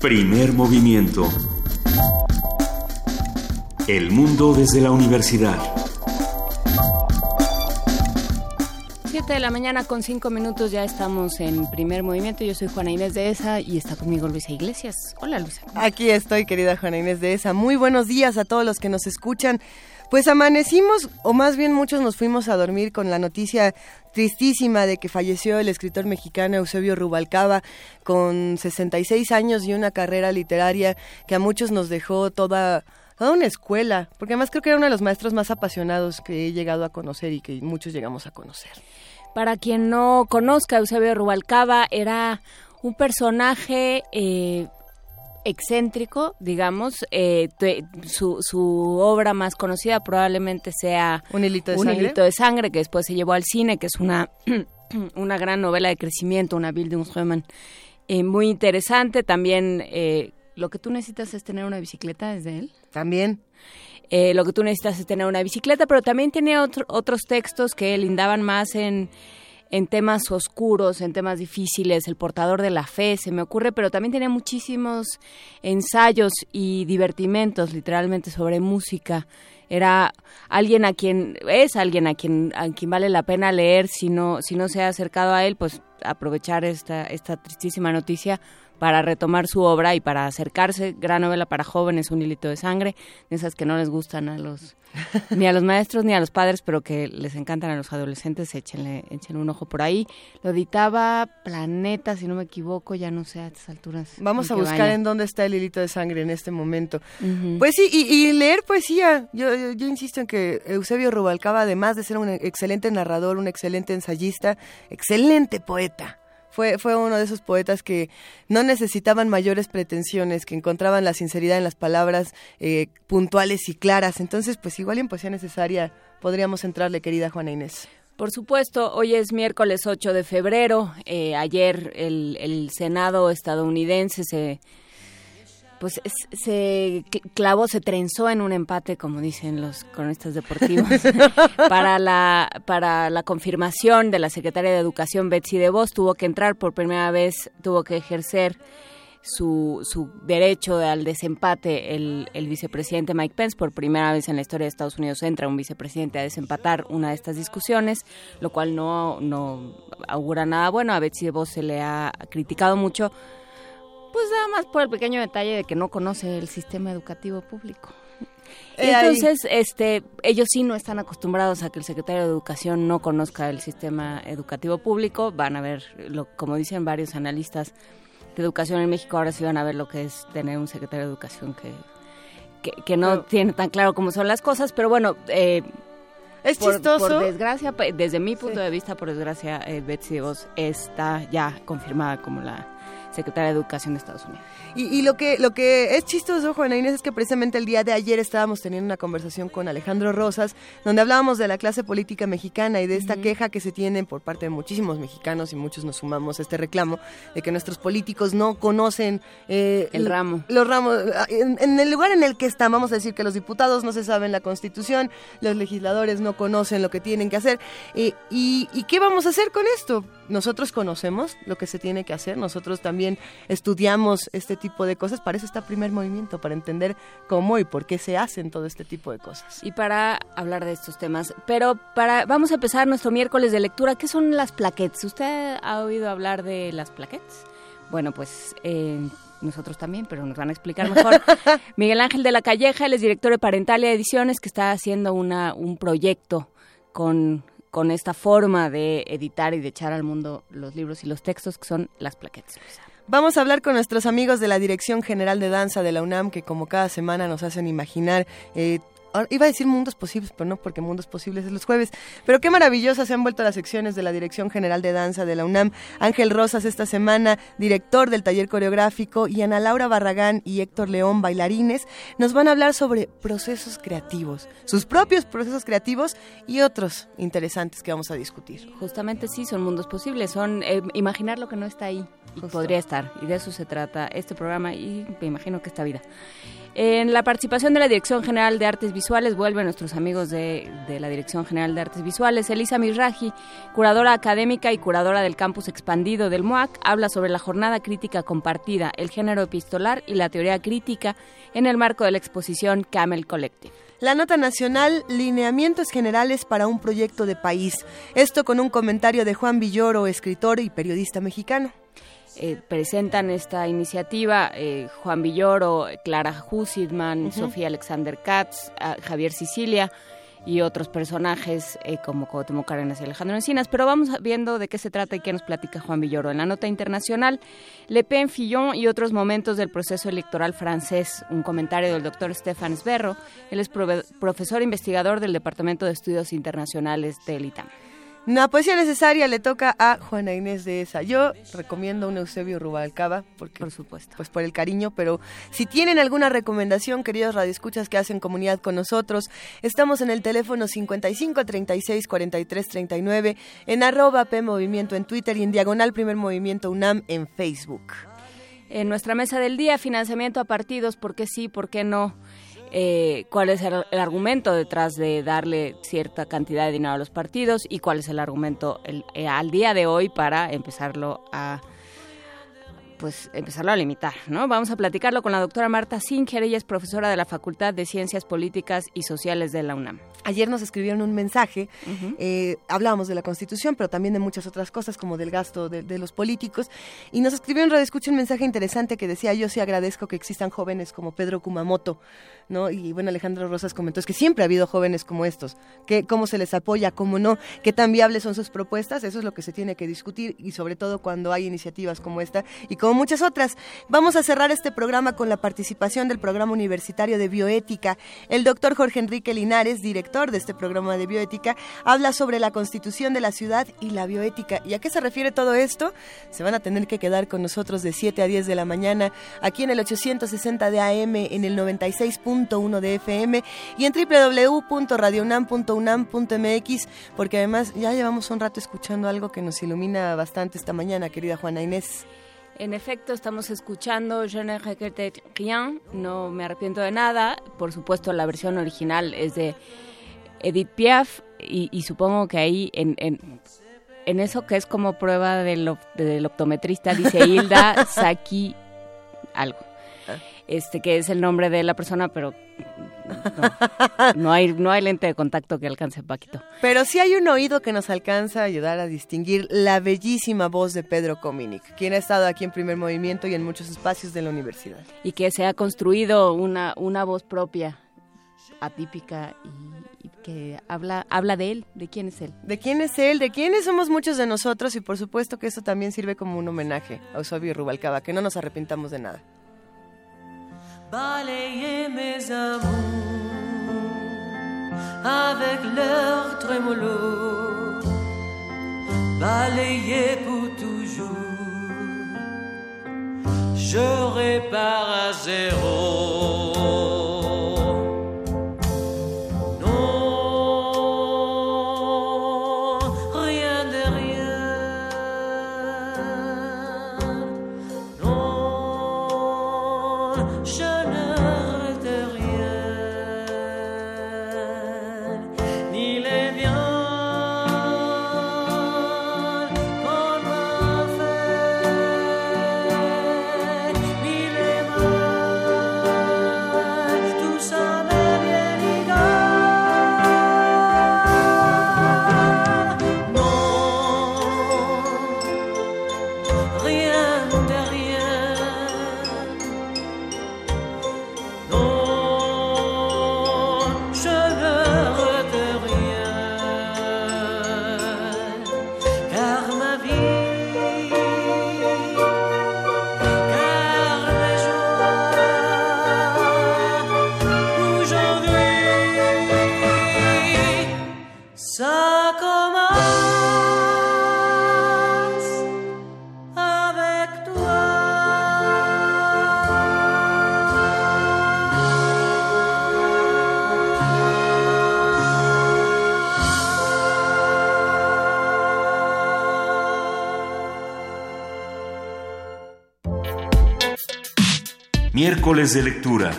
Primer movimiento. El mundo desde la universidad. Siete de la mañana con cinco minutos ya estamos en primer movimiento. Yo soy Juana Inés de ESA y está conmigo Luisa Iglesias. Hola Luisa. Aquí estoy, querida Juana Inés de ESA. Muy buenos días a todos los que nos escuchan. Pues amanecimos, o más bien muchos nos fuimos a dormir con la noticia tristísima de que falleció el escritor mexicano Eusebio Rubalcaba con 66 años y una carrera literaria que a muchos nos dejó toda toda una escuela, porque además creo que era uno de los maestros más apasionados que he llegado a conocer y que muchos llegamos a conocer. Para quien no conozca, Eusebio Rubalcaba era un personaje eh, excéntrico, digamos. Eh, su, su, obra más conocida probablemente sea Un hilito de Un sangre. hilito de sangre, que después se llevó al cine, que es una, una gran novela de crecimiento, una Bildungsroman eh, muy interesante. También eh, lo que tú necesitas es tener una bicicleta, ¿es de él? También. Eh, lo que tú necesitas es tener una bicicleta, pero también tiene otro, otros textos que lindaban más en, en temas oscuros, en temas difíciles, el portador de la fe, se me ocurre, pero también tenía muchísimos ensayos y divertimentos, literalmente, sobre música. Era alguien a quien, es alguien a quien, a quien vale la pena leer, si no, si no se ha acercado a él, pues aprovechar esta, esta tristísima noticia para retomar su obra y para acercarse, gran novela para jóvenes, un hilito de sangre, de esas que no les gustan a los ni a los maestros ni a los padres, pero que les encantan a los adolescentes, échenle, échenle un ojo por ahí. Lo editaba Planeta, si no me equivoco, ya no sé a estas alturas. Vamos a buscar vaya. en dónde está el hilito de sangre en este momento. Pues sí, y, y leer poesía. Yo, yo, yo insisto en que Eusebio Rubalcaba, además de ser un excelente narrador, un excelente ensayista, excelente poeta. Fue, fue uno de esos poetas que no necesitaban mayores pretensiones, que encontraban la sinceridad en las palabras eh, puntuales y claras. Entonces, pues igual en poesía necesaria podríamos entrarle, querida Juana Inés. Por supuesto, hoy es miércoles 8 de febrero. Eh, ayer el, el Senado estadounidense se pues es- se cl- clavó, se trenzó en un empate, como dicen los cronistas deportivos, para la para la confirmación de la secretaria de Educación Betsy DeVos. Tuvo que entrar por primera vez, tuvo que ejercer su, su derecho al desempate el, el vicepresidente Mike Pence. Por primera vez en la historia de Estados Unidos entra un vicepresidente a desempatar una de estas discusiones, lo cual no, no augura nada bueno. A Betsy DeVos se le ha criticado mucho, pues nada más por el pequeño detalle de que no conoce el sistema educativo público. Ahí. entonces, este, ellos sí no están acostumbrados a que el secretario de Educación no conozca el sistema educativo público. Van a ver, lo, como dicen varios analistas de educación en México, ahora sí van a ver lo que es tener un secretario de Educación que, que, que no Pero- tiene tan claro cómo son las cosas. Pero bueno, eh, Es por, chistoso. por desgracia, desde mi punto Sí. de vista, por desgracia, eh, Betsy DeVos está ya confirmada como la secretaria de Educación de Estados Unidos. Y, y lo que lo que es chistoso, Juana Inés, es que precisamente el día de ayer estábamos teniendo una conversación con Alejandro Rosas, donde hablábamos de la clase política mexicana y de esta queja que se tiene por parte de muchísimos mexicanos y muchos nos sumamos a este reclamo de que nuestros políticos no conocen eh, El ramo. Los ramos. En, en el lugar en el que están, vamos a decir que los diputados no se saben la constitución, los legisladores no conocen lo que tienen que hacer. eh, y, ¿Y qué vamos a hacer con esto? Nosotros conocemos lo que se tiene que hacer, nosotros también estudiamos este tipo de cosas, para eso está primer movimiento, para entender cómo y por qué se hacen todo este tipo de cosas. y para hablar de estos temas. Pero para vamos a empezar nuestro miércoles de lectura. ¿Qué son las plaquettes? ¿Usted ha oído hablar de las plaquettes? Bueno, pues eh, nosotros también, pero nos van a explicar mejor. Miguel Ángel de la Calleja, él es director de Parentalia Ediciones, que está haciendo una, un proyecto con, con esta forma de editar y de echar al mundo los libros y los textos, que son las plaquettes. Luisa. Vamos a hablar con nuestros amigos de la Dirección General de Danza de la UNAM, que como cada semana nos hacen imaginar. eh, iba a decir mundos posibles, pero no, porque mundos posibles es los jueves. Pero qué maravillosas se han vuelto las secciones de la Dirección General de Danza de la UNAM. Ángel Rosas esta semana, director del taller coreográfico, y Ana Laura Barragán y Héctor León, bailarines, nos van a hablar sobre procesos creativos, sus propios procesos creativos y otros interesantes que vamos a discutir. Justamente sí, son mundos posibles, son eh, imaginar lo que no está ahí. Y podría estar. Y de eso se trata este programa y me imagino que esta vida. En la participación de la Dirección General de Artes Visuales vuelven nuestros amigos de, de, la Dirección General de Artes Visuales. Elisa Mirraji, curadora académica y curadora del campus expandido del MOAC, habla sobre la jornada crítica compartida, el género epistolar y la teoría crítica en el marco de la exposición Camel Collective. La nota nacional, lineamientos generales para un proyecto de país. Esto con un comentario de Juan Villoro, escritor y periodista mexicano. Eh, presentan esta iniciativa eh, Juan Villoro, Clara Hussitman, uh -huh. Sofía Alexander Katz, Javier Sicilia y otros personajes eh, como Cuauhtémoc Cárdenas y Alejandro Encinas. Pero vamos viendo de qué se trata y qué nos platica Juan Villoro. En la nota internacional, Le Pen, Fillon y otros momentos del proceso electoral francés. Un comentario del doctor Stefan Sberro. Él es profesor investigador del Departamento de Estudios Internacionales del ITAM. La poesía necesaria le toca a Juana Inés de esa. Yo recomiendo un Eusebio Rubalcaba, porque, por supuesto, pues por el cariño, pero si tienen alguna recomendación, queridos radioescuchas que hacen comunidad con nosotros, estamos en el teléfono 55 36 43 39, en arroba P Movimiento en Twitter y en Diagonal Primer Movimiento UNAM en Facebook. En nuestra mesa del día, financiamiento a partidos, ¿por qué sí, por qué no? Eh, cuál es el, el, argumento detrás de darle cierta cantidad de dinero a los partidos y cuál es el argumento el, eh, al día de hoy para empezarlo a pues empezarlo a limitar, ¿no? Vamos a platicarlo con la doctora Marta Singer, ella es profesora de la Facultad de Ciencias Políticas y Sociales de la UNAM. Ayer nos escribieron un mensaje, uh -huh. eh, hablábamos de la Constitución, pero también de muchas otras cosas, como del gasto de, de los políticos, y nos escribieron, Radio Escucha, un mensaje interesante que decía, yo sí agradezco que existan jóvenes como Pedro Kumamoto, ¿no? Y bueno, Alejandro Rosas comentó, es que siempre ha habido jóvenes como estos, que cómo se les apoya, cómo no, qué tan viables son sus propuestas, eso es lo que se tiene que discutir, y sobre todo cuando hay iniciativas como esta, y como muchas otras. Vamos a cerrar este programa con la participación del programa universitario de bioética. El doctor Jorge Enrique Linares, director de este programa de bioética, habla sobre la constitución de la ciudad y la bioética. ¿Y a qué se refiere todo esto? Se van a tener que quedar con nosotros de 7 a 10 de la mañana, aquí en el 860 de AM, en el 96.1 de FM y en www.radionam.unam.mx, porque además ya llevamos un rato escuchando algo que nos ilumina bastante esta mañana, querida Juana Inés. En efecto, estamos escuchando Je ne regrette rien, no me arrepiento de nada. Por supuesto, la versión original es de Edith Piaf y, y supongo que ahí en, en, en, eso que es como prueba del, del optometrista dice Hilda Saki algo. Este que es el nombre de la persona, pero no, no, hay, no hay lente de contacto que alcance Paquito. Pero sí hay un oído que nos alcanza a ayudar a distinguir la bellísima voz de Pedro Cominic, quien ha estado aquí en primer movimiento y en muchos espacios de la universidad. Y que se ha construido una, una voz propia, atípica y, y que habla, habla de él, de quién es él. De quién es él, de quiénes somos muchos de nosotros y por supuesto que eso también sirve como un homenaje a Eusebio Rubalcaba, que no nos arrepintamos de nada. Balayer mes amours avec leur trémolo, balayer pour toujours. Je répare à zéro. Miércoles de lectura.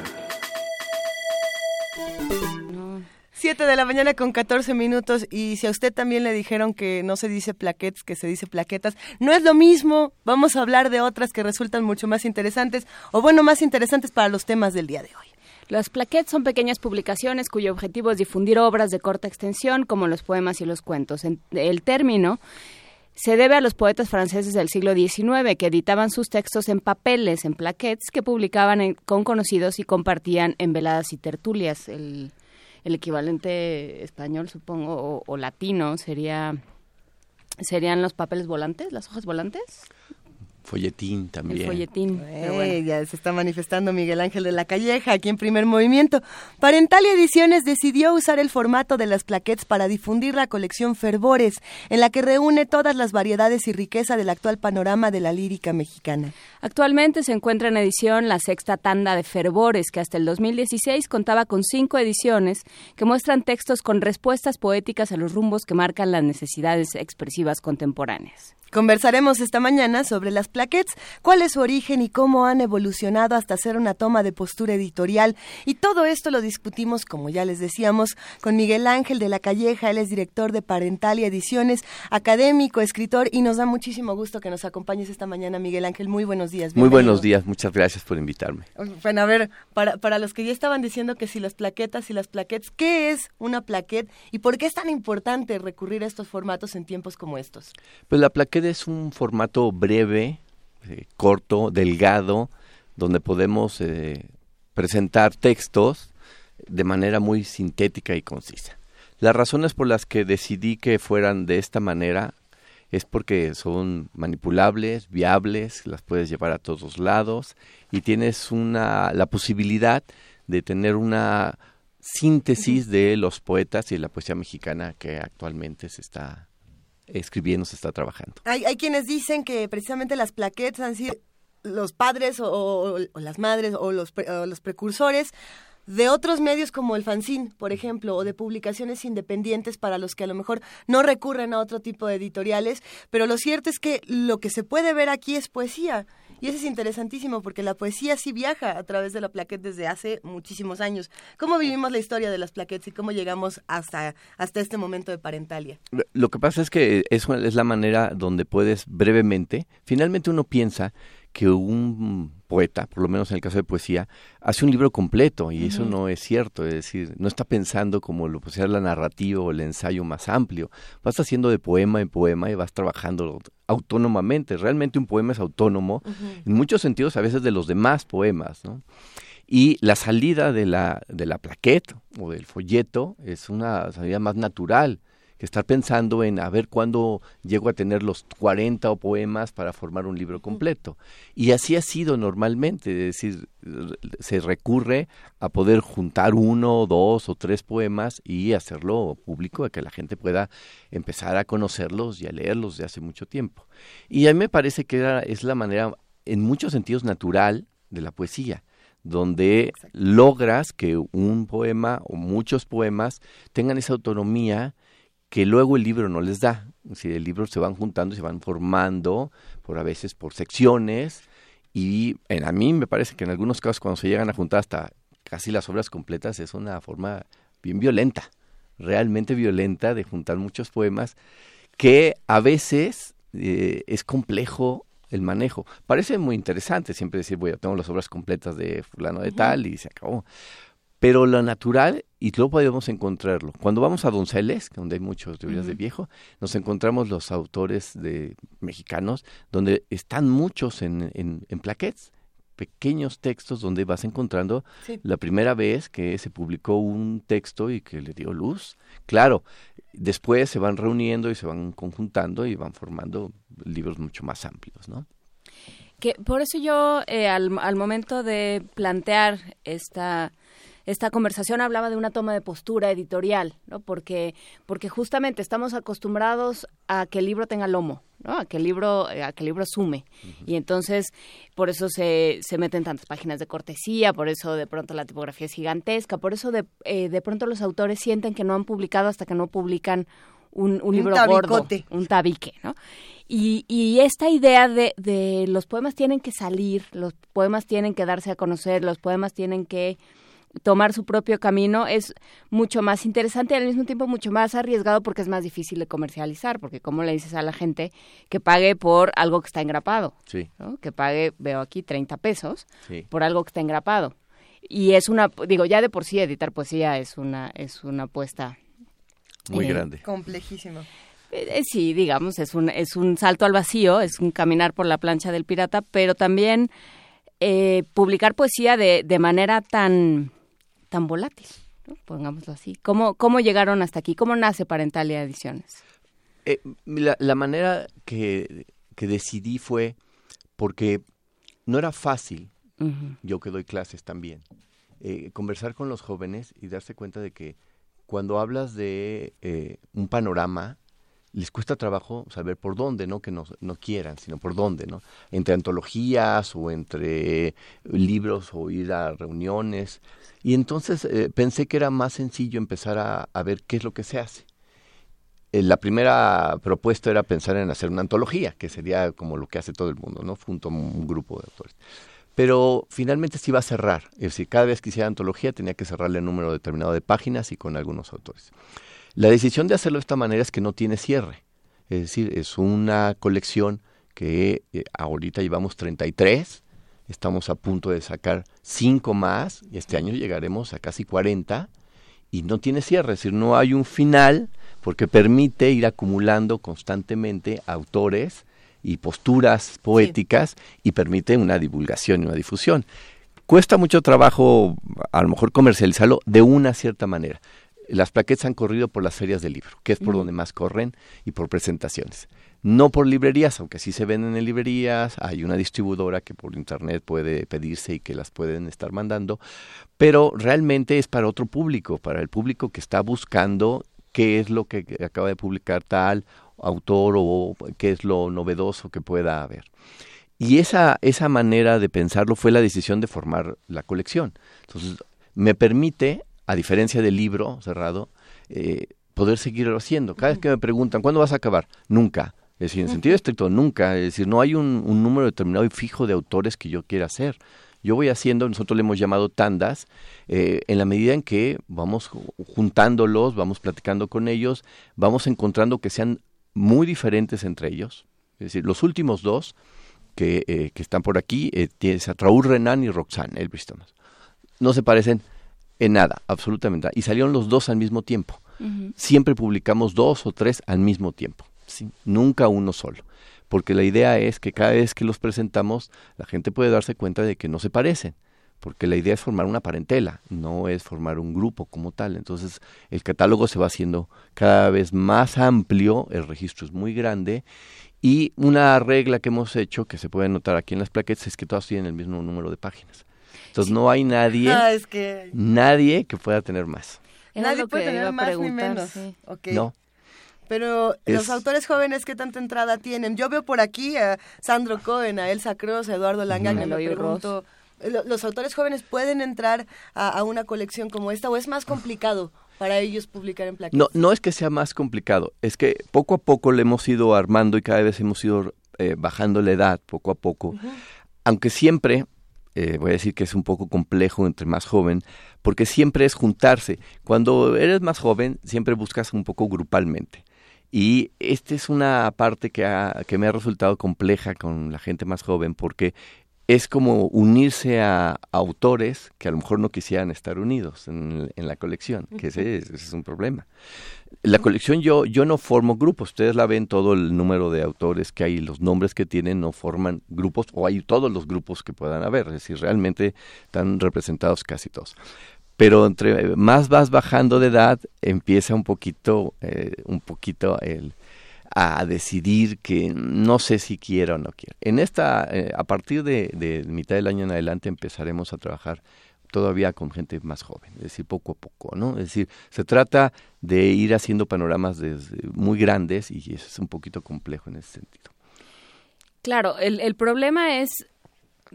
7 de la mañana con 14 minutos y si a usted también le dijeron que no se dice plaquettes, que se dice plaquetas, no es lo mismo. Vamos a hablar de otras que resultan mucho más interesantes o bueno, más interesantes para los temas del día de hoy. Las plaquettes son pequeñas publicaciones cuyo objetivo es difundir obras de corta extensión como los poemas y los cuentos. En- el término se debe a los poetas franceses del siglo XIX que editaban sus textos en papeles, en plaquettes, que publicaban en- con conocidos y compartían en veladas y tertulias. El, el equivalente español, supongo, o, o latino sería serían los papeles volantes, las hojas volantes, Folletín el también. folletín. Bueno. Eh, Ya se está manifestando Miguel Ángel de la Calleja aquí en primer movimiento. Parentalia Ediciones decidió usar el formato de las plaquettes para difundir la colección Fervores, en la que reúne todas las variedades y riqueza del actual panorama de la lírica mexicana. Actualmente se encuentra en edición la sexta tanda de Fervores, que hasta el 2016 contaba con cinco ediciones que muestran textos con respuestas poéticas a los rumbos que marcan las necesidades expresivas contemporáneas. Conversaremos esta mañana sobre las plaquettes, cuál es su origen y cómo han evolucionado hasta ser una toma de postura editorial. Y todo esto lo discutimos, como ya les decíamos, con Miguel Ángel de la Calleja. Él es director de Parentalia Ediciones, académico, escritor, y nos da muchísimo gusto que nos acompañes esta mañana, Miguel Ángel. Muy buenos días. Muy buenos bienvenido. días, muchas gracias por invitarme. Bueno, a ver, para, para los que ya estaban diciendo que si las plaquetas y las plaquettes, ¿qué es una plaquette y por qué es tan importante recurrir a estos formatos en tiempos como estos? Pues la plaqueta es un formato breve, eh, corto, delgado, donde podemos eh, presentar textos de manera muy sintética y concisa. Las razones por las que decidí que fueran de esta manera es porque son manipulables, viables, las puedes llevar a todos lados y tienes una la posibilidad de tener una síntesis de los poetas y de la poesía mexicana que actualmente se está escribiendo, se está trabajando. Hay, hay quienes dicen que precisamente las plaquettes han sido los padres o, las madres o los, o los precursores de otros medios como el fanzine, por ejemplo, o de publicaciones independientes para los que a lo mejor no recurren a otro tipo de editoriales, pero lo cierto es que lo que se puede ver aquí es poesía. Y eso es interesantísimo porque la poesía sí viaja a través de la plaquette desde hace muchísimos años. ¿Cómo vivimos la historia de las plaquettes y cómo llegamos hasta, hasta este momento de parentalia? Lo- que pasa es que eso es la manera donde puedes brevemente, finalmente uno piensa que un poeta, por lo menos en el caso de poesía, hace un libro completo y eso no es cierto, es decir, no está pensando como lo ser la narrativa o el ensayo más amplio, vas haciendo de poema en poema y vas trabajando autónomamente, realmente un poema es autónomo en muchos sentidos a veces de los demás poemas, ¿no? Y la salida de la, de la plaquette o del folleto es una salida más natural que estar pensando en a ver cuándo llego a tener los 40 o poemas para formar un libro completo. Y así ha sido normalmente, es decir, se recurre a poder juntar uno, dos o tres poemas y hacerlo público, a que la gente pueda empezar a conocerlos y a leerlos de hace mucho tiempo. Y a mí me parece que era- es la manera, en muchos sentidos, natural de la poesía donde logras que un poema o muchos poemas tengan esa autonomía que luego el libro no les da. Si el libro se van juntando, se van formando, por a veces por secciones, y en, a mí me parece que en algunos casos cuando se llegan a juntar hasta casi las obras completas es una forma bien violenta, realmente violenta de juntar muchos poemas que a veces eh, es complejo el manejo. Parece muy interesante siempre decir, bueno, tengo las obras completas de fulano de tal y se acabó. Pero lo natural, y luego podemos encontrarlo. Cuando vamos a Donceles, donde hay muchos teorías de viejo, nos encontramos los autores de mexicanos, donde están muchos en, en, en plaquettes, pequeños textos donde vas encontrando Sí. la primera vez que se publicó un texto y que le dio luz. Claro, después se van reuniendo y se van conjuntando y van formando libros mucho más amplios, ¿no? Que por eso yo, eh, al, al momento de plantear esta, esta conversación, hablaba de una toma de postura editorial, ¿no? Porque, porque justamente estamos acostumbrados a que el libro tenga lomo, ¿no? A que el libro, eh, a que el libro sume. Y entonces, por eso se, se meten tantas páginas de cortesía, por eso de pronto la tipografía es gigantesca, por eso de, eh, de pronto los autores sienten que no han publicado hasta que no publican un, un Un libro gordo, un tabique, ¿no? Y, y esta idea de, de los poemas tienen que salir, los poemas tienen que darse a conocer, los poemas tienen que tomar su propio camino es mucho más interesante y al mismo tiempo mucho más arriesgado porque es más difícil de comercializar, porque como le dices a la gente que pague por algo que está engrapado, Sí, ¿no? que pague, veo aquí, 30 pesos sí. por algo que está engrapado. Y es una, digo, ya de por sí editar poesía es una, es una apuesta Muy Eh, grande. Complejísimo. eh, eh, sí, digamos, es un, es un salto al vacío, es un caminar por la plancha del pirata, pero también eh, publicar poesía de, de manera tan, tan volátil, ¿no? pongámoslo así. ¿Cómo, ¿Cómo llegaron hasta aquí? ¿Cómo nace Parentalia Ediciones? Eh, la, la manera que, que decidí fue porque no era fácil, yo que doy clases también, eh, conversar con los jóvenes y darse cuenta de que cuando hablas de eh, un panorama, les cuesta trabajo saber por dónde, no que no, quieran, sino por dónde, ¿no? Entre antologías o entre libros o ir a reuniones. Y entonces eh, pensé que era más sencillo empezar a, a ver qué es lo que se hace. Eh, la primera propuesta era pensar en hacer una antología, que sería como lo que hace todo el mundo, ¿no? Junto a un grupo de autores. Pero finalmente se iba a cerrar. Es decir, cada vez que hiciera antología tenía que cerrarle un número determinado de páginas y con algunos autores. La decisión de hacerlo de esta manera es que no tiene cierre. Es decir, es una colección que eh, ahorita llevamos 33, estamos a punto de sacar 5 más y este año llegaremos a casi 40 y no tiene cierre, es decir, no hay un final porque permite ir acumulando constantemente autores y posturas poéticas y permite una divulgación y una difusión. Cuesta mucho trabajo a lo mejor comercializarlo de una cierta manera. Las plaquetas han corrido por las ferias del libro, que es por donde más corren, y por presentaciones. No por librerías, aunque sí se venden en librerías, hay una distribuidora que por internet puede pedirse y que las pueden estar mandando, pero realmente es para otro público, para el público que está buscando qué es lo que acaba de publicar tal autor o qué es lo novedoso que pueda haber. Y esa, esa manera de pensarlo fue la decisión de formar la colección. Entonces, me permite, a diferencia del libro cerrado, eh, poder seguirlo haciendo. Cada vez que me preguntan, ¿cuándo vas a acabar? Nunca. Es decir, en sentido estricto, nunca. Es decir, no hay un, un número determinado y fijo de autores que yo quiera hacer. Yo voy haciendo, nosotros le hemos llamado tandas, eh, en la medida en que vamos ju- juntándolos, vamos platicando con ellos, vamos encontrando que sean muy diferentes entre ellos. Es decir, los últimos dos que, eh, que están por aquí, eh, tienes a Raúl Renan y Roxanne Elvis Thomas. No se parecen en nada, absolutamente nada. Y salieron los dos al mismo tiempo. Siempre publicamos dos o tres al mismo tiempo, ¿sí? nunca uno solo. Porque la idea es que cada vez que los presentamos, la gente puede darse cuenta de que no se parecen. Porque la idea es formar una parentela, no es formar un grupo como tal. Entonces, el catálogo se va haciendo cada vez más amplio, el registro es muy grande y una regla que hemos hecho, que se puede notar aquí en las plaquetas, es que todas tienen el mismo número de páginas. Entonces no hay nadie, Ah, es que nadie que pueda tener más. Era nadie puede tener más ni menos. sí. No. Pero Es- los autores jóvenes, ¿qué tanta entrada tienen? Yo veo por aquí a Sandro Cohen, a Elsa Cross, a Eduardo Langan, y me pregunto, ¿lo- ¿los autores jóvenes pueden entrar a, a una colección como esta o es más complicado para ellos publicar en plaquetas? No, no es que sea más complicado, es que poco a poco le hemos ido armando y cada vez hemos ido eh, bajando la edad, poco a poco. Aunque siempre, eh, voy a decir que es un poco complejo entre más joven, porque siempre es juntarse. Cuando eres más joven, siempre buscas un poco grupalmente. Y esta es una parte que, ha- que me ha resultado compleja con la gente más joven, porque es como unirse a autores que a lo mejor no quisieran estar unidos en, en la colección, que ese es, ese es un problema. La colección yo, yo no formo grupos, ustedes la ven todo el número de autores que hay, los nombres que tienen no forman grupos, o hay todos los grupos que puedan haber, es decir, realmente están representados casi todos. Pero entre más vas bajando de edad, empieza un poquito, eh, un poquito el, a decidir que no sé si quiero o no quiero. En esta, eh, a partir de, mitad del año en adelante empezaremos a trabajar todavía con gente más joven, es decir, poco a poco, ¿no? Es decir, se trata de ir haciendo panoramas desde muy grandes y eso es un poquito complejo en ese sentido. Claro, el, el problema es,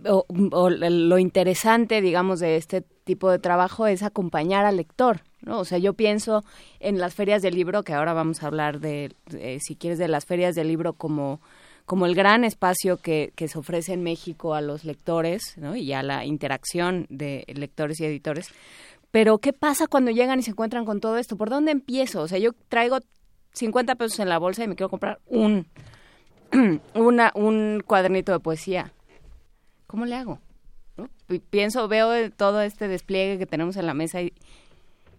o, o lo interesante, digamos, de este tipo de trabajo es acompañar al lector, ¿no? O sea, yo pienso en las ferias del libro, que ahora vamos a hablar de, si quieres, de las ferias del libro como como el gran espacio que, que se ofrece en México a los lectores ¿no? y a la interacción de lectores y editores. Pero, ¿qué pasa cuando llegan y se encuentran con todo esto? ¿Por dónde empiezo? O sea, yo traigo 50 pesos en la bolsa y me quiero comprar un, una, un cuadernito de poesía. ¿Cómo le hago? Pienso, veo todo este despliegue que tenemos en la mesa y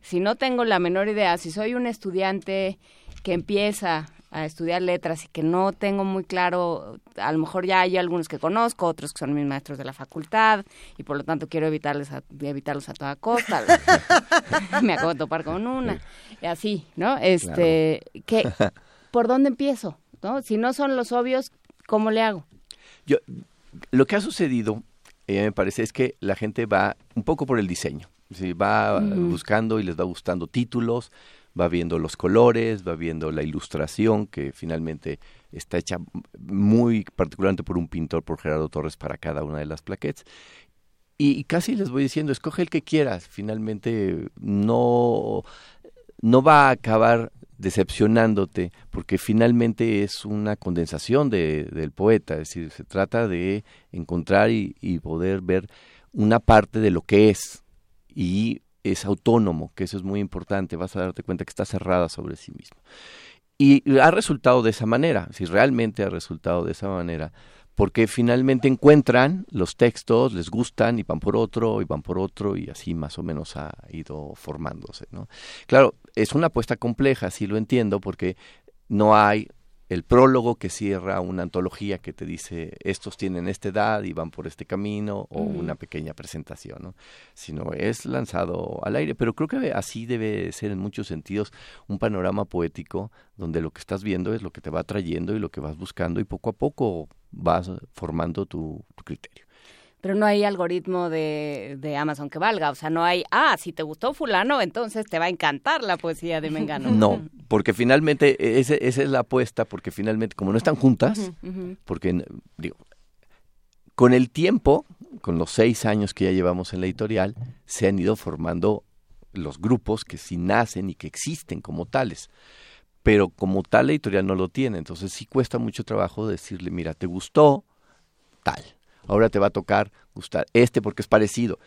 si no tengo la menor idea, si soy un estudiante que empieza a estudiar letras y que no tengo muy claro, a lo mejor ya hay algunos que conozco, otros que son mis maestros de la facultad y por lo tanto quiero evitarles a, evitarlos a toda costa. Me acabo de topar con una. Y así, ¿no? Este, ¿qué, ¿por dónde empiezo? ¿no? Si no son los obvios, ¿cómo le hago? Yo, lo que ha sucedido, eh, me parece, es que la gente va un poco por el diseño. Sí, va uh -huh. buscando y les va gustando títulos, va viendo los colores, va viendo la ilustración que finalmente está hecha muy particularmente por un pintor, por Gerardo Torres, para cada una de las plaquettes. Y, y casi les voy diciendo, escoge el que quieras. Finalmente no, no va a acabar decepcionándote, porque finalmente es una condensación de, del poeta, es decir, se trata de encontrar y, y poder ver una parte de lo que es y es autónomo, que eso es muy importante, vas a darte cuenta que está cerrada sobre sí mismo. Y ha resultado de esa manera, si realmente ha resultado de esa manera, porque finalmente encuentran los textos, les gustan y van por otro y van por otro y así más o menos ha ido formándose. ¿no? Claro, es una apuesta compleja, sí lo entiendo, porque no hay el prólogo que cierra una antología que te dice estos tienen esta edad y van por este camino o una pequeña presentación, ¿no? Sino es lanzado al aire, pero creo que así debe ser en muchos sentidos un panorama poético donde lo que estás viendo es lo que te va trayendo y lo que vas buscando y poco a poco vas formando tu, tu criterio pero no hay algoritmo de, de, Amazon que valga. O sea, no hay, ah, si te gustó fulano, entonces te va a encantar la poesía de Mengano. No, porque finalmente ese, esa es la apuesta, porque finalmente, como no están juntas, uh -huh. porque, digo, con el tiempo, con los seis años que ya llevamos en la editorial, se han ido formando los grupos que sí nacen y que existen como tales. Pero como tal la editorial no lo tiene, entonces sí cuesta mucho trabajo decirle, mira, te gustó tal ahora te va a tocar gustar este porque es parecido.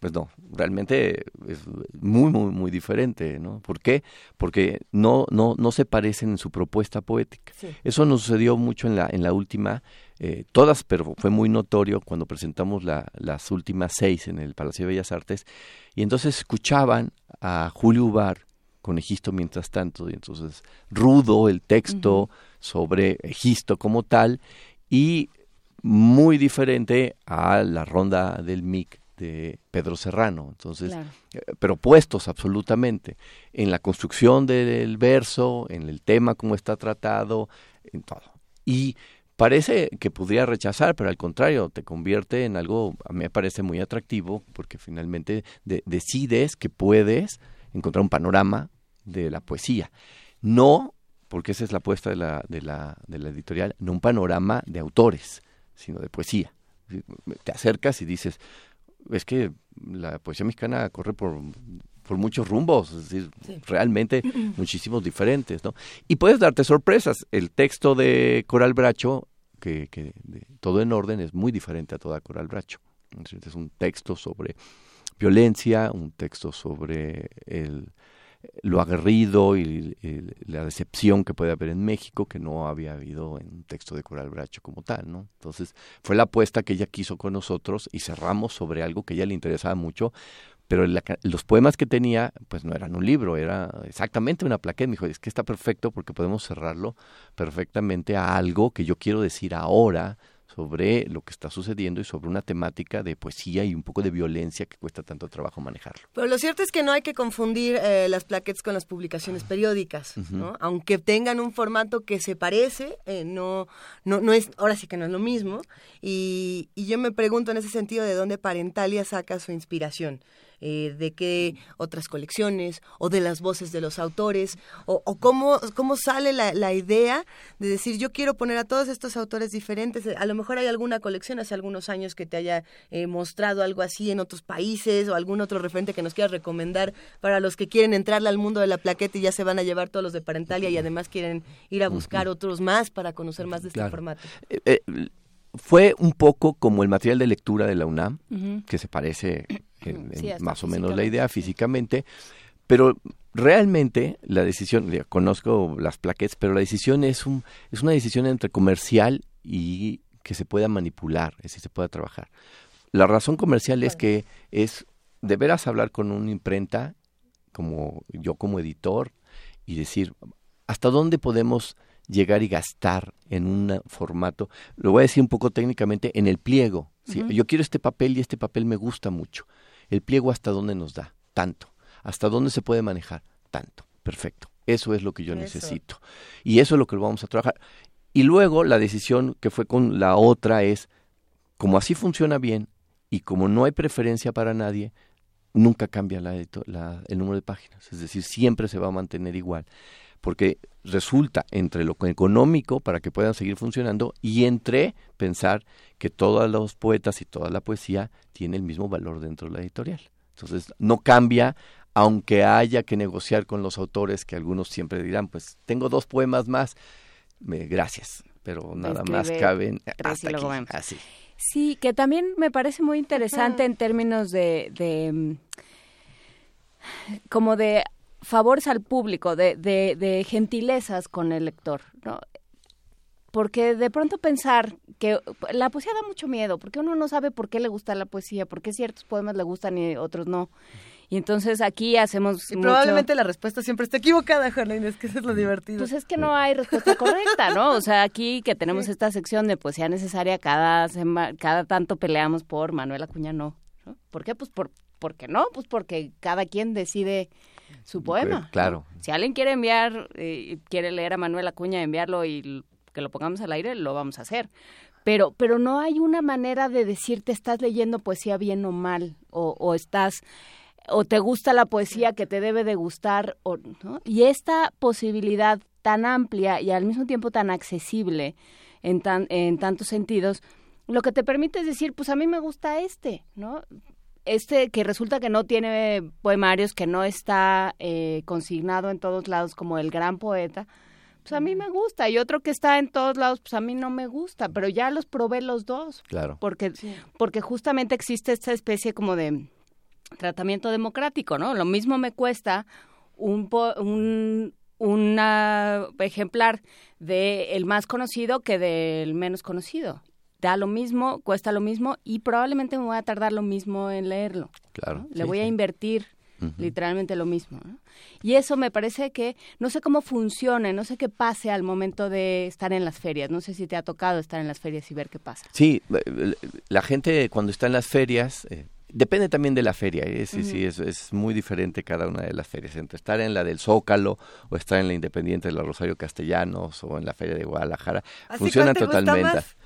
Pues no, realmente es muy, muy, muy diferente, ¿no? ¿Por qué? Porque no, no, no se parecen en su propuesta poética. Sí. Eso nos sucedió mucho en la, en la última, eh, todas, pero fue muy notorio cuando presentamos la, las últimas seis en el Palacio de Bellas Artes, y entonces escuchaban a Julio Ubar con Egisto mientras tanto, y entonces rudo el texto uh -huh. sobre Egisto como tal, y muy diferente a la ronda del MIC de Pedro Serrano, entonces, claro. eh, pero puestos absolutamente en la construcción del verso, en el tema como está tratado, en todo. Y parece que podría rechazar, pero al contrario, te convierte en algo, a mí me parece muy atractivo, porque finalmente de, decides que puedes encontrar un panorama de la poesía. No, porque esa es la apuesta de la, de la, de la editorial, no un panorama de autores, sino de poesía. Te acercas y dices, es que la poesía mexicana corre por, por muchos rumbos, es decir, sí. realmente muchísimos diferentes, ¿no? Y puedes darte sorpresas. El texto de Coral Bracho, que, que de, todo en orden, es muy diferente a toda Coral Bracho. Es un texto sobre violencia, un texto sobre el, lo aguerrido y, la decepción que puede haber en México que no había habido en un texto de Coral Bracho como tal, ¿no? Entonces fue la apuesta que ella quiso con nosotros y cerramos sobre algo que ella le interesaba mucho, pero la, los poemas que tenía pues no eran un libro, era exactamente una plaqueta. Me dijo, es que está perfecto porque podemos cerrarlo perfectamente a algo que yo quiero decir ahora sobre lo que está sucediendo y sobre una temática de poesía y un poco de violencia que cuesta tanto trabajo manejarlo. Pero lo cierto es que no hay que confundir eh, las plaquettes con las publicaciones periódicas, uh -huh. ¿no? Aunque tengan un formato que se parece, eh, no, no, no es, ahora sí que no es lo mismo. Y, y yo me pregunto en ese sentido de dónde Parentalia saca su inspiración. Eh, de qué otras colecciones o de las voces de los autores o, o cómo, cómo sale la, la idea de decir yo quiero poner a todos estos autores diferentes. A lo mejor hay alguna colección hace algunos años que te haya eh, mostrado algo así en otros países o algún otro referente que nos quieras recomendar para los que quieren entrarle al mundo de la plaqueta y ya se van a llevar todos los de Parentalia y además quieren ir a buscar otros más para conocer más de este Claro. formato. Eh, eh, fue un poco como el material de lectura de la UNAM, que se parece en- Sí, más o menos la idea físicamente, pero realmente la decisión, ya conozco las plaquettes, pero la decisión es, un, es una decisión entre comercial y que se pueda manipular, es decir, se pueda trabajar. La razón comercial es que es de veras hablar con una imprenta, como yo como editor, y decir, ¿hasta dónde podemos llegar y gastar en un formato? Lo voy a decir un poco técnicamente, en el pliego. ¿sí? Yo quiero este papel y este papel me gusta mucho. El pliego hasta dónde nos da, tanto. ¿Hasta dónde se puede manejar? Tanto. Perfecto. Eso es lo que yo Eso. necesito. Y eso es lo que vamos a trabajar. Y luego la decisión que fue con la otra es, como así funciona bien y como no hay preferencia para nadie, nunca cambia la la- el número de páginas. Es decir, siempre se va a mantener igual. Porque resulta entre lo económico para que puedan seguir funcionando y entre pensar que todos los poetas y toda la poesía tiene el mismo valor dentro de la editorial. Entonces, no cambia, aunque haya que negociar con los autores, que algunos siempre dirán, pues tengo dos poemas más, me, gracias, pero nada más caben hasta luego aquí, vemos. así. Sí, que también me parece muy interesante en términos de, de, como de favores al público, de, de, de gentilezas con el lector, ¿no? Porque de pronto pensar que la poesía da mucho miedo, porque uno no sabe por qué le gusta la poesía, por qué ciertos poemas le gustan y otros no. Y entonces aquí hacemos Y mucho- probablemente la respuesta siempre está equivocada, Juana Inés, que eso es lo divertido. Pues es que no hay respuesta correcta, ¿no? O sea, aquí que tenemos esta sección de poesía necesaria, cada sema- cada tanto peleamos por Manuel Acuña no. ¿no? ¿Por qué? Pues por, ¿por qué no? Pues porque cada quien decide su poema. ¿no? claro. Si alguien quiere enviar, eh, quiere leer a Manuel Acuña, enviarlo y que lo pongamos al aire, lo vamos a hacer. Pero, pero no hay una manera de decirte estás leyendo poesía bien o mal, o, o estás o te gusta la poesía que te debe de gustar o ¿no? y esta posibilidad tan amplia y al mismo tiempo tan accesible en tan en tantos sentidos lo que te permite es decir pues a mí me gusta este no este que resulta que no tiene poemarios que no está eh, consignado en todos lados como el gran poeta pues a mí me gusta y otro que está en todos lados pues a mí no me gusta pero ya los probé los dos Claro. porque porque justamente existe esta especie como de tratamiento democrático, ¿no? Lo mismo me cuesta un, po- un una ejemplar de el más conocido que del menos conocido. Da lo mismo, cuesta lo mismo y probablemente me voy a tardar lo mismo en leerlo. Claro. ¿no? Le sí, voy a sí. invertir literalmente lo mismo. ¿no? Y eso me parece que no sé cómo funcione, no sé qué pase al momento de estar en las ferias. No sé si te ha tocado estar en las ferias y ver qué pasa. Sí, eh, la gente cuando está en las ferias, eh, depende también de la feria, ¿eh? sí, sí, es, es muy diferente cada una de las ferias, entre estar en la del Zócalo o estar en la Independiente de la Rosario Castellanos o en la feria de Guadalajara, ¿Así funcionan totalmente. más?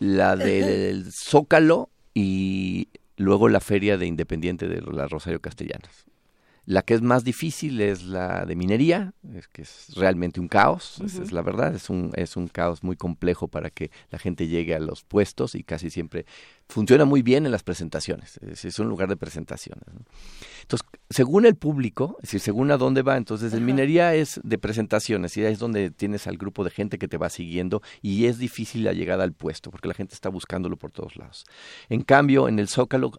La del Zócalo y luego la feria de Independiente de la Rosario Castellanos. La que es más difícil es la de minería, es que es realmente un caos, esa es la verdad, es un, es un caos muy complejo para que la gente llegue a los puestos y casi siempre funciona muy bien en las presentaciones, es, es un lugar de presentaciones. ¿no? Entonces, según el público, es decir, según a dónde va, entonces en minería es de presentaciones y ahí es donde tienes al grupo de gente que te va siguiendo y es difícil la llegada al puesto porque la gente está buscándolo por todos lados. En cambio, en el Zócalo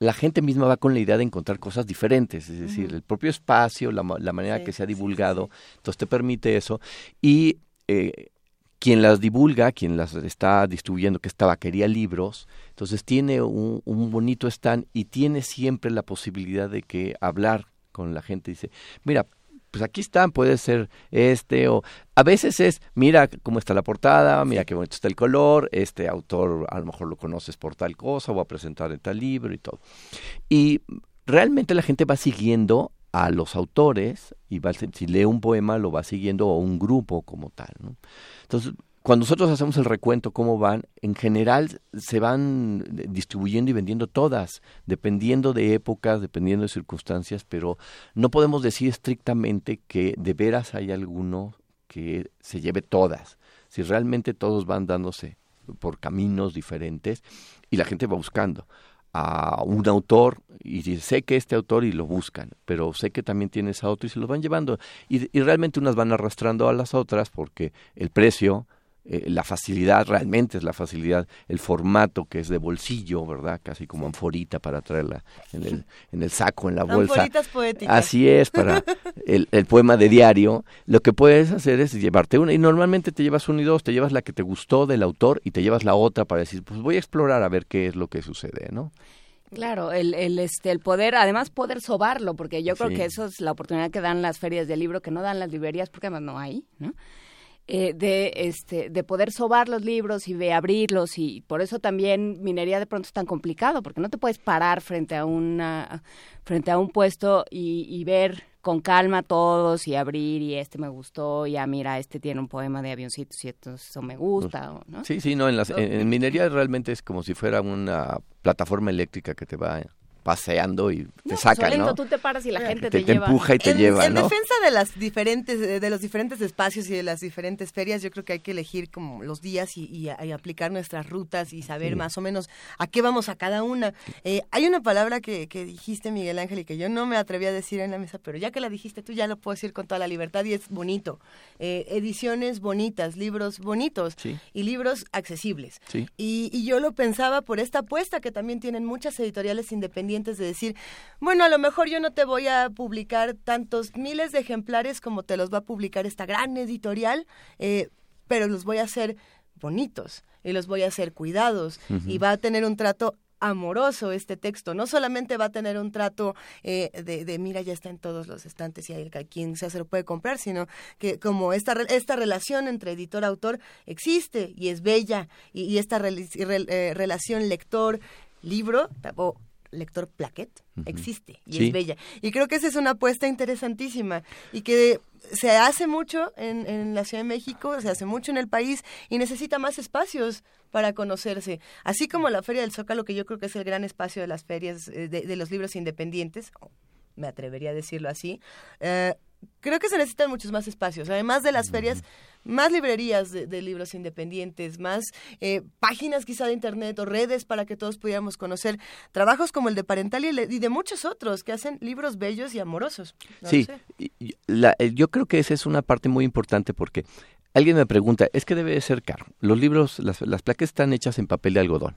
la gente misma va con la idea de encontrar cosas diferentes, es decir, el propio espacio, la, la manera Sí, que se ha sí, sí, divulgado, entonces te permite eso. Y eh, quien las divulga, quien las está distribuyendo, que es Tabaquería Libros, entonces tiene un, un bonito stand y tiene siempre la posibilidad de que hablar con la gente. Dice, mira, pues aquí están, puede ser este o a veces es, mira cómo está la portada, mira qué bonito está el color, este autor a lo mejor lo conoces por tal cosa, voy a presentar en tal libro y todo. Y realmente la gente va siguiendo a los autores y va, si lee un poema lo va siguiendo o un grupo como tal. ¿no? Entonces, cuando nosotros hacemos el recuento, cómo van, en general se van distribuyendo y vendiendo todas, dependiendo de épocas, dependiendo de circunstancias, pero no podemos decir estrictamente que de veras hay alguno que se lleve todas. Si realmente todos van dándose por caminos diferentes y la gente va buscando a un autor y sé que este autor y lo buscan, pero sé que también tiene ese otro y se lo van llevando y, y realmente unas van arrastrando a las otras porque el precio, eh, la facilidad, realmente es la facilidad, el formato que es de bolsillo, ¿verdad? Casi como anforita para traerla en el, en el saco, en la bolsa. Anforitas poéticas. Así es, para el, el poema de diario. Lo que puedes hacer es llevarte una, y normalmente te llevas una y dos, te llevas la que te gustó del autor y te llevas la otra para decir, pues voy a explorar a ver qué es lo que sucede, ¿no? Claro, el, el, este, el poder, además poder sobarlo, porque yo creo Sí. que eso es la oportunidad que dan las ferias de libro, que no dan las librerías, porque además no hay, ¿no? Eh, de este de poder sobar los libros y de abrirlos y por eso también minería de pronto es tan complicado porque no te puedes parar frente a una frente a un puesto y, y ver con calma todos y abrir y este me gustó y ah mira este tiene un poema de avioncitos y entonces eso me gusta o, ¿no? Sí, sí, no, en, las, en, en minería realmente es como si fuera una plataforma eléctrica que te va paseando y te No, saca, solito ¿no? tú te paras y la gente te, te, te lleva empuja y te en, lleva, en ¿no? defensa de las diferentes de los diferentes espacios y de las diferentes ferias yo creo que hay que elegir como los días y, y- y aplicar nuestras rutas y saber Sí. más o menos a qué vamos a cada una Eh, hay una palabra que, que dijiste Miguel Ángel y que yo no me atreví a decir en la mesa pero ya que la dijiste tú ya lo puedo decir con toda la libertad y es bonito Eh, ediciones bonitas libros bonitos Sí. y libros accesibles Sí. y, y yo lo pensaba por esta apuesta que también tienen muchas editoriales independientes de decir, bueno, a lo mejor yo no te voy a publicar tantos miles de ejemplares como te los va a publicar esta gran editorial, eh, pero los voy a hacer bonitos y los voy a hacer cuidados y va a tener un trato amoroso este texto. No solamente va a tener un trato eh, de, de, mira, ya está en todos los estantes y hay quien sea se lo puede comprar, sino que como esta, esta relación entre editor-autor existe y es bella. Y, y esta eh, relación lector-libro o lector-plaquet existe y Sí. es bella. Y creo que esa es una apuesta interesantísima y que se hace mucho en, en la Ciudad de México, se hace mucho en el país y necesita más espacios para conocerse. Así como la Feria del Zócalo, que yo creo que es el gran espacio de las ferias eh, de, de los libros independientes, me atrevería a decirlo así, eh, creo que se necesitan muchos más espacios. Además de las ferias, más librerías de, de libros independientes, más eh, páginas quizá de internet o redes para que todos pudiéramos conocer trabajos como el de Parental y, de muchos otros que hacen libros bellos y amorosos. No Sí, y- la- yo creo que esa es una parte muy importante porque alguien me pregunta, es que debe de ser caro. Los libros, las, las placas están hechas en papel de algodón.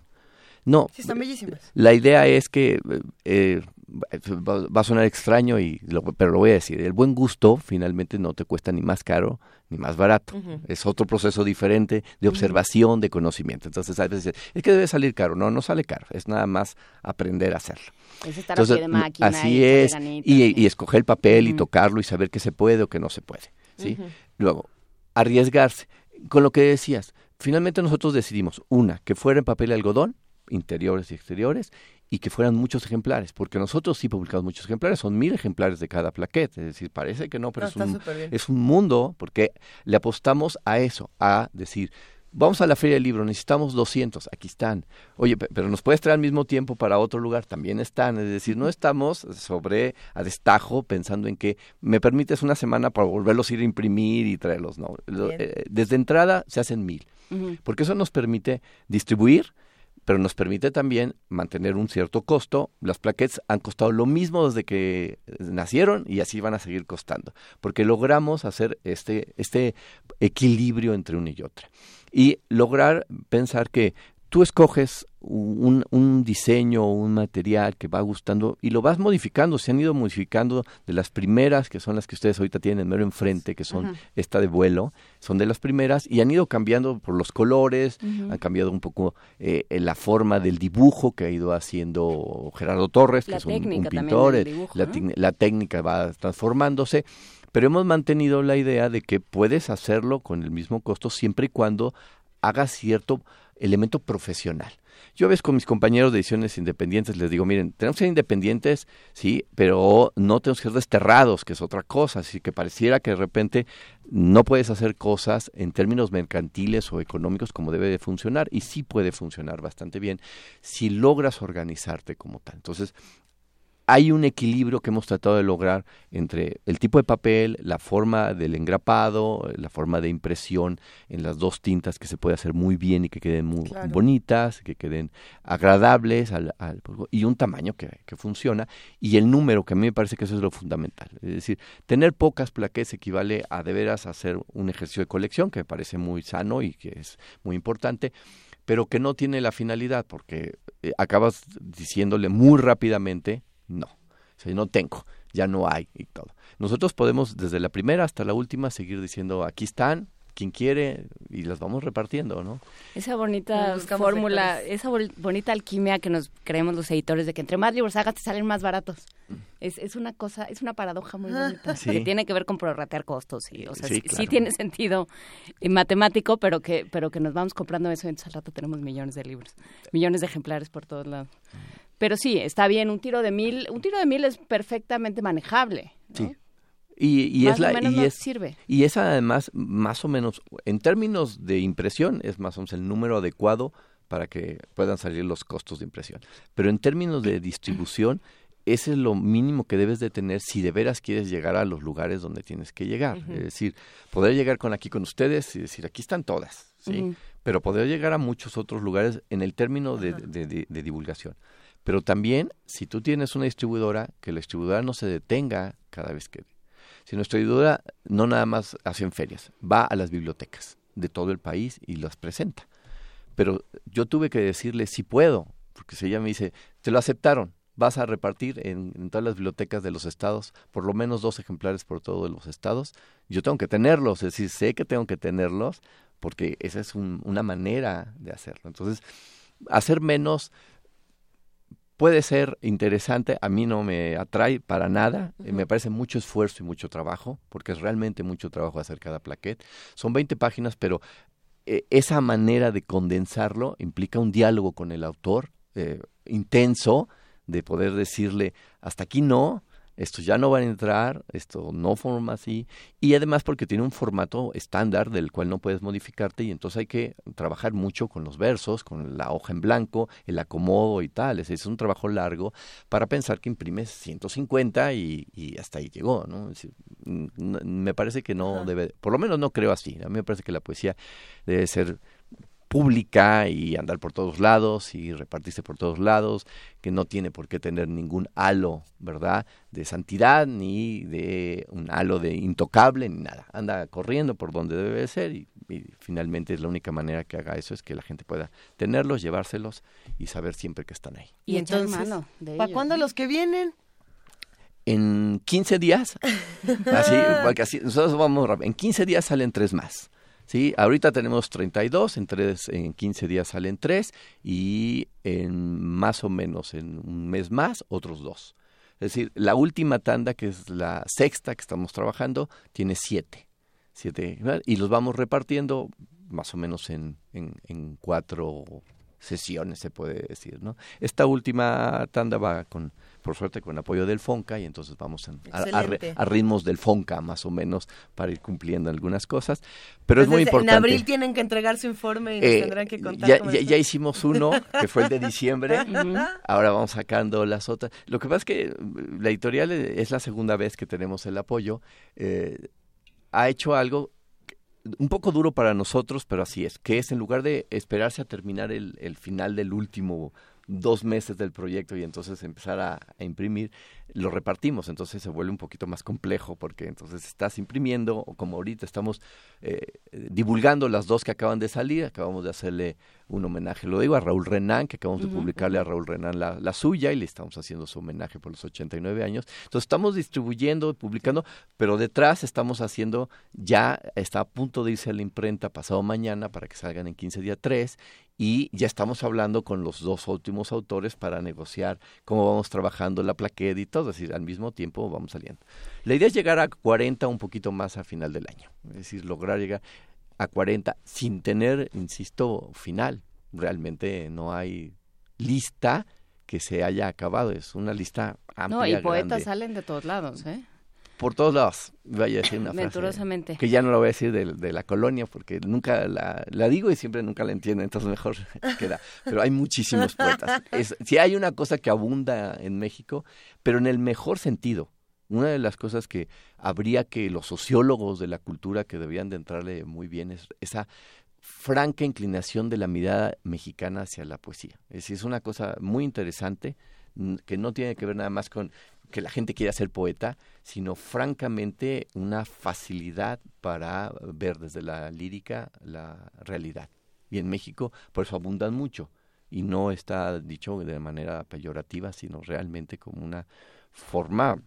No, Sí, están bellísimas. la idea es que eh, va, a sonar extraño, y lo- pero lo voy a decir, el buen gusto finalmente no te cuesta ni más caro ni más barato. Es otro proceso diferente de observación, de conocimiento. Entonces, a veces es que debe salir caro. No, no sale caro. Es nada más aprender a hacerlo. Es estar Entonces, a pie de máquina así es. Y, escoger el papel y tocarlo y saber qué se puede o qué no se puede. ¿sí? Luego, arriesgarse. Con lo que decías, finalmente nosotros decidimos, una, que fuera en papel y algodón, interiores y exteriores, y que fueran muchos ejemplares, porque nosotros sí publicamos muchos ejemplares, son mil ejemplares de cada plaquete, es decir, parece que no, pero No, es, un, es un mundo, porque le apostamos a eso, a decir, vamos a la feria del libro, necesitamos 200, aquí están. Oye, pe- pero nos puedes traer al mismo tiempo para otro lugar, también están. Es decir, no estamos sobre a destajo pensando en que me permites una semana para volverlos a ir a imprimir y traerlos. No, Bien. eh, desde entrada se hacen mil, porque eso nos permite distribuir, pero nos permite también mantener un cierto costo. Las plaquettes han costado lo mismo desde que eh, nacieron y así van a seguir costando, porque logramos hacer este, este equilibrio entre una y otra. Y lograr pensar que tú escoges un, un diseño o un material que va gustando y lo vas modificando. Se han ido modificando de las primeras, que son las que ustedes ahorita tienen mero enfrente, que son Ajá. esta de vuelo, son de las primeras y han ido cambiando por los colores, han cambiado un poco eh, en la forma del dibujo que ha ido haciendo Gerardo Torres, que La es un, pintor, eh, dibujo, la, ¿no? tec- la técnica va transformándose, pero hemos mantenido la idea de que puedes hacerlo con el mismo costo siempre y cuando hagas cierto elemento profesional. Yo a veces con mis compañeros de ediciones independientes les digo, miren, tenemos que ser independientes, sí, pero no tenemos que ser desterrados, que es otra cosa, así que pareciera que de repente no puedes hacer cosas en términos mercantiles o económicos como debe de funcionar, y sí puede funcionar bastante bien si logras organizarte como tal. Entonces, hay un equilibrio que hemos tratado de lograr entre el tipo de papel, la forma del engrapado, la forma de impresión en las dos tintas que se puede hacer muy bien y que queden muy bonitas, que queden agradables al, al- y un tamaño que, que funciona y el número que a mí me parece que eso es lo fundamental. Es decir, tener pocas plaquetas equivale a de veras hacer un ejercicio de colección que me parece muy sano y que es muy importante pero que no tiene la finalidad porque eh, acabas diciéndole muy rápidamente no, o sea, no tengo, ya no hay y todo. Nosotros podemos desde la primera hasta la última seguir diciendo aquí están, quien quiere y las vamos repartiendo, ¿no? Esa bonita fórmula, esa bol- bonita alquimia que nos creemos los editores de que entre más libros hagas te salen más baratos. Es, es una cosa, es una paradoja muy bonita Sí. que tiene que ver con prorratear costos y, o sea, Sí, sí, claro. sí tiene sentido eh, matemático, pero que pero que nos vamos comprando eso y entonces al rato tenemos millones de libros, millones de ejemplares por todos lados. Pero sí, está bien, un tiro de mil, un tiro de mil es perfectamente manejable. ¿no? Sí. Y, y Más es la o menos y es, sirve. y es además más o menos en términos de impresión es más o menos el número adecuado para que puedan salir los costos de impresión. Pero en términos de distribución ese es lo mínimo que debes de tener si de veras quieres llegar a los lugares donde tienes que llegar. Es decir, poder llegar con aquí con ustedes y decir, aquí están todas, ¿sí? Pero poder llegar a muchos otros lugares en el término de, de- de- de divulgación. Pero también, si tú tienes una distribuidora, que la distribuidora no se detenga cada vez que... Si nuestra distribuidora no nada más hace en ferias, va a las bibliotecas de todo el país y las presenta. Pero yo tuve que decirle si puedo, porque si ella me dice, te lo aceptaron, vas a repartir en, todas las bibliotecas de los estados, por lo menos dos ejemplares por todos los estados, yo tengo que tenerlos, es decir, sé que tengo que tenerlos, porque esa es un- una manera de hacerlo. Entonces, hacer menos puede ser interesante, a mí no me atrae para nada, eh, me parece mucho esfuerzo y mucho trabajo, porque es realmente mucho trabajo hacer cada plaquet. Son 20 páginas, pero eh, esa manera de condensarlo implica un diálogo con el autor eh, intenso, de poder decirle, hasta aquí no, esto ya no va a entrar, esto no forma así, y además porque tiene un formato estándar del cual no puedes modificarte y entonces hay que trabajar mucho con los versos, con la hoja en blanco, el acomodo y tal, es, es un trabajo largo para pensar que imprimes 150 y, y hasta ahí llegó, ¿no? Es me parece que no debe, por lo menos no creo así, a mí me parece que la poesía debe ser pública y andar por todos lados y repartirse por todos lados, que no tiene por qué tener ningún halo, ¿verdad? De santidad, ni de un halo de intocable, ni nada. Anda corriendo por donde debe de ser y, y finalmente es la única manera que haga eso es que la gente pueda tenerlos, llevárselos y saber siempre que están ahí. Y, entonces, ¿Para cuándo los que vienen? En 15 días, así, porque así, nosotros vamos rápido. En 15 días salen tres más. ¿Sí? Ahorita tenemos 32, en, tres, en 15 días salen tres y en más o menos en un mes más otros dos. Es decir, la última tanda, que es la sexta que estamos trabajando, tiene siete. siete ¿verdad? y los vamos repartiendo más o menos en, en, en cuatro sesiones, se puede decir. ¿no? Esta última tanda va con por suerte con apoyo del FONCA y entonces vamos en- a, a a ritmos del FONCA más o menos para ir cumpliendo algunas cosas, pero es muy importante. En abril tienen que entregar su informe y nos Eh, tendrán que contar ya, hicimos uno, que fue el de diciembre, ahora vamos sacando las otras. Lo que pasa es que mm, la editorial eh, es la segunda vez que tenemos el apoyo, eh, ha hecho algo un poco duro para nosotros, pero así es, que es en lugar de esperarse a terminar el, el final del último dos meses del proyecto y entonces empezar a, a imprimir, lo repartimos, entonces se vuelve un poquito más complejo porque entonces estás imprimiendo, o como ahorita estamos eh, eh, divulgando las dos que acaban de salir, acabamos de hacerle un homenaje, lo digo, a Raúl Renán, que acabamos de publicarle a Raúl Renán la, la suya y le estamos haciendo su homenaje por los 89 años. Entonces estamos distribuyendo, publicando, pero detrás estamos haciendo, ya está a punto de irse a la imprenta pasado mañana para que salgan en 15 días 3 y ya estamos hablando con los dos últimos autores para negociar cómo vamos trabajando la plaqueta y todo, es decir, al mismo tiempo vamos saliendo. La idea es llegar a 40 un poquito más a final del año, es decir, lograr llegar a 40 sin tener, insisto, final. realmente no hay lista que se haya acabado. Es una lista amplia. No, y poetas grande. salen de todos lados, ¿eh? Por todos lados. Vaya a decir una frase. Venturosamente. Que ya no lo voy a decir de, de la colonia porque nunca la, la digo y siempre nunca la entiendo, entonces mejor queda. Pero hay muchísimos poetas. Es, si hay una cosa que abunda en México, pero en el mejor sentido. Una de las cosas que habría que los sociólogos de la cultura que deberían de entrarle muy bien es esa franca inclinación de la mirada mexicana hacia la poesía. Es decir, es una cosa muy interesante que no tiene que ver nada más con que la gente quiera ser poeta, sino francamente una facilidad para ver desde la lírica la realidad. Y en México por eso abundan mucho. Y no está dicho de manera peyorativa, sino realmente como una forma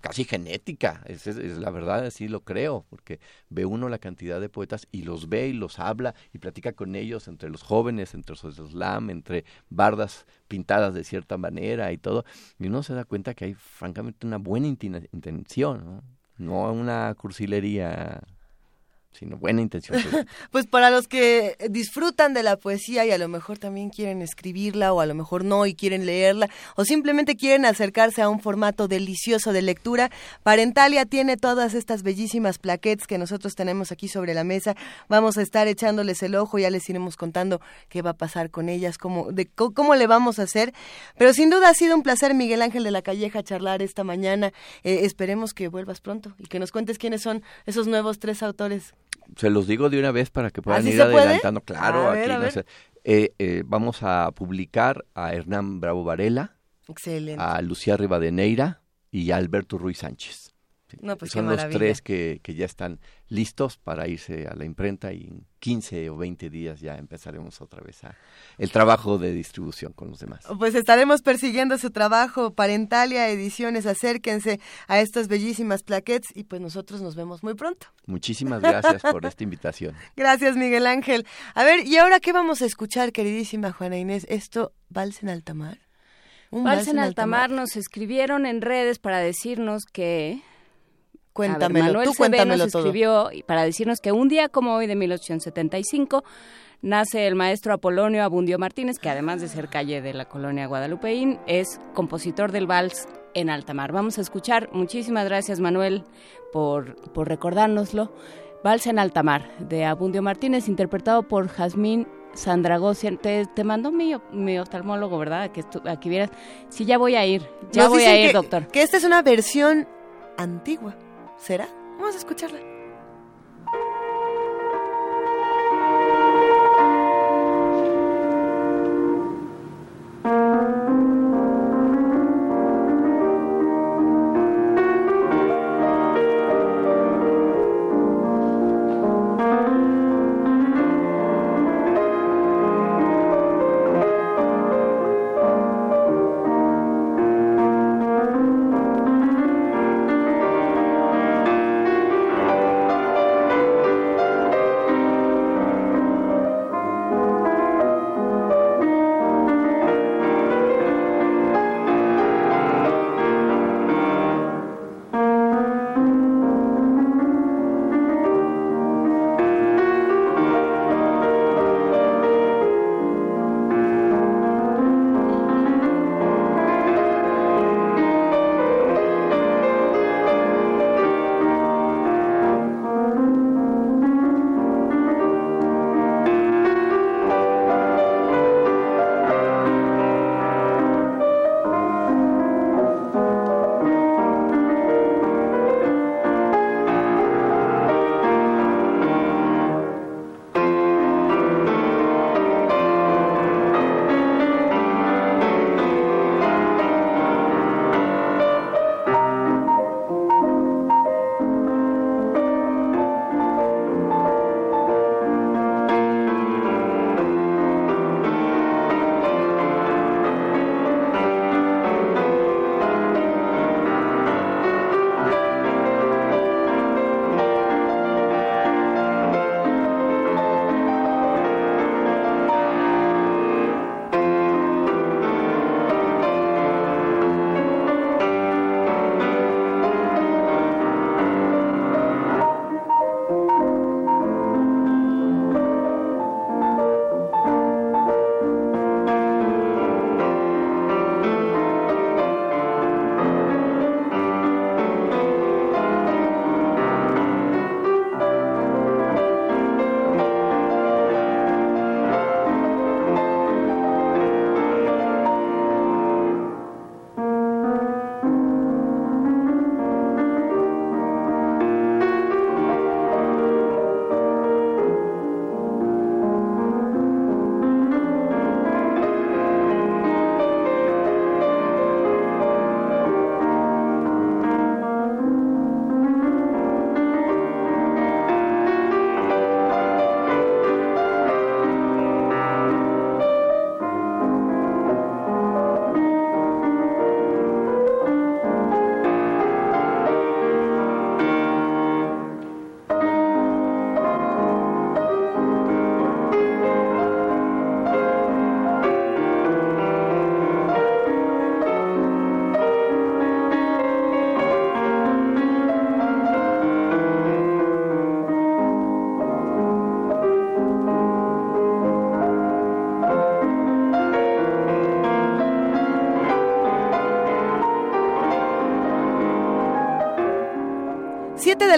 casi genética, es, es, es, la verdad, así lo creo, porque ve uno la cantidad de poetas y los ve y los habla y platica con ellos entre los jóvenes, entre los slam, entre bardas pintadas de cierta manera y todo, y uno se da cuenta que hay francamente una buena intención, ¿no? no una cursilería sino buena intención. pues para los que disfrutan de la poesía y a lo mejor también quieren escribirla o a lo mejor no y quieren leerla o simplemente quieren acercarse a un formato delicioso de lectura, Parentalia tiene todas estas bellísimas plaquettes que nosotros tenemos aquí sobre la mesa. Vamos a estar echándoles el ojo, ya les iremos contando qué va a pasar con ellas, cómo, de, cómo le vamos a hacer. Pero sin duda ha sido un placer, Miguel Ángel de la Calleja, charlar esta mañana. Eh, esperemos que vuelvas pronto y que nos cuentes quiénes son esos nuevos tres autores se los digo de una vez para que puedan ir adelantando. Claro, a ver, aquí no sé. eh, eh, vamos a publicar a Hernán Bravo Varela, Excelente. a Lucía Rivadeneira y a Alberto Ruiz Sánchez. No, pues Son los tres que, que, ya están listos para irse a la imprenta y en 15 o 20 días ya empezaremos otra vez a el trabajo de distribución con los demás. Pues estaremos persiguiendo su trabajo. Parentalia Ediciones, acérquense a estas bellísimas plaquettes y pues nosotros nos vemos muy pronto. Muchísimas gracias por esta invitación. Gracias, Miguel Ángel. A ver, ¿y ahora qué vamos a escuchar, queridísima Juana Inés? ¿Esto, Vals en Alta Mar? Un Vals en Alta Mar nos escribieron en redes para decirnos que Cuéntamelo, ver, Manuel tú cuéntamelo nos escribió para decirnos que un día como hoy de 1875 nace el maestro Apolonio Abundio Martínez, que además de ser calle de la colonia Guadalupeín, es compositor del vals en alta mar. Vamos a escuchar, muchísimas gracias Manuel por, por recordárnoslo, Vals en alta mar de Abundio Martínez, interpretado por Jazmín Sandragosian, te, te mandó mi, mi, oftalmólogo, ¿verdad? Que vieras. Sí, ya voy a ir, ya Nos voy a ir, que, doctor. Que esta es una versión antigua. ¿Será? Vamos a escucharla.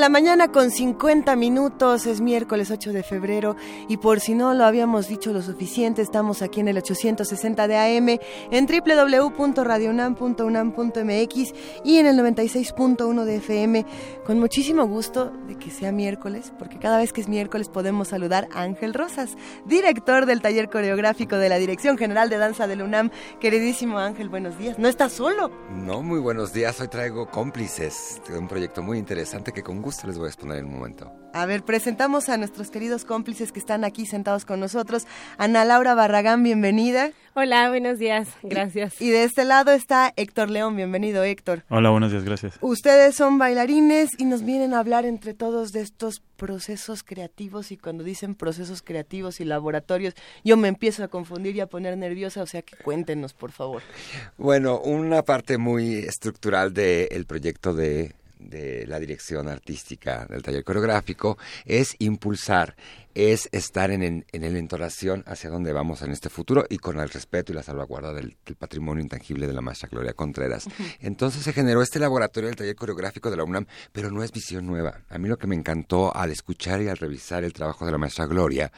La mañana con 50 minutos, es miércoles 8 de febrero y por si no lo habíamos dicho lo suficiente, estamos aquí en el 860 de AM, en www.radionam.unam.mx y en el 96.1 de FM, con muchísimo gusto de que sea miércoles, porque cada vez que es miércoles podemos saludar a Ángel Rosas, director del taller coreográfico de la Dirección General de Danza del UNAM. Queridísimo Ángel, buenos días. ¿No estás solo? No, muy buenos días. Hoy traigo cómplices de un proyecto muy interesante que con gusto les voy a exponer en un momento. A ver, presentamos a nuestros queridos cómplices que están aquí sentados con nosotros. Ana Laura Barragán, bienvenida. Hola, buenos días. Gracias. Y de este lado está Héctor León. Bienvenido, Héctor. Hola, buenos días, gracias. Ustedes son bailarines y nos vienen a hablar entre todos de estos procesos creativos y cuando dicen procesos creativos y laboratorios, yo me empiezo a confundir y a poner nerviosa, o sea que cuéntenos, por favor. Bueno, una parte muy estructural del proyecto de de la dirección artística del taller coreográfico es impulsar, es estar en, en, en la entonación hacia donde vamos en este futuro y con el respeto y la salvaguarda del, del patrimonio intangible de la maestra Gloria Contreras. Entonces se generó este laboratorio del taller coreográfico de la UNAM, pero no es visión nueva. A mí lo que me encantó al escuchar y al revisar el trabajo de la maestra Gloria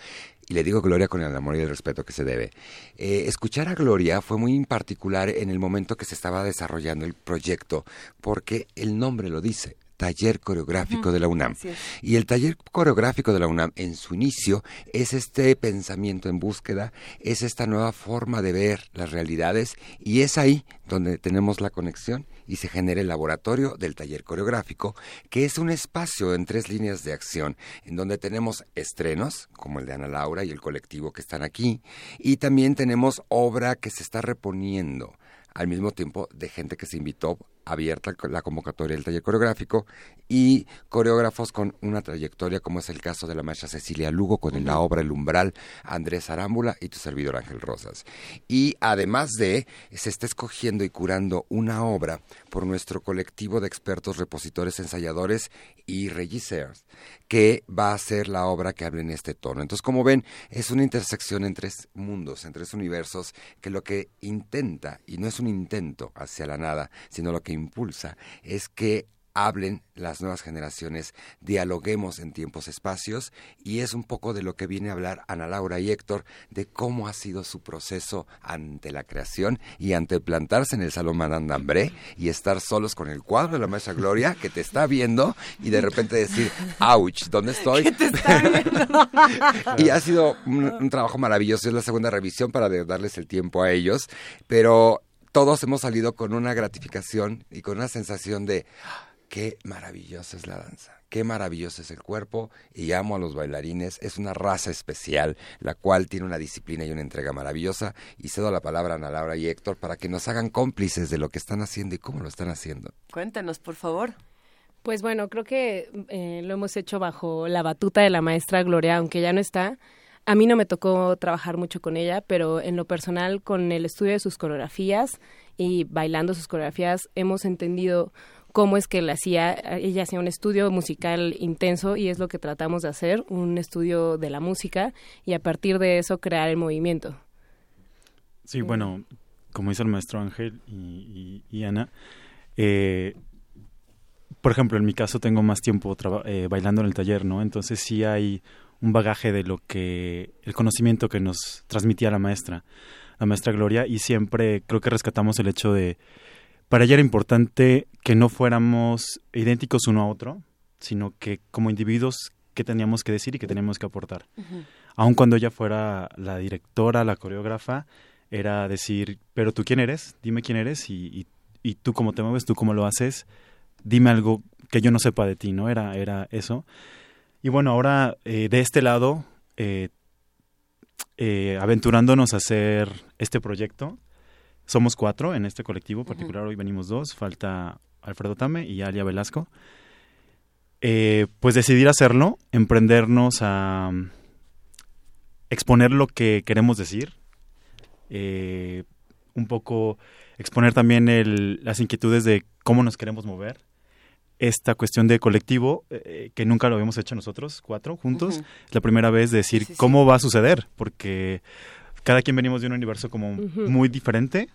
y le digo Gloria con el amor y el respeto que se debe. Eh, escuchar a Gloria fue muy en particular en el momento que se estaba desarrollando el proyecto, porque el nombre lo dice. Taller Coreográfico de la UNAM. Y el Taller Coreográfico de la UNAM, en su inicio, es este pensamiento en búsqueda, es esta nueva forma de ver las realidades, y es ahí donde tenemos la conexión y se genera el laboratorio del taller coreográfico, que es un espacio en tres líneas de acción, en donde tenemos estrenos, como el de Ana Laura y el colectivo que están aquí, y también tenemos obra que se está reponiendo al mismo tiempo de gente que se invitó abierta la convocatoria del taller coreográfico y coreógrafos con una trayectoria como es el caso de la maestra Cecilia Lugo con la obra El Umbral, Andrés Arámbula y tu servidor Ángel Rosas. Y además de, se está escogiendo y curando una obra por nuestro colectivo de expertos, repositores, ensayadores y regisseurs, que va a ser la obra que hable en este tono. Entonces, como ven, es una intersección en tres mundos, en tres universos, que lo que intenta, y no es un intento hacia la nada, sino lo que impulsa, es que hablen las nuevas generaciones, dialoguemos en tiempos, espacios, y es un poco de lo que viene a hablar Ana Laura y Héctor, de cómo ha sido su proceso ante la creación y ante plantarse en el Salón Madame d'Ambré y estar solos con el cuadro de la maestra Gloria que te está viendo y de repente decir, ouch, ¿dónde estoy? y ha sido un, un, trabajo maravilloso, es la segunda revisión para darles el tiempo a ellos, pero todos hemos salido con una gratificación y con una sensación de qué maravillosa es la danza, qué maravilloso es el cuerpo y amo a los bailarines, es una raza especial, la cual tiene una disciplina y una entrega maravillosa y cedo la palabra a Ana Laura y Héctor para que nos hagan cómplices de lo que están haciendo y cómo lo están haciendo. Cuéntanos, por favor. Pues bueno, creo que eh, lo hemos hecho bajo la batuta de la maestra Gloria, aunque ya no está. A mí no me tocó trabajar mucho con ella, pero en lo personal, con el estudio de sus coreografías y bailando sus coreografías, hemos entendido cómo es que la hacía, ella hacía un estudio musical intenso y es lo que tratamos de hacer, un estudio de la música y a partir de eso crear el movimiento. Sí, bueno, como dice el maestro Ángel y, y, y Ana, eh, por ejemplo, en mi caso tengo más tiempo eh, bailando en el taller, ¿no? Entonces sí hay un bagaje de lo que, el conocimiento que nos transmitía la maestra, la maestra Gloria, y siempre creo que rescatamos el hecho de, para ella era importante que no fuéramos idénticos uno a otro, sino que como individuos, qué teníamos que decir y qué teníamos que aportar. Uh -huh. Aun cuando ella fuera la directora, la coreógrafa, era decir, pero tú quién eres, dime quién eres y, y, y tú cómo te mueves, tú cómo lo haces, dime algo que yo no sepa de ti, ¿no? Era, era eso. Y bueno, ahora eh, de este lado, eh, eh, aventurándonos a hacer este proyecto, somos cuatro en este colectivo en particular, uh -huh. hoy venimos dos, falta Alfredo Tame y Alia Velasco. Pues decidir hacerlo, emprendernos a um, exponer lo que queremos decir, un poco exponer también el, las inquietudes de cómo nos queremos mover, esta cuestión de colectivo eh, que nunca lo habíamos hecho nosotros cuatro juntos. Uh -huh. Es la primera vez de decir sí, sí, cómo sí. va a suceder, porque cada quien venimos de un universo como uh -huh. muy diferente,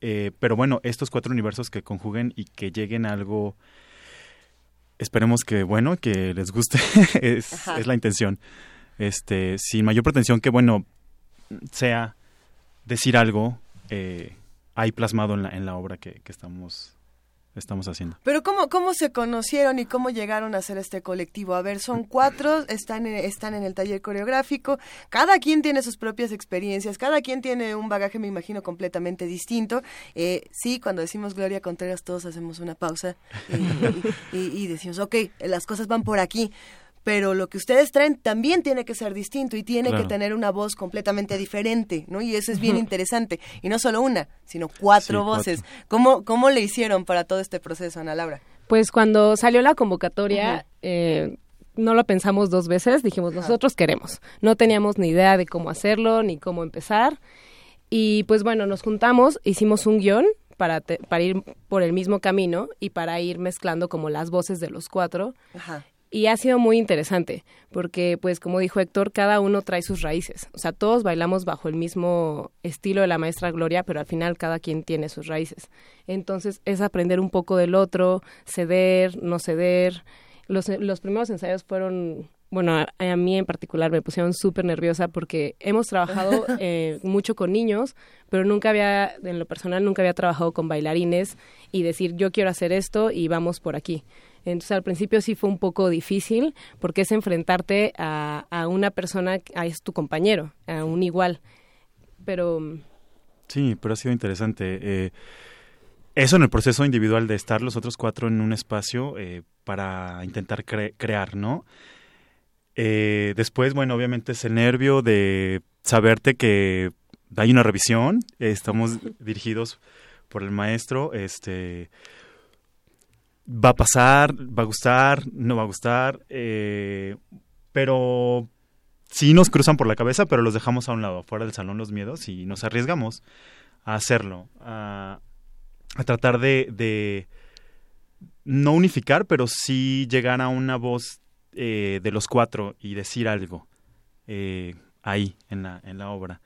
eh, pero bueno, estos cuatro universos que conjuguen y que lleguen a algo esperemos que, bueno, que les guste, es, es la intención. Este, sin mayor pretensión que, bueno, sea decir algo eh, ahí plasmado en la, en la obra que, que estamos, estamos haciendo. Pero ¿cómo, ¿cómo se conocieron y cómo llegaron a ser este colectivo? A ver, son cuatro, están en, están en el taller coreográfico, cada quien tiene sus propias experiencias, cada quien tiene un bagaje, me imagino, completamente distinto. Eh, sí, cuando decimos Gloria Contreras todos hacemos una pausa eh, y, y- decimos, ok, las cosas van por aquí. Pero lo que ustedes traen también tiene que ser distinto y tiene Claro. que tener una voz completamente diferente, ¿no? Y eso es bien interesante. Y no solo una, sino cuatro Sí, cuatro. voces. ¿Cómo, ¿Cómo le hicieron para todo este proceso, Ana Laura? Pues cuando salió la convocatoria, eh, no lo pensamos dos veces, dijimos, nosotros queremos. No teníamos ni idea de cómo hacerlo, ni cómo empezar. Y pues bueno, nos juntamos, hicimos un guion para, te- para ir por el mismo camino y para ir mezclando como las voces de los cuatro. Ajá. Y ha sido muy interesante, porque pues como dijo Héctor, cada uno trae sus raíces. O sea, todos bailamos bajo el mismo estilo de la maestra Gloria, pero al final cada quien tiene sus raíces. Entonces es aprender un poco del otro, ceder, no ceder. Los, los primeros ensayos fueron, bueno, a, a mí en particular me pusieron súper nerviosa porque hemos trabajado eh, mucho con niños, pero nunca había, en lo personal, nunca había trabajado con bailarines y decir, yo quiero hacer esto y vamos por aquí. Entonces al principio sí fue un poco difícil porque es enfrentarte a, a una persona, a, es tu compañero, a un igual. Pero Sí, pero ha sido interesante. Eh, eso en el proceso individual de estar los otros cuatro en un espacio eh, para intentar cre- crear, ¿no? Eh, después, bueno, obviamente es el nervio de saberte que hay una revisión, estamos dirigidos por el maestro, este va a pasar, va a gustar, no va a gustar, eh, pero sí nos cruzan por la cabeza, pero los dejamos a un lado, fuera del salón los miedos y nos arriesgamos a hacerlo, a, tratar de, de no unificar, pero sí llegar a una voz eh, de los cuatro y decir algo eh, ahí en la, en la obra.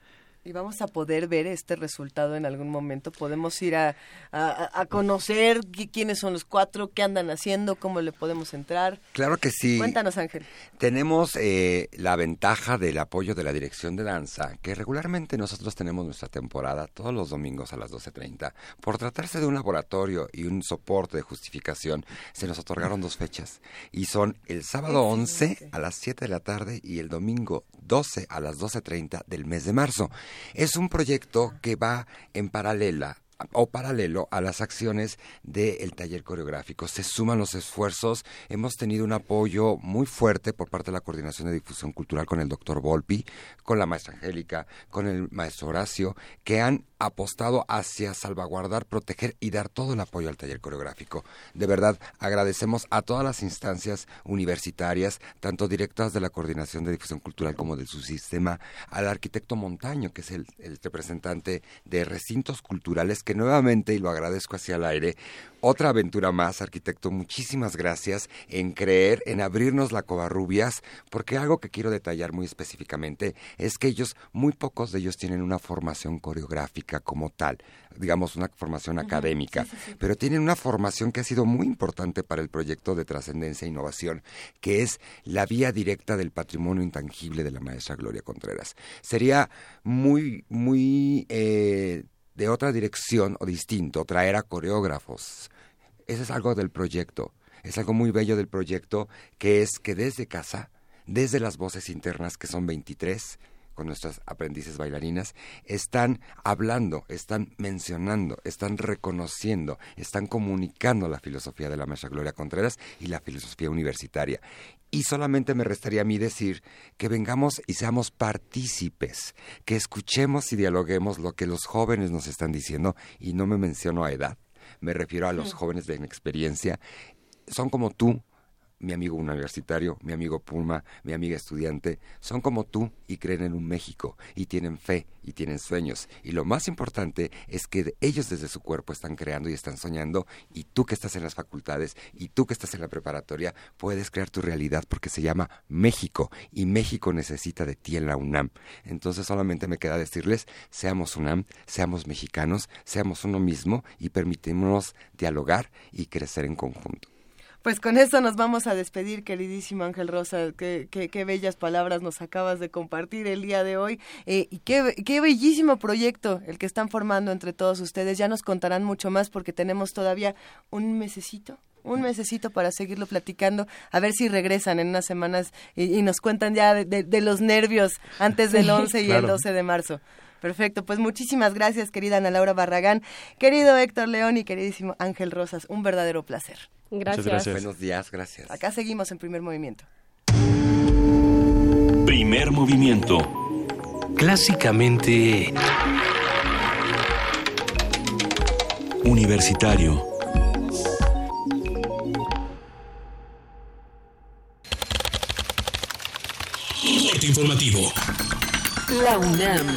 Y vamos a poder ver este resultado en algún momento. Podemos ir a, a- a conocer qui- quiénes son los cuatro, qué andan haciendo, cómo le podemos entrar. Claro que sí. Cuéntanos, Ángel. Tenemos eh, la ventaja del apoyo de la dirección de danza, que regularmente nosotros tenemos nuestra temporada todos los domingos a las 12.30. Por tratarse de un laboratorio y un soporte de justificación, se nos otorgaron dos fechas. Y son el sábado 11 a las 7 de la tarde y el domingo 12 a las 12.30 del mes de marzo. Es un proyecto que va en paralela o paralelo a las acciones del taller coreográfico. Se suman los esfuerzos. Hemos tenido un apoyo muy fuerte por parte de la Coordinación de Difusión Cultural con el doctor Volpi, con la maestra Angélica, con el maestro Horacio, que han apostado hacia salvaguardar, proteger y dar todo el apoyo al taller coreográfico. De verdad, agradecemos a todas las instancias universitarias, tanto directas de la Coordinación de Difusión Cultural como del subsistema, al arquitecto Montaño, que es el, el representante de recintos culturales, que nuevamente, y lo agradezco hacia el aire, otra aventura más, arquitecto, muchísimas gracias en creer, en abrirnos la Covarrubias, porque algo que quiero detallar muy específicamente es que ellos, muy pocos de ellos tienen una formación coreográfica como tal, digamos una formación académica, pero tienen una formación que ha sido muy importante para el proyecto de trascendencia e innovación, que es la vía directa del patrimonio intangible de la maestra Gloria Contreras. Sería muy, muy... eh, de otra dirección o distinto, traer a coreógrafos. Eso es algo del proyecto. Es algo muy bello del proyecto, que es que desde casa, desde las voces internas, que son 23, con nuestras aprendices bailarinas, están hablando, están mencionando, están reconociendo, están comunicando la filosofía de la maestra Gloria Contreras y la filosofía universitaria. Y solamente me restaría a mí decir que vengamos y seamos partícipes, que escuchemos y dialoguemos lo que los jóvenes nos están diciendo, y no me menciono a edad, me refiero a los jóvenes de experiencia, son como tú, mi amigo universitario, mi amigo Puma, mi amiga estudiante, son como tú y creen en un México y tienen fe y tienen sueños. Y lo más importante es que ellos desde su cuerpo están creando y están soñando y tú que estás en las facultades y tú que estás en la preparatoria puedes crear tu realidad porque se llama México y México necesita de ti en la UNAM. Entonces solamente me queda decirles, seamos UNAM, seamos mexicanos, seamos uno mismo y permitémonos dialogar y crecer en conjunto. Pues con esto nos vamos a despedir, queridísimo Ángel Rosa. Qué, qué, qué bellas palabras nos acabas de compartir el día de hoy. Eh, y qué, qué bellísimo proyecto el que están formando entre todos ustedes. Ya nos contarán mucho más porque tenemos todavía un mesecito un mesecito para seguirlo platicando, a ver si regresan en unas semanas y, nos cuentan ya de, los nervios antes del 11 y el 12 de marzo. Perfecto, pues muchísimas gracias, querida Ana Laura Barragán, querido Héctor León y queridísimo Ángel Rosas. Un verdadero placer. Gracias. Buenos días, gracias. Acá seguimos en primer movimiento. Primer movimiento. Clásicamente... Universitario. informativo. La UNAM.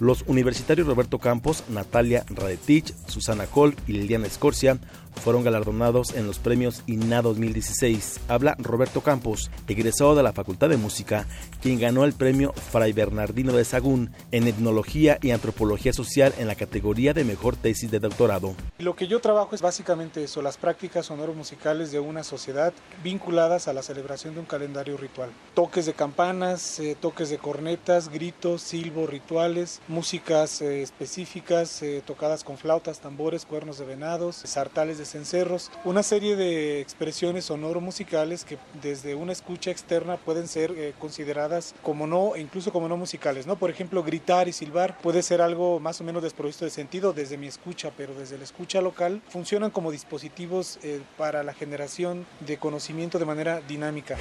Los universitarios Roberto Campos, Natalia Radetich, Susana Col y Liliana Escorcia fueron galardonados en los premios INA 2016. Habla Roberto Campos, egresado de la Facultad de Música, quien ganó el premio Fray Bernardino de Sagún en Etnología y Antropología Social en la categoría de Mejor Tesis de Doctorado. Lo que yo trabajo es básicamente eso, las prácticas sonoro-musicales de una sociedad vinculadas a la celebración de un calendario ritual. Toques de campanas, eh, toques de cornetas, gritos, silbos, rituales, músicas eh, específicas eh, tocadas con flautas, tambores, cuernos de venados, sartales de cencerros, una serie de expresiones sonoro-musicales que desde una escucha externa pueden ser eh, consideradas como no, incluso como no musicales, ¿no? Por ejemplo, gritar y silbar puede ser algo más o menos desprovisto de sentido desde mi escucha, pero desde la escucha local funcionan como dispositivos eh, para la generación de conocimiento de manera dinámica.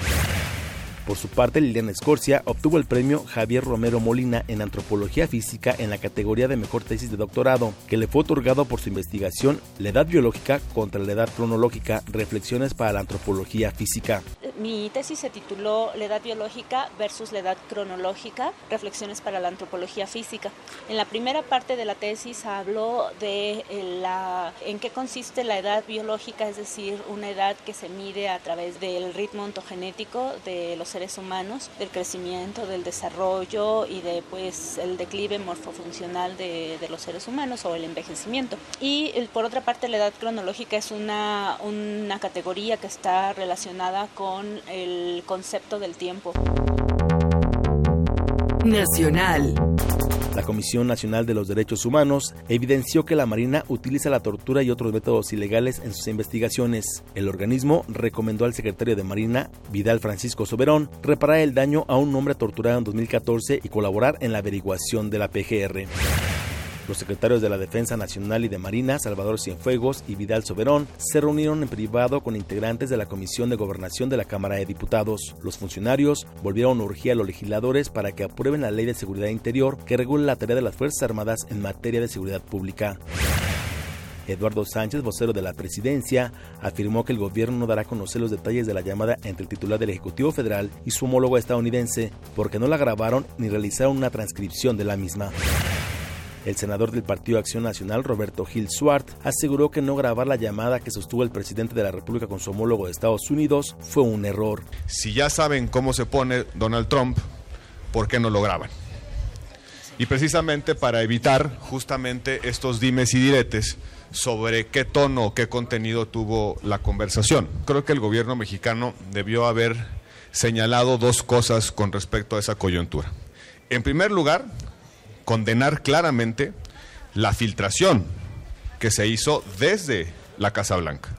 Por su parte, Liliana Escorcia obtuvo el premio Javier Romero Molina en Antropología Física en la categoría de Mejor Tesis de Doctorado, que le fue otorgado por su investigación La Edad Biológica contra la Edad Cronológica, Reflexiones para la Antropología Física. Mi tesis se tituló La Edad Biológica versus la Edad Cronológica, Reflexiones para la Antropología Física. En la primera parte de la tesis habló de la, en qué consiste la edad biológica, es decir, una edad que se mide a través del ritmo ontogenético de los seres humanos, del crecimiento, del desarrollo y de pues el declive morfofuncional de, de los seres humanos o el envejecimiento. Y por otra parte la edad cronológica es una, una categoría que está relacionada con el concepto del tiempo. Nacional. La Comisión Nacional de los Derechos Humanos evidenció que la Marina utiliza la tortura y otros métodos ilegales en sus investigaciones. El organismo recomendó al secretario de Marina, Vidal Francisco Soberón, reparar el daño a un hombre torturado en 2014 y colaborar en la averiguación de la PGR. Los secretarios de la Defensa Nacional y de Marina, Salvador Cienfuegos y Vidal Soberón, se reunieron en privado con integrantes de la Comisión de Gobernación de la Cámara de Diputados. Los funcionarios volvieron a urgir a los legisladores para que aprueben la Ley de Seguridad Interior que regula la tarea de las Fuerzas Armadas en materia de seguridad pública. Eduardo Sánchez, vocero de la presidencia, afirmó que el gobierno no dará a conocer los detalles de la llamada entre el titular del Ejecutivo Federal y su homólogo estadounidense, porque no la grabaron ni realizaron una transcripción de la misma. El senador del Partido Acción Nacional, Roberto Gil Swart, aseguró que no grabar la llamada que sostuvo el presidente de la República con su homólogo de Estados Unidos fue un error. Si ya saben cómo se pone Donald Trump, ¿por qué no lo graban? Y precisamente para evitar justamente estos dimes y diretes sobre qué tono qué contenido tuvo la conversación. Creo que el gobierno mexicano debió haber señalado dos cosas con respecto a esa coyuntura. En primer lugar, condenar claramente la filtración que se hizo desde la Casa Blanca.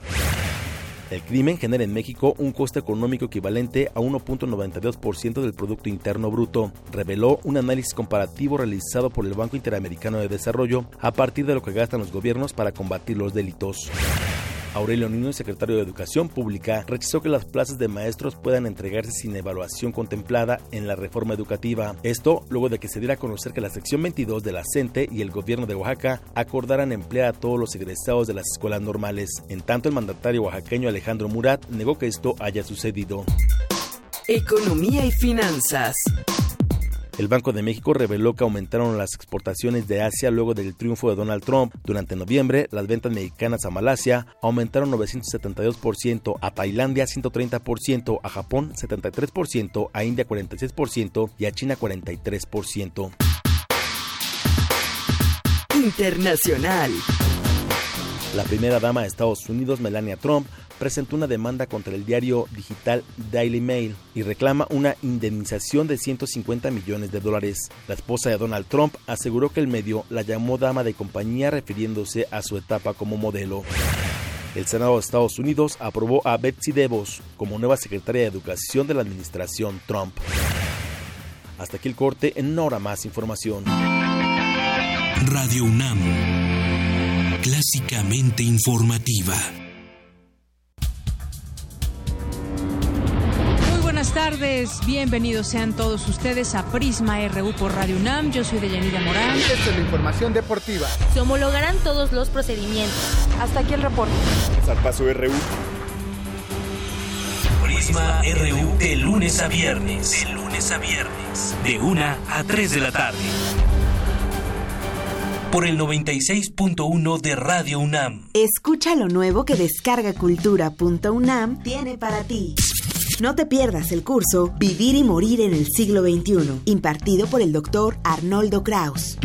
El crimen genera en México un coste económico equivalente a 1.92% del Producto Interno Bruto, reveló un análisis comparativo realizado por el Banco Interamericano de Desarrollo a partir de lo que gastan los gobiernos para combatir los delitos. Aurelio Nuño, secretario de Educación Pública, rechazó que las plazas de maestros puedan entregarse sin evaluación contemplada en la reforma educativa. Esto luego de que se diera a conocer que la sección 22 de la CENTE y el gobierno de Oaxaca acordaran emplear a todos los egresados de las escuelas normales. En tanto, el mandatario oaxaqueño Alejandro Murat negó que esto haya sucedido. Economía y finanzas. El Banco de México reveló que aumentaron las exportaciones de Asia luego del triunfo de Donald Trump. Durante noviembre, las ventas mexicanas a Malasia aumentaron 972%, a Tailandia 130%, a Japón 73%, a India 46% y a China 43%. Internacional. La primera dama de Estados Unidos, Melania Trump, presentó una demanda contra el diario digital Daily Mail y reclama una indemnización de 150 millones de dólares. La esposa de Donald Trump aseguró que el medio la llamó dama de compañía refiriéndose a su etapa como modelo. El Senado de Estados Unidos aprobó a Betsy DeVos como nueva secretaria de Educación de la administración Trump. Hasta aquí el corte, en una hora más información. Radio UNAM, clásicamente informativa. Muy buenas tardes, bienvenidos sean todos ustedes a Prisma RU por Radio UNAM. Yo soy Deyanira Morán. Esta es la información deportiva. Se homologarán todos los procedimientos. Hasta aquí el reporte. Zarpazo RU. Prisma RU de lunes a viernes. De lunes a viernes. De 1 a 3 de la tarde. Por el 96.1 de Radio UNAM. Escucha lo nuevo que descargacultura.unam tiene para ti. No te pierdas el curso Vivir y Morir en el siglo XXI, impartido por el doctor Arnoldo Kraus.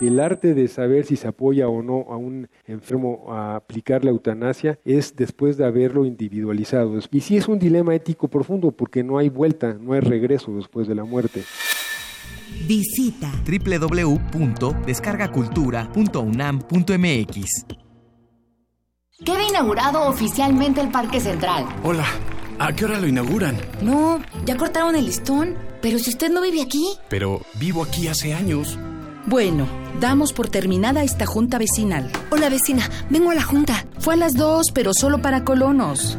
El arte de saber si se apoya o no a un enfermo a aplicar la eutanasia es después de haberlo individualizado. Y sí es un dilema ético profundo porque no hay vuelta, no hay regreso después de la muerte. Visita www.descargacultura.unam.mx. Queda inaugurado oficialmente el Parque Central. Hola, ¿a qué hora lo inauguran? No, ya cortaron el listón, pero si usted no vive aquí. Pero vivo aquí hace años. Bueno, damos por terminada esta junta vecinal. Hola vecina, vengo a la junta. Fue a las dos, pero solo para colonos.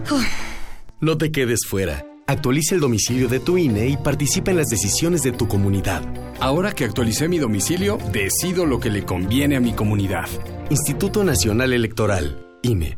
No te quedes fuera. Actualiza el domicilio de tu INE y participa en las decisiones de tu comunidad. Ahora que actualicé mi domicilio, decido lo que le conviene a mi comunidad. Instituto Nacional Electoral, INE.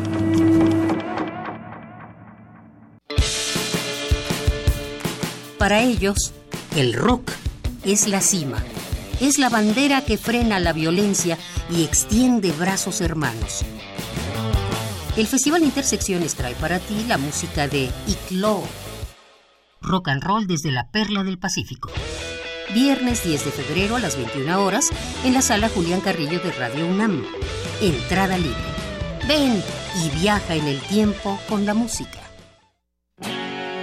Para ellos, el rock es la cima, es la bandera que frena la violencia y extiende brazos hermanos. El Festival Intersecciones trae para ti la música de ICLO, rock and roll desde la perla del Pacífico. Viernes 10 de febrero a las 21 horas en la sala Julián Carrillo de Radio UNAM. Entrada libre. Ven y viaja en el tiempo con la música.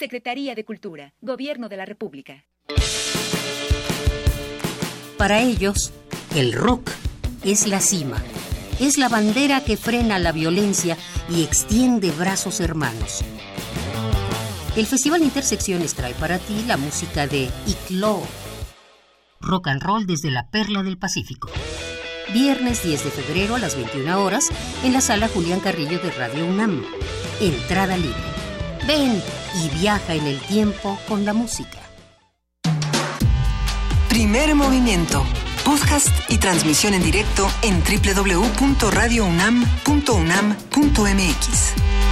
Secretaría de Cultura, Gobierno de la República. Para ellos, el rock es la cima, es la bandera que frena la violencia y extiende brazos hermanos. El Festival Intersecciones trae para ti la música de ICLO, rock and roll desde la perla del Pacífico. Viernes 10 de febrero a las 21 horas en la sala Julián Carrillo de Radio UNAM. Entrada libre. Ven y viaja en el tiempo con la música. Primer movimiento. Podcast y transmisión en directo en www.radiounam.unam.mx.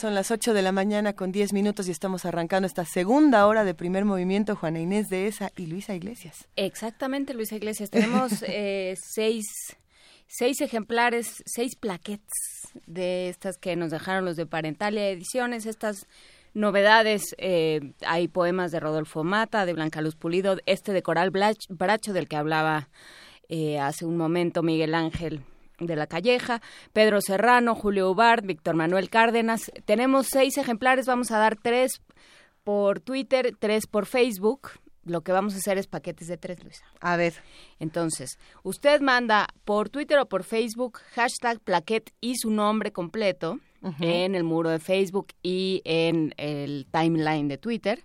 Son las 8 de la mañana con 10 minutos y estamos arrancando esta segunda hora de primer movimiento. Juana Inés de esa y Luisa Iglesias. Exactamente, Luisa Iglesias. Tenemos eh, seis, seis ejemplares, seis plaquettes de estas que nos dejaron los de Parentalia Ediciones, estas novedades, eh, hay poemas de Rodolfo Mata, de Blanca Luz Pulido, este de Coral Bracho del que hablaba eh, hace un momento Miguel Ángel de la Calleja, Pedro Serrano, Julio Ubard, Víctor Manuel Cárdenas. Tenemos seis ejemplares, vamos a dar tres por Twitter, tres por Facebook. Lo que vamos a hacer es paquetes de tres, Luisa. A ver. Entonces, usted manda por Twitter o por Facebook hashtag plaquet y su nombre completo en el muro de Facebook y en el timeline de Twitter.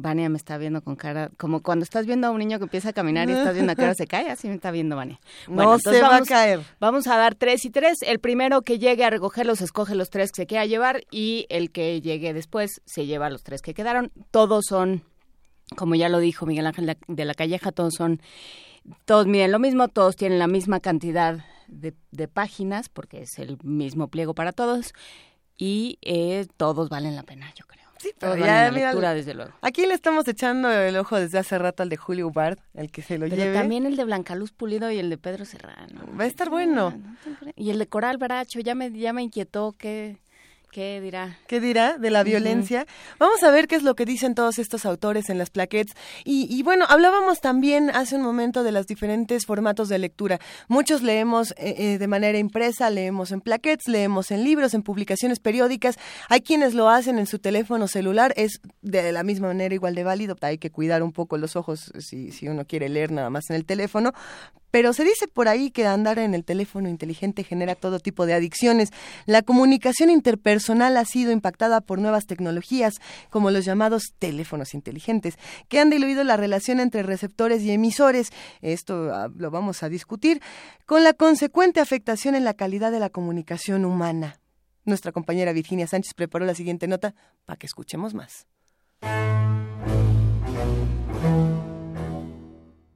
Vania me está viendo con cara, como cuando estás viendo a un niño que empieza a caminar y estás viendo a qué hora se cae, así me está viendo Vania. no se va a caer. Vamos a dar tres y tres. El primero que llegue a recogerlos escoge los tres que se quiera llevar y el que llegue después se lleva los tres que quedaron. Todos son, como ya lo dijo Miguel Ángel de la Calleja, todos son, todos miden lo mismo, todos tienen la misma cantidad de, páginas, porque es el mismo pliego para todos, y eh, todos valen la pena, yo creo. Sí, pero ya, lectura, desde luego. Aquí le estamos echando el ojo desde hace rato al de Julio Bard, el que se lo pero también el de Blanca Luz Pulido y el de Pedro Serrano. Va a estar bueno. Y el de Coral Baracho, ya me, ya me inquietó que ¿Qué dirá? ¿Qué dirá de la violencia? Vamos a ver qué es lo que dicen todos estos autores en las plaquettes. Y, bueno, hablábamos también hace un momento de los diferentes formatos de lectura. Muchos leemos eh, eh, de manera impresa, leemos en plaquettes, leemos en libros, en publicaciones periódicas. Hay quienes lo hacen en su teléfono celular. Es de la misma manera igual de válido. Hay que cuidar un poco los ojos si, si uno quiere leer nada más en el teléfono. Pero se dice por ahí que andar en el teléfono inteligente genera todo tipo de adicciones. La comunicación interpersonal ha sido impactada por nuevas tecnologías, como los llamados teléfonos inteligentes, que han diluido la relación entre receptores y emisores. Esto ah, lo vamos a discutir, con la consecuente afectación en la calidad de la comunicación humana. Nuestra compañera Virginia Sánchez preparó la siguiente nota para que escuchemos más.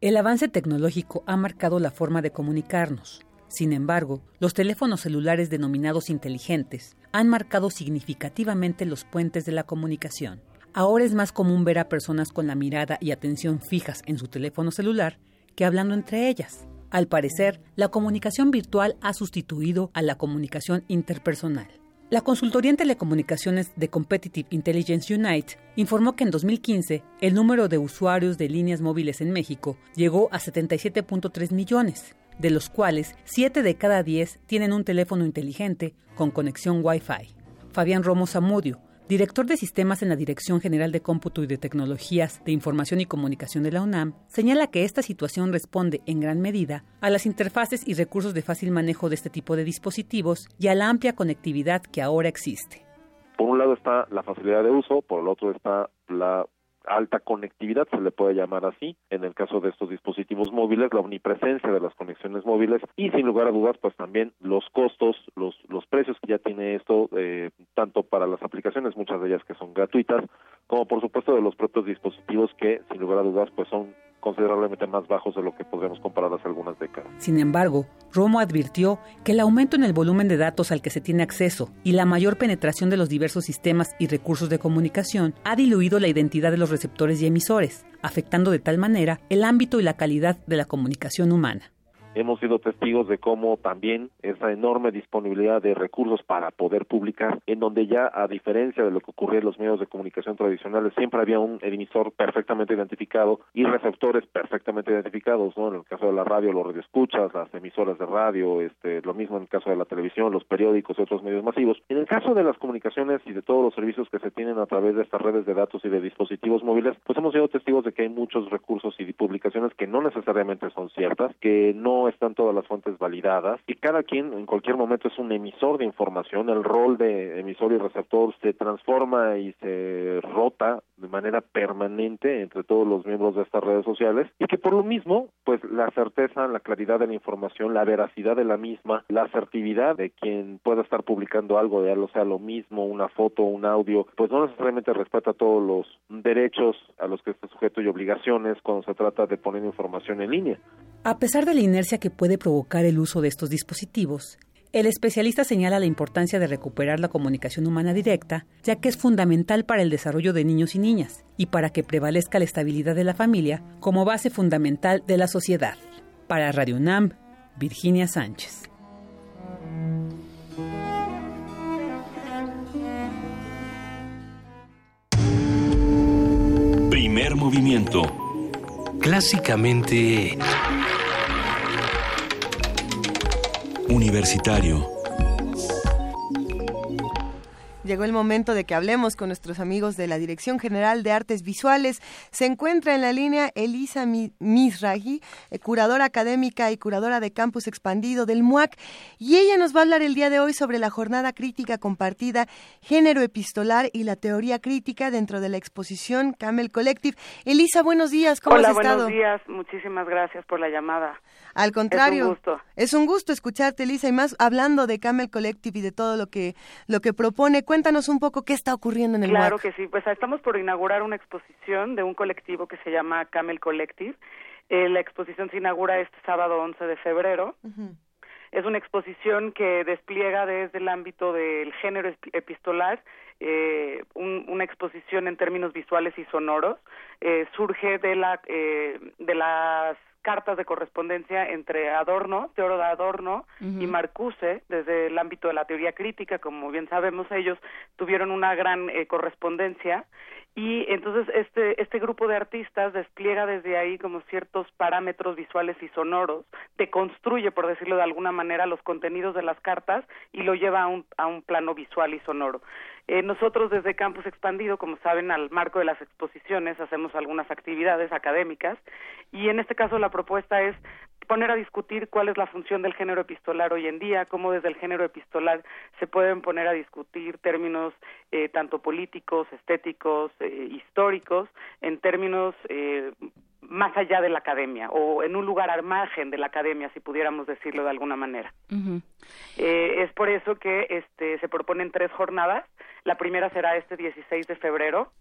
El avance tecnológico ha marcado la forma de comunicarnos. Sin embargo, los teléfonos celulares denominados inteligentes han marcado significativamente los puentes de la comunicación. Ahora es más común ver a personas con la mirada y atención fijas en su teléfono celular que hablando entre ellas. Al parecer, la comunicación virtual ha sustituido a la comunicación interpersonal. La consultoría en telecomunicaciones de Competitive Intelligence Unite informó que en 2015 el número de usuarios de líneas móviles en México llegó a 77.3 millones, de los cuales 7 de cada 10 tienen un teléfono inteligente con conexión Wi-Fi. Fabián Romo Zamudio, director de sistemas en la Dirección General de Cómputo y de Tecnologías de Información y Comunicación de la UNAM, señala que esta situación responde en gran medida a las interfaces y recursos de fácil manejo de este tipo de dispositivos y a la amplia conectividad que ahora existe. Por un lado está la facilidad de uso, por el otro está la alta conectividad, se le puede llamar así, en el caso de estos dispositivos móviles, la omnipresencia de las conexiones móviles y sin lugar a dudas, pues también los costos, los, los precios que ya tiene esto, eh, tanto para las aplicaciones, muchas de ellas que son gratuitas, como por supuesto de los propios dispositivos que sin lugar a dudas pues son considerablemente más bajos de lo que podríamos comparar hace algunas décadas. Sin embargo, Romo advirtió que el aumento en el volumen de datos al que se tiene acceso y la mayor penetración de los diversos sistemas y recursos de comunicación ha diluido la identidad de los receptores y emisores, afectando de tal manera el ámbito y la calidad de la comunicación humana hemos sido testigos de cómo también esa enorme disponibilidad de recursos para poder publicar, en donde ya a diferencia de lo que ocurría en los medios de comunicación tradicionales, siempre había un emisor perfectamente identificado y receptores perfectamente identificados, ¿no? En el caso de la radio, los radioescuchas, las emisoras de radio, este, lo mismo en el caso de la televisión, los periódicos y otros medios masivos. En el caso de las comunicaciones y de todos los servicios que se tienen a través de estas redes de datos y de dispositivos móviles, pues hemos sido testigos de que hay muchos recursos y publicaciones que no necesariamente son ciertas, que no están todas las fuentes validadas y cada quien en cualquier momento es un emisor de información, el rol de emisor y receptor se transforma y se rota de manera permanente entre todos los miembros de estas redes sociales y que por lo mismo, pues la certeza, la claridad de la información, la veracidad de la misma, la asertividad de quien pueda estar publicando algo, ya lo sea lo mismo, una foto, un audio, pues no necesariamente respeta todos los derechos a los que está sujeto y obligaciones cuando se trata de poner información en línea. A pesar de la inercia que puede provocar el uso de estos dispositivos, el especialista señala la importancia de recuperar la comunicación humana directa, ya que es fundamental para el desarrollo de niños y niñas y para que prevalezca la estabilidad de la familia como base fundamental de la sociedad. Para Radio UNAM, Virginia Sánchez. Primer movimiento. Clásicamente... Universitario. Llegó el momento de que hablemos con nuestros amigos de la Dirección General de Artes Visuales. Se encuentra en la línea Elisa Misragi, eh, curadora académica y curadora de campus expandido del MUAC, y ella nos va a hablar el día de hoy sobre la jornada crítica compartida, género epistolar y la teoría crítica dentro de la exposición Camel Collective. Elisa, buenos días, ¿cómo Hola, has estado? buenos días, muchísimas gracias por la llamada. Al contrario, Es un gusto. es un gusto escucharte, Elisa, y más hablando de Camel Collective y de todo lo que lo que propone. Cuéntanos un poco qué está ocurriendo en el Claro que sí, pues estamos por inaugurar una exposición de un colectivo que se llama Camel Collective. Eh, la exposición se inaugura este sábado 11 de febrero. Es una exposición que despliega desde el ámbito del género ep- epistolar eh, un- una exposición en términos visuales y sonoros. Eh, surge de, la, eh, de las cartas de correspondencia entre Adorno, Teodoro de Adorno y Marcuse, desde el ámbito de la teoría crítica, como bien sabemos, ellos tuvieron una gran eh, correspondencia y entonces este este grupo de artistas despliega desde ahí como ciertos parámetros visuales y sonoros, deconstruye, por decirlo de alguna manera, los contenidos de las cartas y lo lleva a un, a un plano visual y sonoro. Eh, nosotros desde Campus Expandido, como saben, al marco de las exposiciones hacemos algunas actividades académicas y en este caso la propuesta es poner a discutir cuál es la función del género epistolar hoy en día, cómo desde el género epistolar se pueden poner a discutir términos eh, tanto políticos, estéticos, eh, históricos, en términos eh, más allá de la academia o en un lugar al margen de la academia, si pudiéramos decirlo de alguna manera. Eh, es por eso que este, se proponen tres jornadas. La primera será este 16 de febrero,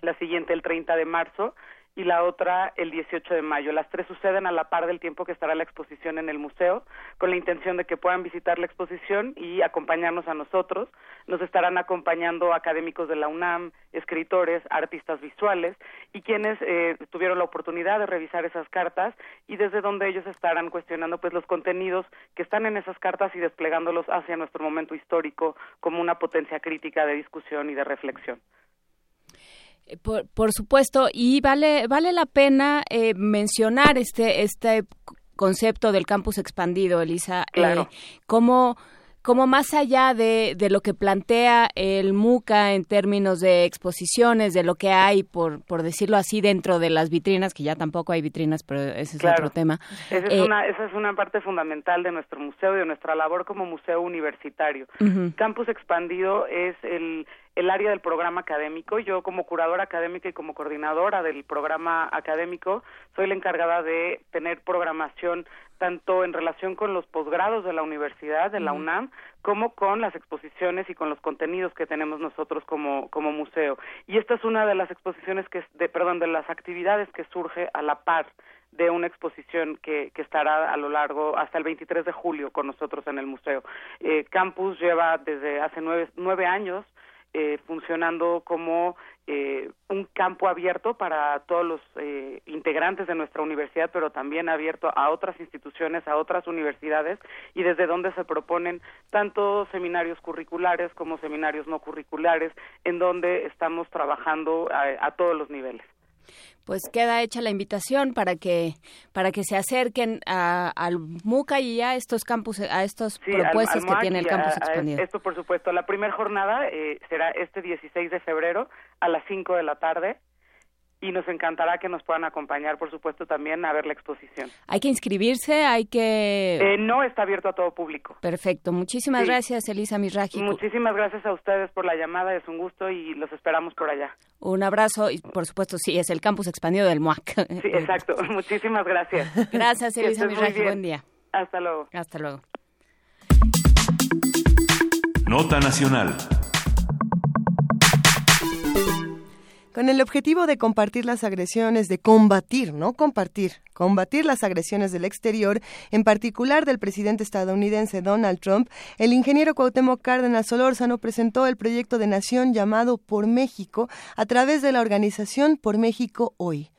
la siguiente el 30 de marzo y la otra el 18 de mayo. Las tres suceden a la par del tiempo que estará la exposición en el museo, con la intención de que puedan visitar la exposición y acompañarnos a nosotros. Nos estarán acompañando académicos de la UNAM, escritores, artistas visuales y quienes eh, tuvieron la oportunidad de revisar esas cartas y desde donde ellos estarán cuestionando pues los contenidos que están en esas cartas y desplegándolos hacia nuestro momento histórico como una potencia crítica de discusión y de reflexión. Eh, Por, por supuesto, y vale, vale la pena eh, mencionar este, este concepto del campus expandido, Elisa. Claro. Eh, cómo, cómo más allá de, de lo que plantea el MUCA en términos de exposiciones, de lo que hay, por, por decirlo así, dentro de las vitrinas, que ya tampoco hay vitrinas, pero ese es Claro. otro tema. Esa es, Eh, una, esa es una parte fundamental de nuestro museo y de nuestra labor como museo universitario. Campus Expandido es el, el área del programa académico. Yo como curadora académica y como coordinadora del programa académico soy la encargada de tener programación tanto en relación con los posgrados de la universidad, de la. UNAM, como con las exposiciones y con los contenidos que tenemos nosotros como, como museo. Y esta es una de las exposiciones que, de, perdón, de las actividades que surge a la par de una exposición que, que estará a lo largo hasta el 23 de julio con nosotros en el museo. Eh, Campus lleva desde hace nueve, nueve años eh, funcionando como eh, un campo abierto para todos los eh, integrantes de nuestra universidad, pero también abierto a otras instituciones, a otras universidades, y desde donde se proponen tanto seminarios curriculares como seminarios no curriculares, en donde estamos trabajando a, a todos los niveles. Pues queda hecha la invitación para que para que se acerquen a- al MUCA y a estos campus a estos Sí, propuestas al que tiene el a- campus a expandido. Esto, por supuesto. La primera jornada eh, será este 16 de febrero a las 5 de la tarde y nos encantará que nos puedan acompañar, por supuesto, también a ver la exposición. Hay que inscribirse, hay que Eh, no está abierto a todo público. Perfecto. Muchísimas Sí. gracias, Elisa Misraji. Muchísimas gracias a ustedes por la llamada, es un gusto y los esperamos por allá. Un abrazo y por supuesto sí, es el campus expandido del MUAC. Sí, exacto. Muchísimas gracias. Gracias, Elisa bien. Buen día. Hasta luego. Hasta luego. Nota Nacional. Con el objetivo de compartir las agresiones, de combatir, no compartir, combatir las agresiones del exterior, en particular del presidente estadounidense Donald Trump, el ingeniero Cuauhtémoc Cárdenas Solórzano presentó el proyecto de nación llamado Por México a través de la organización Por México Hoy.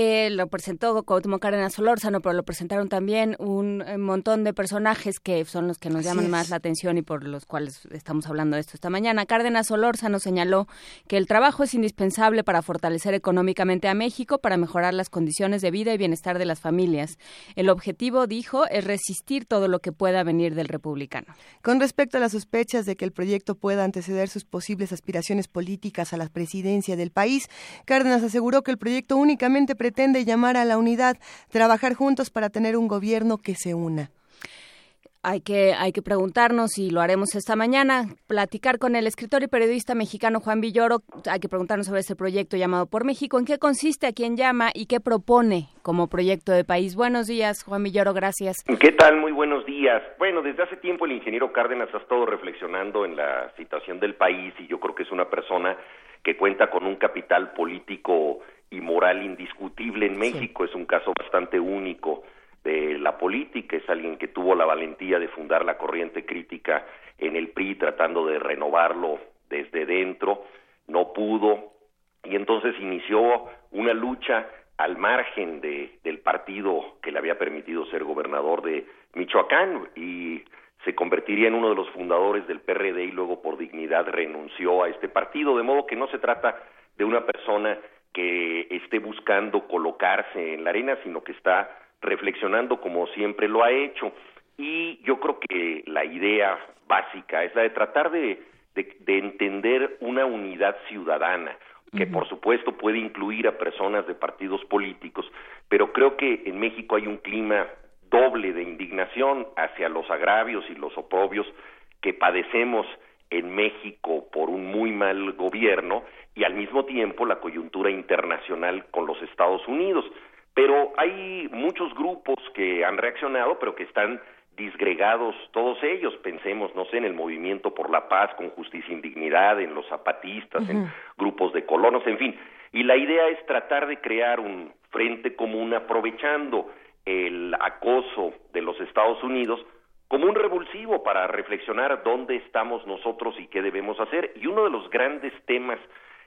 Eh, lo presentó Cuauhtémoc Cárdenas Solórzano, pero lo presentaron también un eh, montón de personajes que son los que nos llaman más la atención y por los cuales estamos hablando de esto esta mañana. Cárdenas Solórzano señaló que el trabajo es indispensable para fortalecer económicamente a México, para mejorar las condiciones de vida y bienestar de las familias. El objetivo, dijo, es resistir todo lo que pueda venir del republicano. Con respecto a las sospechas de que el proyecto pueda anteceder sus posibles aspiraciones políticas a la presidencia del país, Cárdenas aseguró que el proyecto únicamente pretende llamar a la unidad, trabajar juntos para tener un gobierno que se una hay que, hay que preguntarnos, y lo haremos esta mañana, platicar con el escritor y periodista mexicano Juan Villoro, hay que preguntarnos sobre este proyecto llamado Por México, en qué consiste, a quién llama y qué propone como proyecto de país. Buenos días, Juan Villoro, gracias. ¿Qué tal? Muy buenos días. Bueno, desde hace tiempo el ingeniero Cárdenas ha estado reflexionando en la situación del país y yo creo que es una persona que cuenta con un capital político y moral indiscutible en México, es un caso bastante único de la política, es alguien que tuvo la valentía de fundar la corriente crítica en el PRI tratando de renovarlo desde dentro, no pudo. Y entonces inició una lucha al margen de, del partido que le había permitido ser gobernador de Michoacán y se convertiría en uno de los fundadores del PRD y luego por dignidad renunció a este partido, de modo que no se trata de una persona que esté buscando colocarse en la arena, sino que está reflexionando como siempre lo ha hecho. Y yo creo que la idea básica es la de tratar de, de, entender una unidad ciudadana, que por supuesto puede incluir a personas de partidos políticos, pero creo que en México hay un clima doble de indignación hacia los agravios y los oprobios que padecemos en México por un muy mal gobierno y al mismo tiempo la coyuntura internacional con los Estados Unidos. Pero hay muchos grupos que han reaccionado, pero que están disgregados todos ellos. Pensemos, no sé, en el movimiento por la paz con justicia y dignidad, en los zapatistas, en grupos de colonos, en fin. Y la idea es tratar de crear un frente común aprovechando el acoso de los Estados Unidos como un revulsivo para reflexionar dónde estamos nosotros y qué debemos hacer. Y uno de los grandes temas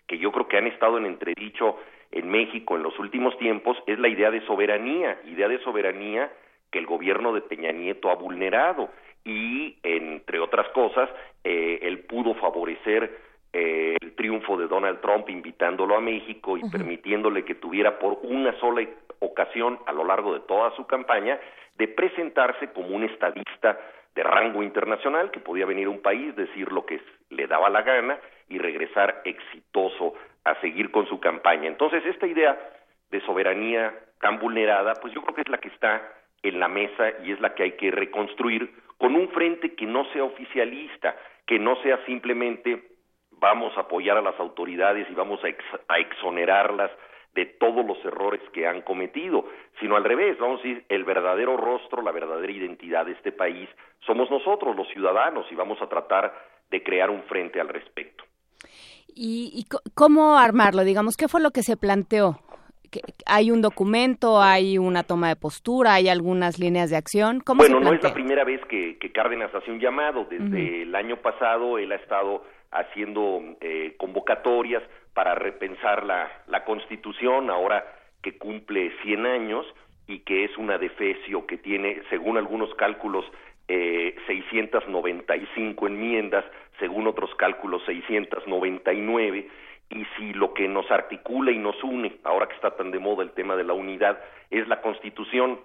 que yo creo que han estado en entredicho en México en los últimos tiempos es la idea de soberanía, idea de soberanía que el gobierno de Peña Nieto ha vulnerado y, entre otras cosas, eh, él pudo favorecer eh, el triunfo de Donald Trump invitándolo a México y permitiéndole que tuviera por una sola ocasión a lo largo de toda su campaña de presentarse como un estadista de rango internacional que podía venir a un país, decir lo que le daba la gana y regresar exitoso a seguir con su campaña. Entonces, esta idea de soberanía tan vulnerada, pues yo creo que es la que está en la mesa y es la que hay que reconstruir con un frente que no sea oficialista, que no sea simplemente vamos a apoyar a las autoridades y vamos a, exonerarlas de todos los errores que han cometido, sino al revés, vamos a decir, el verdadero rostro, la verdadera identidad de este país somos nosotros, los ciudadanos, y vamos a tratar de crear un frente al respecto. ¿Y, cómo armarlo? Digamos, ¿qué fue lo que se planteó? ¿Hay un documento, hay una toma de postura, hay algunas líneas de acción? bueno, no es la primera vez que, Cárdenas hace un llamado. Desde el año pasado él ha estado haciendo eh, convocatorias para repensar la, la Constitución, ahora que cumple 100 años y que es una defecio que tiene, según algunos cálculos, eh, 695 enmiendas, según otros cálculos 699, y si lo que nos articula y nos une, ahora que está tan de moda el tema de la unidad, es la Constitución,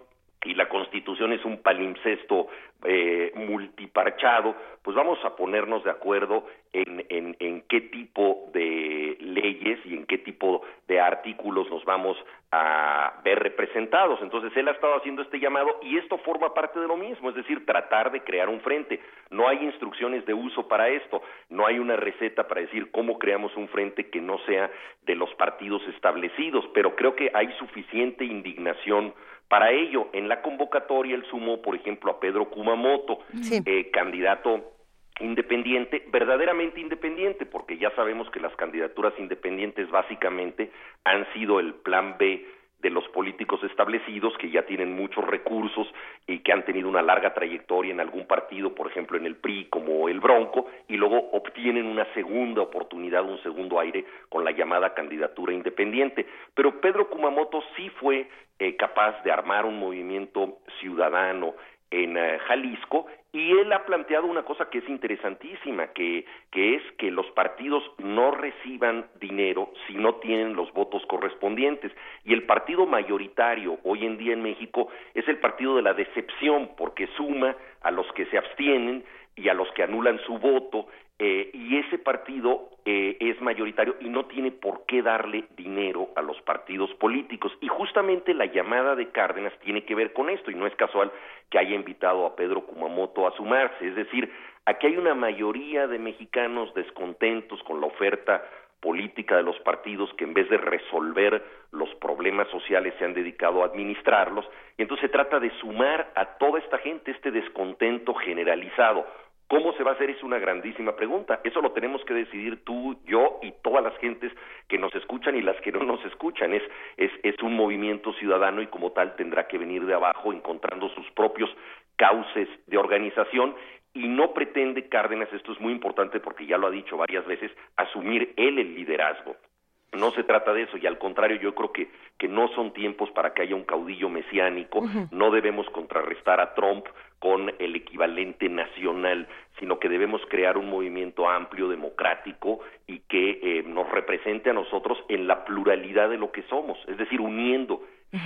y la Constitución es un palimpsesto eh, multiparchado, pues vamos a ponernos de acuerdo en, en, en, qué tipo de leyes y en qué tipo de artículos nos vamos a ver representados. Entonces él ha estado haciendo este llamado y esto forma parte de lo mismo, es decir, tratar de crear un frente. No hay instrucciones de uso para esto, no hay una receta para decir cómo creamos un frente que no sea de los partidos establecidos, pero creo que hay suficiente indignación para ello, en la convocatoria él sumó, por ejemplo, a Pedro Kumamoto, eh, candidato independiente, verdaderamente independiente, porque ya sabemos que las candidaturas independientes básicamente han sido el plan B de los políticos establecidos que ya tienen muchos recursos y que han tenido una larga trayectoria en algún partido, por ejemplo en el PRI como el Bronco, y luego obtienen una segunda oportunidad, un segundo aire con la llamada candidatura independiente. Pero Pedro Kumamoto sí fue eh, capaz de armar un movimiento ciudadano en eh, Jalisco y él ha planteado una cosa que es interesantísima, que, que es que los partidos no reciban dinero si no tienen los votos correspondientes. Y el partido mayoritario hoy en día en México es el partido de la decepción, porque suma a los que se abstienen y a los que anulan su voto eh, y ese partido eh, es mayoritario y no tiene por qué darle dinero a los partidos políticos. Y justamente la llamada de Cárdenas tiene que ver con esto, y no es casual que haya invitado a Pedro Kumamoto a sumarse. Es decir, aquí hay una mayoría de mexicanos descontentos con la oferta política de los partidos que en vez de resolver los problemas sociales se han dedicado a administrarlos, y entonces se trata de sumar a toda esta gente este descontento generalizado ¿Cómo se va a hacer? Es una grandísima pregunta. Eso lo tenemos que decidir tú, yo y todas las gentes que nos escuchan y las que no nos escuchan. Es, es, es un movimiento ciudadano y como tal tendrá que venir de abajo encontrando sus propios cauces de organización y no pretende Cárdenas, esto es muy importante porque ya lo ha dicho varias veces, asumir él el liderazgo. No se trata de eso y al contrario yo creo que, que no son tiempos para que haya un caudillo mesiánico, no debemos contrarrestar a Trump con el equivalente nacional, sino que debemos crear un movimiento amplio, democrático y que eh, nos represente a nosotros en la pluralidad de lo que somos, es decir, uniendo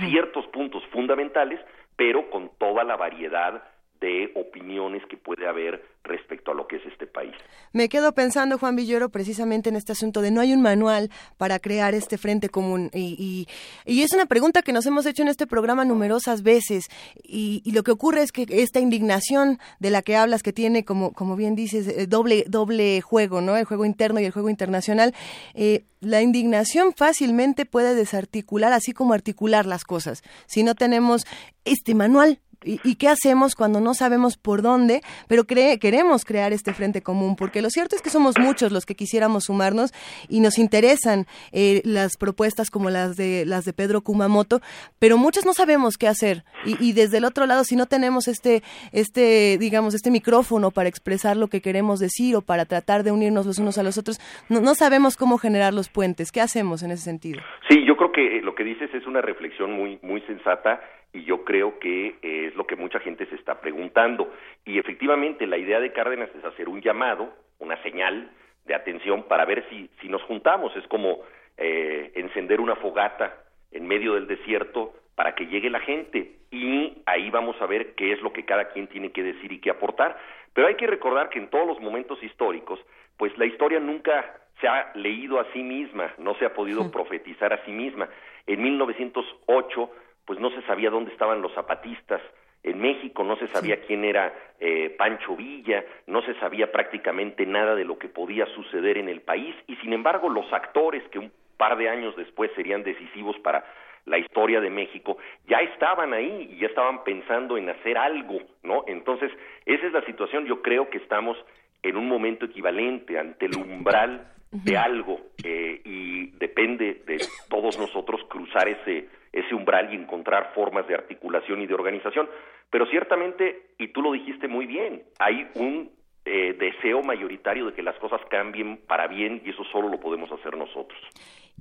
ciertos puntos fundamentales, pero con toda la variedad de opiniones que puede haber respecto a lo que es este país. Me quedo pensando, Juan Villoro, precisamente en este asunto de no hay un manual para crear este frente común. Y, y, es una pregunta que nos hemos hecho en este programa numerosas veces. Y, lo que ocurre es que esta indignación de la que hablas, que tiene, como, como bien dices, eh, doble, doble juego, ¿no? El juego interno y el juego internacional, eh, la indignación fácilmente puede desarticular, así como articular las cosas. Si no tenemos este manual ¿Y, qué hacemos cuando no sabemos por dónde, pero queremos crear este frente común? Porque lo cierto es que somos muchos los que quisiéramos sumarnos y nos interesan eh, las propuestas como las de las de Pedro Kumamoto, pero muchos no sabemos qué hacer. Y, desde el otro lado, si no tenemos este, este, digamos, este micrófono para expresar lo que queremos decir o para tratar de unirnos los unos a los otros, no, no sabemos cómo generar los puentes. ¿Qué hacemos en ese sentido? Sí, yo creo que lo que dices es una reflexión muy, muy sensata y yo creo que es lo que mucha gente se está preguntando. Y efectivamente la idea de Cárdenas es hacer un llamado, una señal de atención para ver si, si nos juntamos. Es como eh, encender una fogata en medio del desierto para que llegue la gente y ahí vamos a ver qué es lo que cada quien tiene que decir y qué aportar. Pero hay que recordar que en todos los momentos históricos, pues la historia nunca se ha leído a sí misma, no se ha podido profetizar a sí misma. En 1908 pues no se sabía dónde estaban los zapatistas en México, no se sabía quién era eh, Pancho Villa, no se sabía prácticamente nada de lo que podía suceder en el país y sin embargo los actores que un par de años después serían decisivos para la historia de México, ya estaban ahí y ya estaban pensando en hacer algo, ¿no? Entonces, esa es la situación, yo creo que estamos en un momento equivalente ante el umbral de algo eh, y depende de todos nosotros cruzar ese ese umbral y encontrar formas de articulación y de organización. Pero ciertamente, y tú lo dijiste muy bien, hay un eh, deseo mayoritario de que las cosas cambien para bien y eso solo lo podemos hacer nosotros.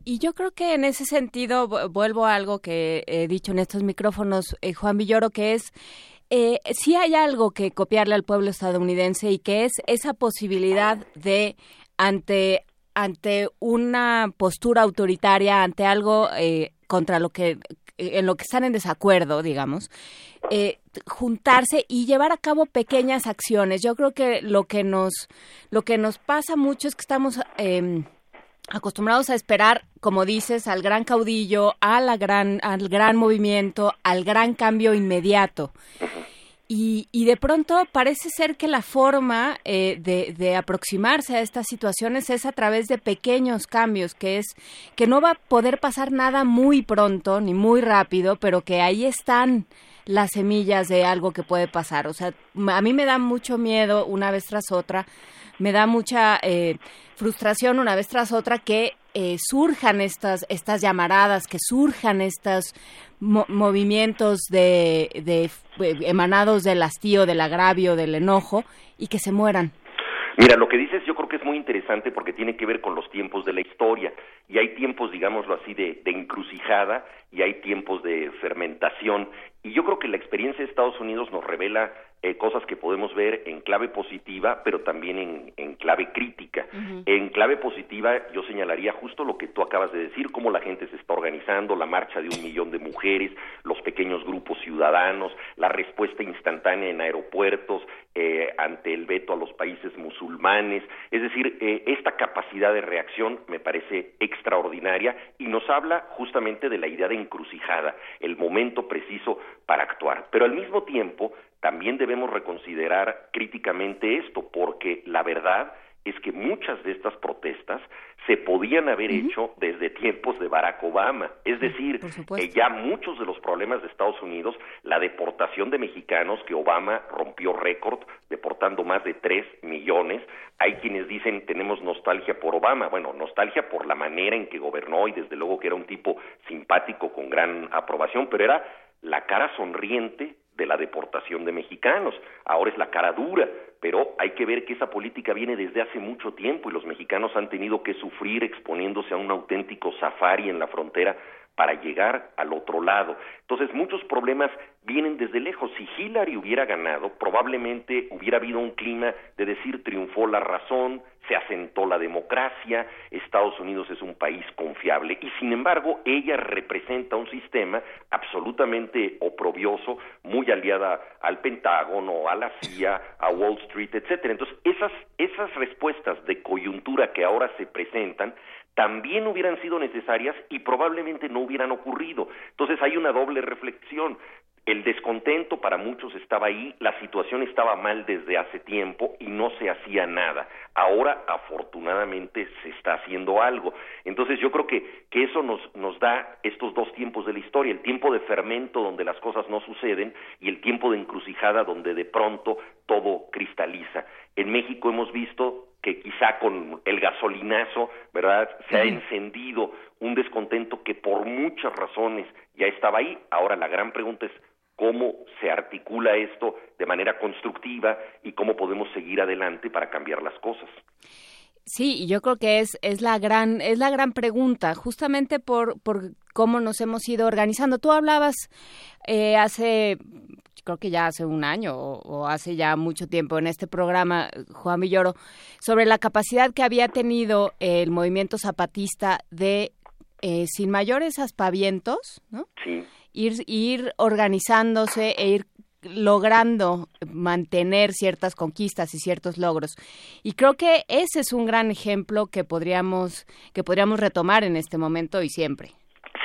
Y yo creo que en ese sentido vuelvo a algo que he dicho en estos micrófonos, eh, Juan Villoro, que es eh, si hay algo que copiarle al pueblo estadounidense y que es esa posibilidad de ante ante una postura autoritaria, ante algo eh, contra lo que en lo que están en desacuerdo, digamos, eh, juntarse y llevar a cabo pequeñas acciones. Yo creo que lo que nos lo que nos pasa mucho es que estamos em, acostumbrados a esperar, como dices, al gran caudillo, a la gran, al gran movimiento, al gran cambio inmediato. Y, y, de pronto parece ser que la forma eh, de, de, aproximarse a estas situaciones es a través de pequeños cambios, que es que no va a poder pasar nada muy pronto ni muy rápido, pero que ahí están las semillas de algo que puede pasar. O sea, a mí me da mucho miedo una vez tras otra, me da mucha eh, frustración una vez tras otra que eh, surjan estas, estas llamaradas, que surjan estos movimientos de, de, eh, emanados del hastío, del agravio, del enojo, y que se mueran. Mira, lo que dices yo creo que es muy interesante porque tiene que ver con los tiempos de la historia y hay tiempos, digámoslo así, de, de, encrucijada y hay tiempos de fermentación. Y yo creo que la experiencia de Estados Unidos nos revela eh, cosas que podemos ver en clave positiva, pero también en, en clave crítica. En clave positiva yo señalaría justo lo que tú acabas de decir, cómo la gente se está organizando, la marcha de un millón de mujeres, los pequeños grupos ciudadanos, la respuesta instantánea en aeropuertos eh, ante el veto a los países musulmanes. Es decir, eh, esta capacidad de reacción me parece extraordinaria y nos habla justamente de la idea de encrucijada, el momento preciso para actuar. Pero al mismo tiempo, también debemos reconsiderar críticamente esto, porque la verdad es que muchas de estas protestas se podían haber hecho desde tiempos de Barack Obama. Es decir, que ya muchos de los problemas de Estados Unidos, la deportación de mexicanos, que Obama rompió récord, deportando más de tres millones, hay quienes dicen tenemos nostalgia por Obama. Bueno, nostalgia por la manera en que gobernó y desde luego que era un tipo simpático con gran aprobación, pero era la cara sonriente de la deportación de mexicanos. Ahora es la cara dura, pero hay que ver que esa política viene desde hace mucho tiempo y los mexicanos han tenido que sufrir exponiéndose a un auténtico safari en la frontera para llegar al otro lado. Entonces, muchos problemas vienen desde lejos. Si Hillary hubiera ganado, probablemente hubiera habido un clima de decir triunfó la razón, se asentó la democracia, Estados Unidos es un país confiable y sin embargo ella representa un sistema absolutamente oprobioso, muy aliada al Pentágono, a la CIA, a Wall Street, etcétera. Entonces, esas esas respuestas de coyuntura que ahora se presentan también hubieran sido necesarias y probablemente no hubieran ocurrido. Entonces hay una doble reflexión. El descontento para muchos estaba ahí, la situación estaba mal desde hace tiempo y no se hacía nada. Ahora, afortunadamente, se está haciendo algo. Entonces, yo creo que, que eso nos, nos da estos dos tiempos de la historia, el tiempo de fermento donde las cosas no suceden y el tiempo de encrucijada donde de pronto todo cristaliza. En México hemos visto que quizá con el gasolinazo, ¿verdad? Se ha encendido un descontento que por muchas razones ya estaba ahí. Ahora la gran pregunta es cómo se articula esto de manera constructiva y cómo podemos seguir adelante para cambiar las cosas. Sí, yo creo que es, es la gran es la gran pregunta, justamente por, por cómo nos hemos ido organizando. Tú hablabas eh, hace creo que ya hace un año o, hace ya mucho tiempo en este programa, Juan Villoro, sobre la capacidad que había tenido el movimiento zapatista de, eh, sin mayores aspavientos, ¿no? Ir, ir organizándose e ir logrando mantener ciertas conquistas y ciertos logros. Y creo que ese es un gran ejemplo que podríamos, que podríamos retomar en este momento y siempre.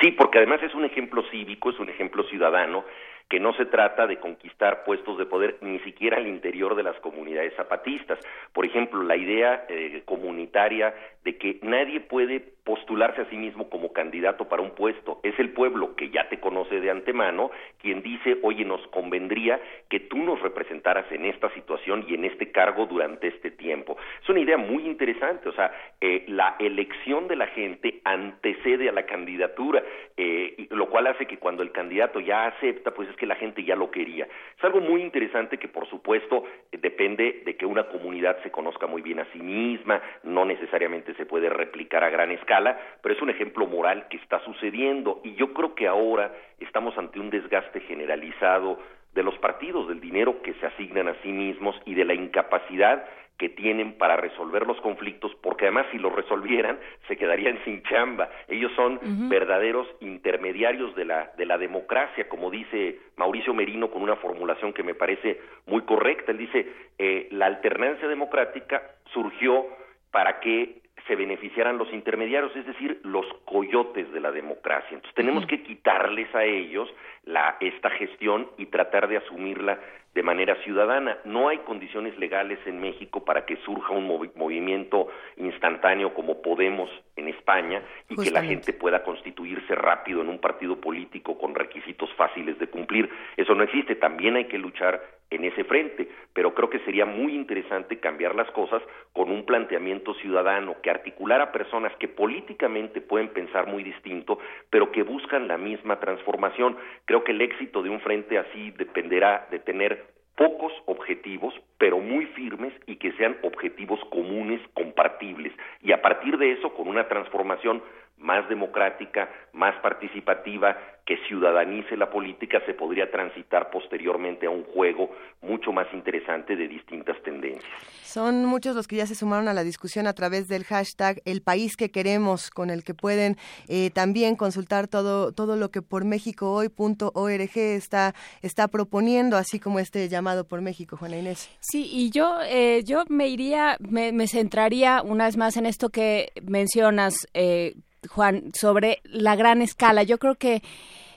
Sí, porque además es un ejemplo cívico, es un ejemplo ciudadano que no se trata de conquistar puestos de poder ni siquiera al interior de las comunidades zapatistas. Por ejemplo, la idea eh, comunitaria de que nadie puede postularse a sí mismo como candidato para un puesto. Es el pueblo que ya te conoce de antemano quien dice, oye, nos convendría que tú nos representaras en esta situación y en este cargo durante este tiempo. Es una idea muy interesante, o sea, eh, la elección de la gente antecede a la candidatura, eh, lo cual hace que cuando el candidato ya acepta, pues es que la gente ya lo quería. Es algo muy interesante que, por supuesto, depende de que una comunidad se conozca muy bien a sí misma, no necesariamente se puede replicar a gran escala, pero es un ejemplo moral que está sucediendo y yo creo que ahora estamos ante un desgaste generalizado de los partidos, del dinero que se asignan a sí mismos y de la incapacidad que tienen para resolver los conflictos, porque además si los resolvieran se quedarían sin chamba. Ellos son verdaderos intermediarios de la, de la democracia, como dice Mauricio Merino con una formulación que me parece muy correcta. Él dice, eh, la alternancia democrática surgió para que se beneficiaran los intermediarios, es decir, los coyotes de la democracia. Entonces tenemos que quitarles a ellos la, esta gestión y tratar de asumirla de manera ciudadana. No hay condiciones legales en México para que surja un movimiento instantáneo como Podemos en España y que la gente pueda constituirse rápido en un partido político con requisitos fáciles de cumplir. Eso no existe. También hay que luchar en ese frente, pero creo que sería muy interesante cambiar las cosas con un planteamiento ciudadano que articulara personas que políticamente pueden pensar muy distinto, pero que buscan la misma transformación. Creo que el éxito de un frente así dependerá de tener pocos objetivos, pero muy firmes y que sean objetivos comunes, compartibles. Y a partir de eso, con una transformación más democrática, más participativa, que ciudadanice la política, se podría transitar posteriormente a un juego mucho más interesante de distintas tendencias. Son muchos los que ya se sumaron a la discusión a través del hashtag El País que Queremos, con el que pueden eh, también consultar todo, todo lo que por México hoy.org está, está proponiendo, así como este llamado por México, Juana Inés. Sí, y yo, eh, yo me iría, me, me, centraría una vez más en esto que mencionas. Eh, Juan, sobre la gran escala. Yo creo que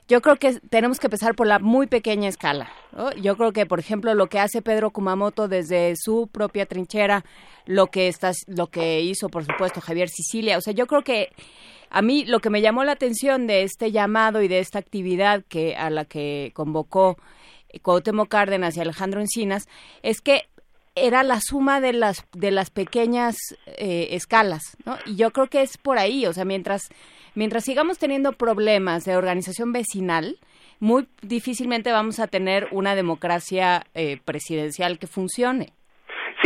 yo creo que tenemos que empezar por la muy pequeña escala. Yo creo que, por ejemplo, lo que hace Pedro Kumamoto desde su propia trinchera, lo que está, lo que hizo, por supuesto, Javier Sicilia. O sea, yo creo que a mí lo que me llamó la atención de este llamado y de esta actividad que a la que convocó Cuauhtémoc Cárdenas y Alejandro Encinas es que era la suma de las de las pequeñas eh, escalas, ¿no? Y yo creo que es por ahí, o sea, mientras mientras sigamos teniendo problemas de organización vecinal, muy difícilmente vamos a tener una democracia eh, presidencial que funcione.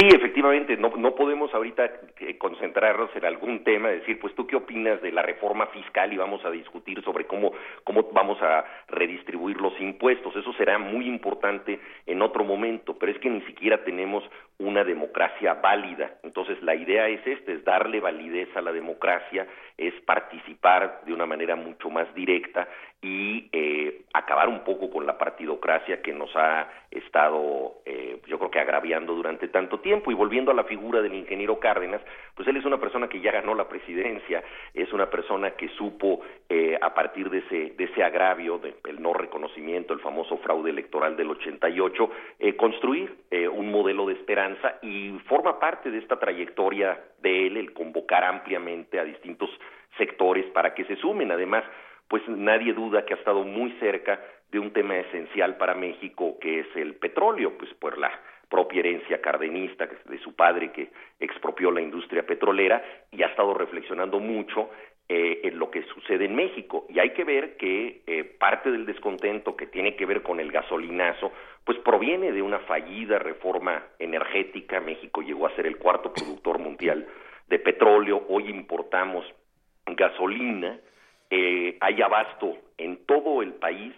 Sí, efectivamente, no, no podemos ahorita eh, concentrarnos en algún tema, decir, pues tú qué opinas de la reforma fiscal y vamos a discutir sobre cómo, cómo vamos a redistribuir los impuestos. Eso será muy importante en otro momento, pero es que ni siquiera tenemos una democracia válida. Entonces, la idea es esta, es darle validez a la democracia, es participar de una manera mucho más directa y eh, acabar un poco con la partidocracia que nos ha estado, eh, yo creo que agraviando durante tanto tiempo. Y volviendo a la figura del ingeniero Cárdenas, pues él es una persona que ya ganó la presidencia, es una persona que supo, eh, a partir de ese, de ese agravio, del no reconocimiento, el famoso fraude electoral del 88, eh, construir eh, un modelo de esperanza y forma parte de esta trayectoria de él el convocar ampliamente a distintos sectores para que se sumen. Además, pues nadie duda que ha estado muy cerca de un tema esencial para México que es el petróleo, pues por la propia herencia cardenista de su padre que expropió la industria petrolera y ha estado reflexionando mucho eh, en lo que sucede en México. Y hay que ver que eh, parte del descontento que tiene que ver con el gasolinazo, pues proviene de una fallida reforma energética. México llegó a ser el cuarto productor mundial de petróleo. Hoy importamos gasolina. Eh, hay abasto en todo el país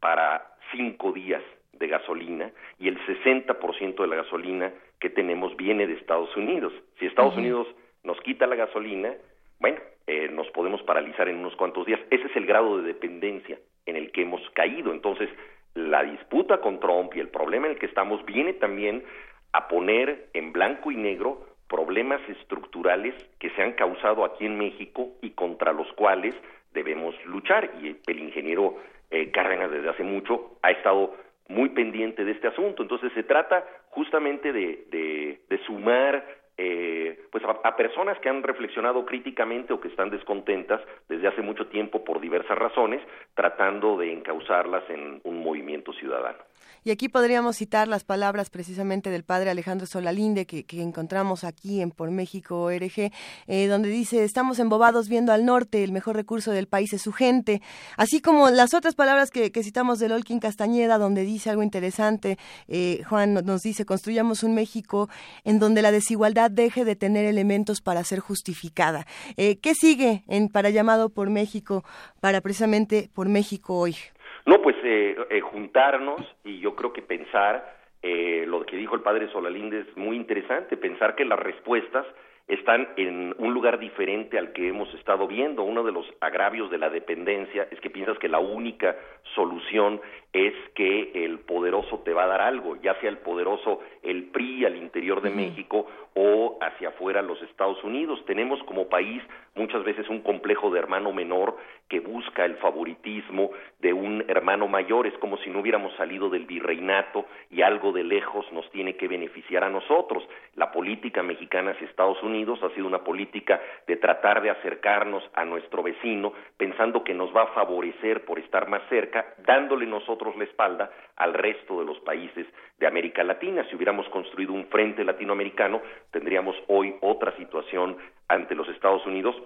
para cinco días de gasolina y el 60% de la gasolina que tenemos viene de Estados Unidos. Si Estados Unidos nos quita la gasolina, bueno, eh, nos podemos paralizar en unos cuantos días. Ese es el grado de dependencia en el que hemos caído. Entonces, la disputa con Trump y el problema en el que estamos viene también a poner en blanco y negro problemas estructurales que se han causado aquí en México y contra los cuales debemos luchar. Y el ingeniero eh, Cárdenas desde hace mucho ha estado muy pendiente de este asunto. Entonces se trata justamente de, de, de sumar eh, pues a, personas que han reflexionado críticamente o que están descontentas desde hace mucho tiempo por diversas razones, tratando de encauzarlas en un movimiento ciudadano. Y aquí podríamos citar las palabras precisamente del padre Alejandro Solalinde que, encontramos aquí en Por México ORG, eh, donde dice, estamos embobados viendo al norte, el mejor recurso del país es su gente, así como las otras palabras que, citamos de Olkin Castañeda, donde dice algo interesante, eh, Juan nos dice, construyamos un México en donde la desigualdad deje de tener elementos para ser justificada. Eh, ¿Qué sigue en, para llamado por México, para precisamente por México hoy? No, pues eh, eh, juntarnos y yo creo que pensar, eh, lo que dijo el padre Solalinde es muy interesante, pensar que las respuestas están en un lugar diferente al que hemos estado viendo. Uno de los agravios de la dependencia es que piensas que la única solución es que el poderoso te va a dar algo, ya sea el poderoso el PRI al interior de México o hacia afuera los Estados Unidos. Tenemos como país muchas veces un complejo de hermano menor que busca el favoritismo de un hermano mayor. Es como si no hubiéramos salido del virreinato y algo de lejos nos tiene que beneficiar a nosotros. La política mexicana hacia Estados Unidos ha sido una política de tratar de acercarnos a nuestro vecino pensando que nos va a favorecer por estar más cerca, dándole nosotros la espalda al resto de los países de América Latina. Si hubiéramos construido un frente latinoamericano, tendríamos hoy otra situación ante los Estados Unidos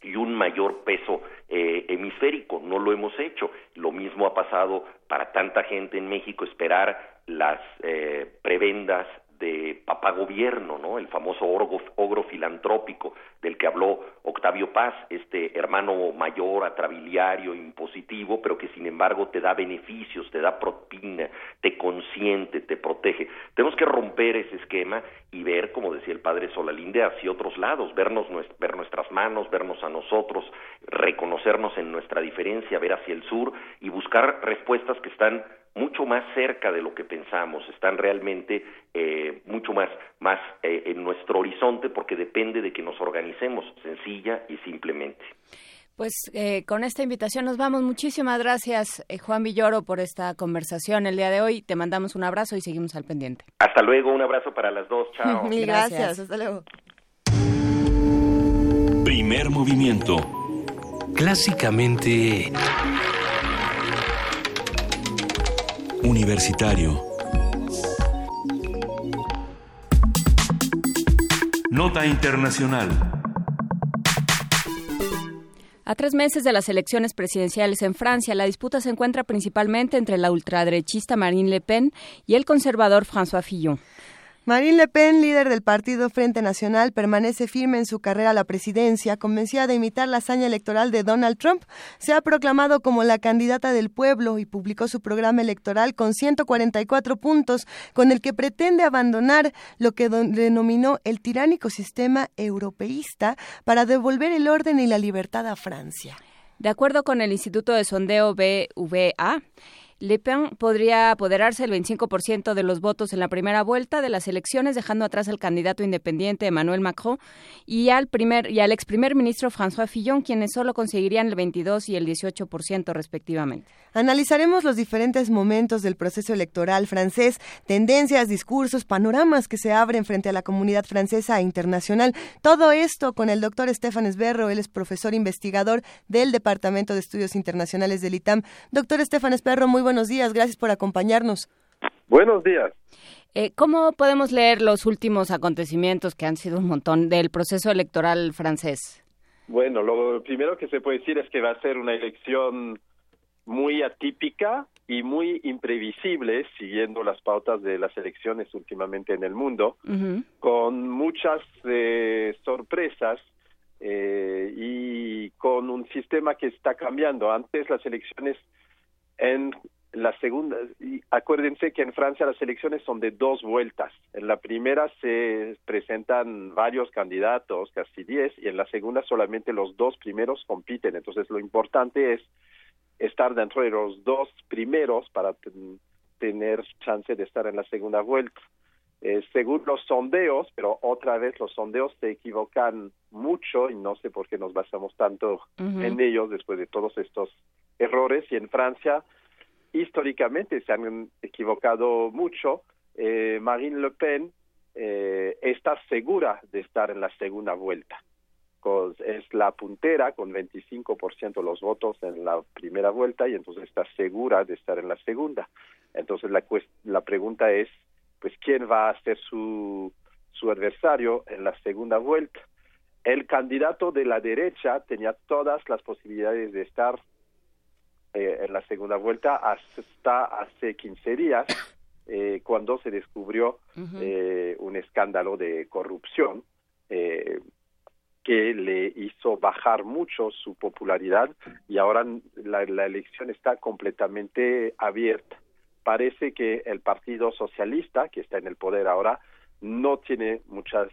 y un mayor peso eh, hemisférico. No lo hemos hecho. Lo mismo ha pasado para tanta gente en México esperar las eh, prebendas de papá gobierno, ¿no? El famoso ogro, filantrópico del que habló Octavio Paz, este hermano mayor, atrabiliario, impositivo, pero que sin embargo te da beneficios, te da propina, te consiente, te protege. Tenemos que romper ese esquema y ver, como decía el padre Solalinde, hacia otros lados, vernos, ver nuestras manos, vernos a nosotros, reconocernos en nuestra diferencia, ver hacia el sur y buscar respuestas que están mucho más cerca de lo que pensamos, están realmente eh, mucho más, más eh, en nuestro horizonte porque depende de que nos organicemos sencilla y simplemente. Pues eh, con esta invitación nos vamos. Muchísimas gracias, Juan Villoro, por esta conversación el día de hoy. Te mandamos un abrazo y seguimos al pendiente. Hasta luego, un abrazo para las dos. Chao. Mil gracias. Hasta luego. Primer movimiento. Clásicamente Universitario. Nota Internacional. A tres meses de las elecciones presidenciales en Francia, la disputa se encuentra principalmente entre la ultraderechista Marine Le Pen y el conservador François Fillon. Marine Le Pen, líder del partido Frente Nacional, permanece firme en su carrera a la presidencia, convencida de imitar la hazaña electoral de Donald Trump. Se ha proclamado como la candidata del pueblo y publicó su programa electoral con 144 puntos, con el que pretende abandonar lo que denominó el tiránico sistema europeísta para devolver el orden y la libertad a Francia. De acuerdo con el Instituto de Sondeo BVA, le Pen podría apoderarse el 25% de los votos en la primera vuelta de las elecciones, dejando atrás al candidato independiente Emmanuel Macron y al primer y al ex primer ministro François Fillon, quienes solo conseguirían el 22 y el 18% respectivamente. Analizaremos los diferentes momentos del proceso electoral francés, tendencias, discursos, panoramas que se abren frente a la comunidad francesa e internacional. Todo esto con el doctor Estefan Esberro, él es profesor investigador del Departamento de Estudios Internacionales del ITAM. Doctor Estefan Esberro, muy buenos días, gracias por acompañarnos. Buenos días. Eh, ¿Cómo podemos leer los últimos acontecimientos que han sido un montón del proceso electoral francés? Bueno, lo primero que se puede decir es que va a ser una elección muy atípica y muy imprevisible, siguiendo las pautas de las elecciones últimamente en el mundo, con muchas eh, sorpresas eh, y con un sistema que está cambiando. Antes las elecciones en la segunda, y acuérdense que en Francia las elecciones son de dos vueltas. En la primera se presentan varios candidatos, casi diez, y en la segunda solamente los dos primeros compiten. Entonces lo importante es estar dentro de los dos primeros para tener chance de estar en la segunda vuelta. Eh, según los sondeos, pero otra vez los sondeos se equivocan mucho y no sé por qué nos basamos tanto en ellos después de todos estos errores. Y en Francia históricamente se han equivocado mucho. Eh, Marine Le Pen eh, está segura de estar en la segunda vuelta. Es la puntera con 25% de los votos en la primera vuelta y entonces está segura de estar en la segunda. Entonces la, la pregunta es, pues, ¿quién va a ser su, su adversario en la segunda vuelta? El candidato de la derecha tenía todas las posibilidades de estar eh, en la segunda vuelta hasta hace 15 días, eh, cuando se descubrió eh, un escándalo de corrupción que le hizo bajar mucho su popularidad y ahora la, la elección está completamente abierta. Parece que el Partido Socialista, que está en el poder ahora, no tiene muchas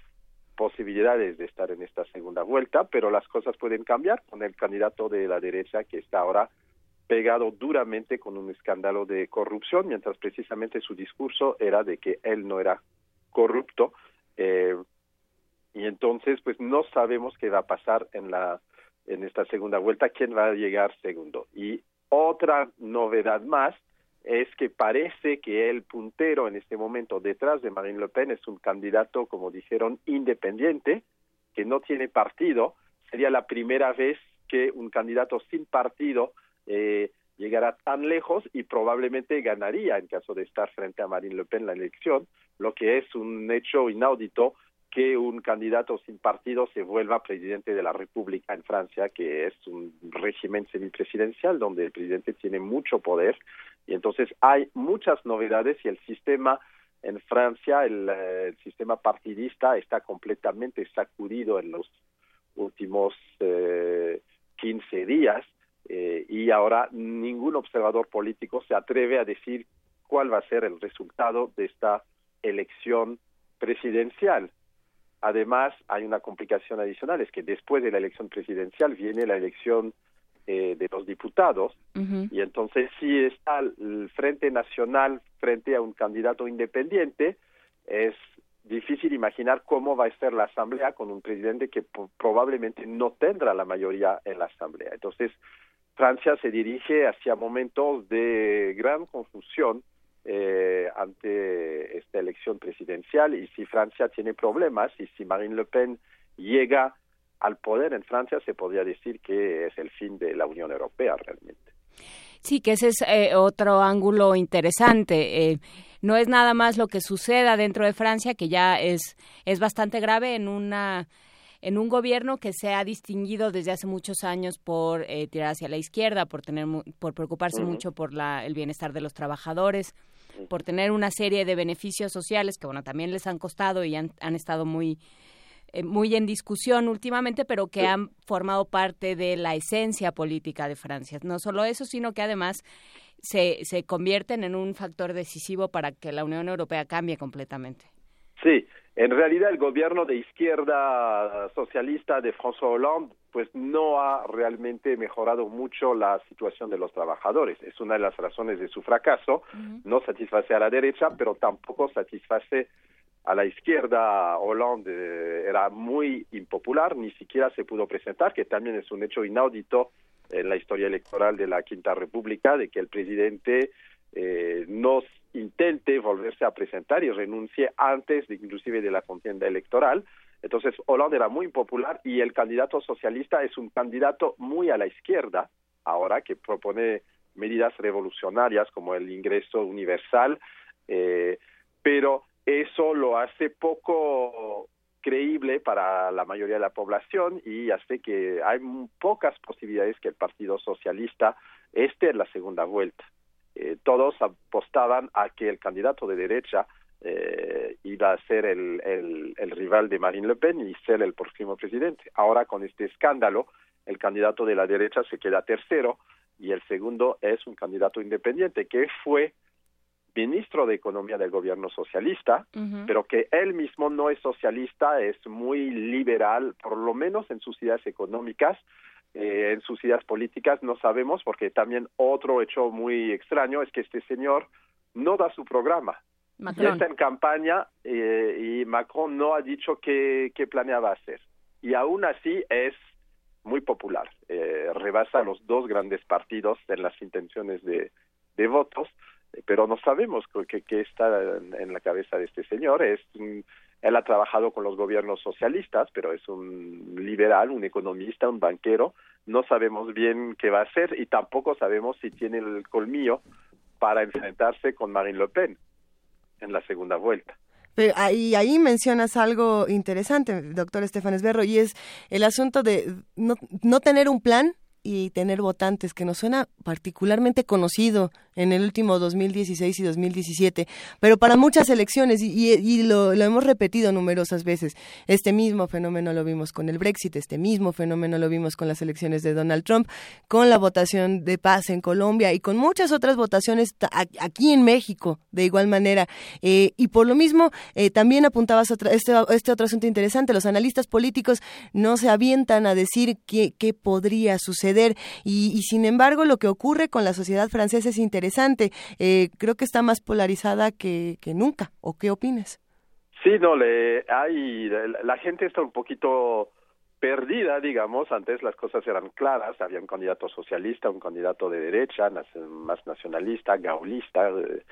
posibilidades de estar en esta segunda vuelta, pero las cosas pueden cambiar con el candidato de la derecha que está ahora pegado duramente con un escándalo de corrupción, mientras precisamente su discurso era de que él no era corrupto. Eh, y entonces, pues no sabemos qué va a pasar en la en esta segunda vuelta, quién va a llegar segundo. Y otra novedad más es que parece que el puntero en este momento detrás de Marine Le Pen es un candidato, como dijeron, independiente, que no tiene partido. Sería la primera vez que un candidato sin partido eh, llegará tan lejos y probablemente ganaría en caso de estar frente a Marine Le Pen la elección, lo que es un hecho inaudito que un candidato sin partido se vuelva presidente de la República en Francia, que es un régimen semipresidencial donde el presidente tiene mucho poder. Y entonces hay muchas novedades y el sistema en Francia, el, eh, sistema partidista está completamente sacudido en los últimos eh, 15 días eh, y ahora ningún observador político se atreve a decir cuál va a ser el resultado de esta elección presidencial. Además, hay una complicación adicional, es que después de la elección presidencial viene la elección eh, de los diputados y entonces si está el Frente Nacional frente a un candidato independiente, es difícil imaginar cómo va a ser la Asamblea con un presidente que probablemente no tendrá la mayoría en la Asamblea. Entonces, Francia se dirige hacia momentos de gran confusión eh, ante esta elección presidencial y si Francia tiene problemas y si Marine Le Pen llega al poder en Francia se podría decir que es el fin de la Unión Europea realmente. Sí, que ese es eh, otro ángulo interesante. Eh, no es nada más lo que suceda dentro de Francia, que ya es, es bastante grave en una en un gobierno que se ha distinguido desde hace muchos años por eh, tirar hacia la izquierda, por tener por preocuparse mucho por la, el bienestar de los trabajadores, por tener una serie de beneficios sociales que bueno también les han costado y han, han estado muy eh, muy en discusión últimamente, pero que han formado parte de la esencia política de Francia. No solo eso, sino que además se, se convierten en un factor decisivo para que la Unión Europea cambie completamente. Sí, en realidad el gobierno de izquierda socialista de François Hollande pues no ha realmente mejorado mucho la situación de los trabajadores. Es una de las razones de su fracaso. No satisface a la derecha, pero tampoco satisface a la izquierda. Hollande era muy impopular, ni siquiera se pudo presentar, que también es un hecho inaudito en la historia electoral de la Quinta República, de que el presidente eh, no intente volverse a presentar y renuncie antes de, inclusive de la contienda electoral. Entonces, Hollande era muy popular y el candidato socialista es un candidato muy a la izquierda, ahora que propone medidas revolucionarias como el ingreso universal, eh, pero eso lo hace poco creíble para la mayoría de la población y hace que hay pocas posibilidades que el Partido Socialista esté en la segunda vuelta. Eh, todos apostaban a que el candidato de derecha eh, iba a ser el, el, rival de Marine Le Pen y ser el próximo presidente. Ahora con este escándalo, el candidato de la derecha se queda tercero y el segundo es un candidato independiente que fue ministro de Economía del gobierno socialista, pero que él mismo no es socialista, es muy liberal, por lo menos en sus ideas económicas, eh, en sus ideas políticas no sabemos, porque también otro hecho muy extraño es que este señor no da su programa. Ya está en campaña eh, y Macron no ha dicho qué, qué, planeaba hacer. Y aún así es muy popular. Eh, rebasa los dos grandes partidos en las intenciones de, de votos, pero no sabemos qué, está en, la cabeza de este señor. Es él ha trabajado con los gobiernos socialistas, pero es un liberal, un economista, un banquero. No sabemos bien qué va a hacer y tampoco sabemos si tiene el colmillo para enfrentarse con Marine Le Pen en la segunda vuelta. Pero ahí, ahí mencionas algo interesante, doctor Estefan Esberro, y es el asunto de no, no tener un plan y tener votantes, que nos suena particularmente conocido en el último 2016 y 2017, pero para muchas elecciones, y, lo, hemos repetido numerosas veces, este mismo fenómeno lo vimos con el Brexit, este mismo fenómeno lo vimos con las elecciones de Donald Trump, con la votación de paz en Colombia y con muchas otras votaciones aquí en México, de igual manera. Eh, y por lo mismo, eh, también apuntabas otra, este, este otro asunto interesante, los analistas políticos no se avientan a decir qué, qué podría suceder y, y sin embargo lo que ocurre con la sociedad francesa es interesante. Eh, creo que está más polarizada que, que nunca. ¿O qué opinas? Sí, no, le, hay, la gente está un poquito perdida, digamos. Antes las cosas eran claras. Había un candidato socialista, un candidato de derecha, más nacionalista, gaulista. Eh,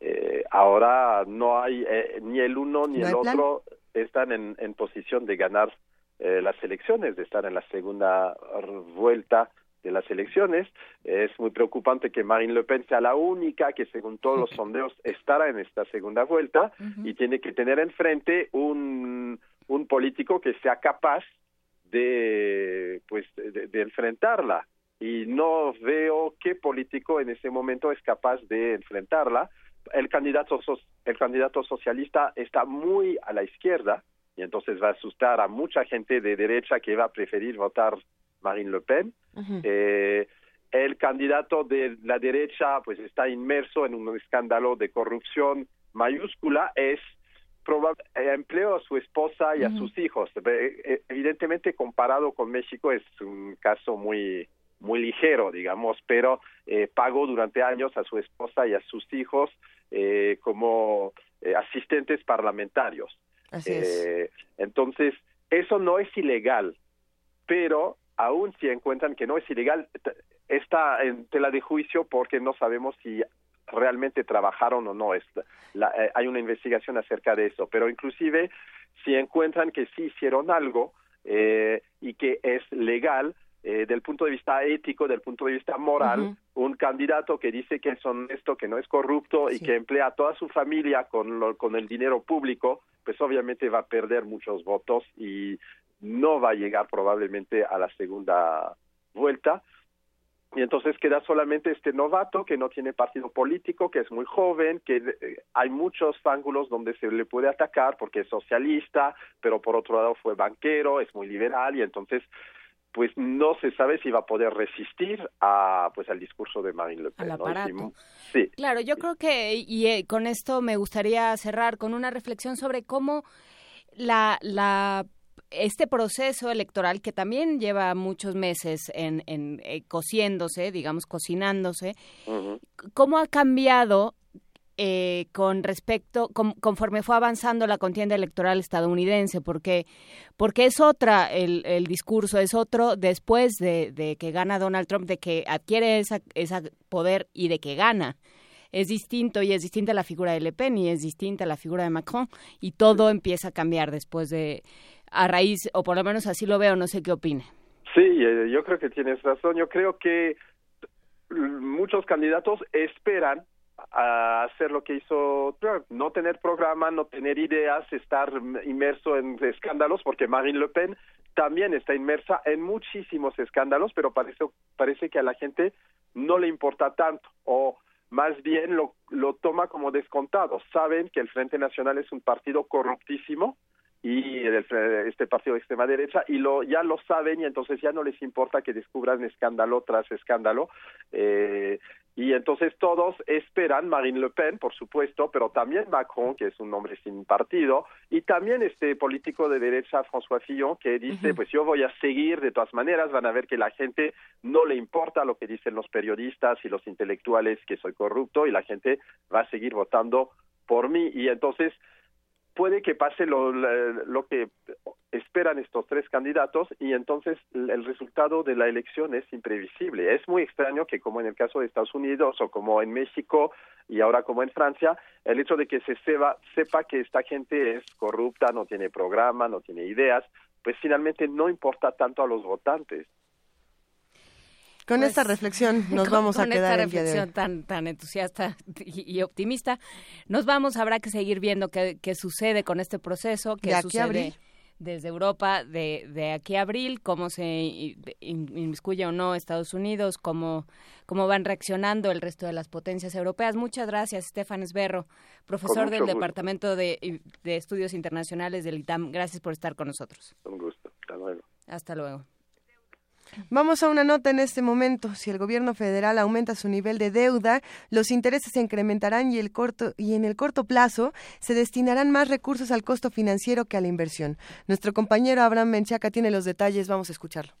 eh, ahora no hay ni el uno ni el otro están en, en posición de ganar las elecciones, de estar en la segunda vuelta de las elecciones. Es muy preocupante que Marine Le Pen sea la única que, según todos los sondeos, estará en esta segunda vuelta y tiene que tener enfrente un, un político que sea capaz de, pues, de, enfrentarla. Y no veo qué político en ese momento es capaz de enfrentarla. El candidato, el candidato socialista está muy a la izquierda y entonces va a asustar a mucha gente de derecha que va a preferir votar Marine Le Pen. eh, el candidato de la derecha pues está inmerso en un escándalo de corrupción mayúscula, es eh, empleo a su esposa y a sus hijos. Eh, evidentemente comparado con México es un caso muy muy ligero, digamos, pero eh, pagó durante años a su esposa y a sus hijos eh, como eh, asistentes parlamentarios. Entonces, eso no es ilegal, pero aún si encuentran que no es ilegal, está en tela de juicio porque no sabemos si realmente trabajaron o no. Es la, eh, hay una investigación acerca de eso, pero inclusive si encuentran que sí hicieron algo eh, y que es legal, eh, del punto de vista ético, del punto de vista moral, un candidato que dice que es honesto, que no es corrupto y que emplea a toda su familia con, con el dinero público, pues obviamente va a perder muchos votos y no va a llegar probablemente a la segunda vuelta. Y entonces queda solamente este novato que no tiene partido político, que es muy joven, que eh, hay muchos ángulos donde se le puede atacar porque es socialista, pero por otro lado fue banquero, es muy liberal y entonces pues no se sabe si va a poder resistir a pues al discurso de Marine Le Pen. sí. Claro, yo creo que y eh, con esto me gustaría cerrar con una reflexión sobre cómo la la este proceso electoral que también lleva muchos meses en, en eh, cociéndose, digamos, cocinándose, ¿cómo ha cambiado eh, con respecto, conforme fue avanzando la contienda electoral estadounidense? Porque, porque es otra el, el discurso, es otro después de, que gana Donald Trump, de que adquiere esa, esa poder y de que gana es distinto y es distinta la figura de Le Pen y es distinta la figura de Macron y todo empieza a cambiar después de, a raíz, o por lo menos así lo veo, no sé qué opine. Sí, eh, yo creo que tienes razón. Yo creo que muchos candidatos esperan a hacer lo que hizo Trump, no tener programa, no tener ideas, estar inmerso en escándalos, porque Marine Le Pen también está inmersa en muchísimos escándalos, pero parece, parece que a la gente no le importa tanto, o más bien lo, lo toma como descontado. Saben que el Frente Nacional es un partido corruptísimo, y este partido de extrema derecha y lo ya lo saben y entonces ya no les importa que descubran escándalo tras escándalo eh, y entonces todos esperan Marine Le Pen por supuesto pero también Macron que es un hombre sin partido y también este político de derecha François Fillon que dice pues yo voy a seguir de todas maneras van a ver que la gente no le importa lo que dicen los periodistas y los intelectuales que soy corrupto y la gente va a seguir votando por mí y entonces puede que pase lo, lo, que esperan estos tres candidatos y entonces el resultado de la elección es imprevisible. Es muy extraño que como en el caso de Estados Unidos o como en México y ahora como en Francia, el hecho de que se sepa, sepa que esta gente es corrupta, no tiene programa, no tiene ideas, pues finalmente no importa tanto a los votantes. Con pues, esta reflexión nos vamos a quedar. Con esta reflexión tan, tan entusiasta y, optimista, nos vamos. Habrá que seguir viendo qué, qué sucede con este proceso, qué sucede desde Europa de, de aquí a abril, cómo se inmiscuye o no Estados Unidos, cómo, cómo van reaccionando el resto de las potencias europeas. Muchas gracias, Estefan Esberro, profesor del Departamento de, de Estudios Internacionales del ITAM. Gracias por estar con nosotros. Un gusto. Hasta luego. Hasta luego. Vamos a una nota en este momento. Si el gobierno federal aumenta su nivel de deuda, los intereses se incrementarán y, el corto, y en el corto plazo se destinarán más recursos al costo financiero que a la inversión. Nuestro compañero Abraham Menchaca tiene los detalles. Vamos a escucharlo.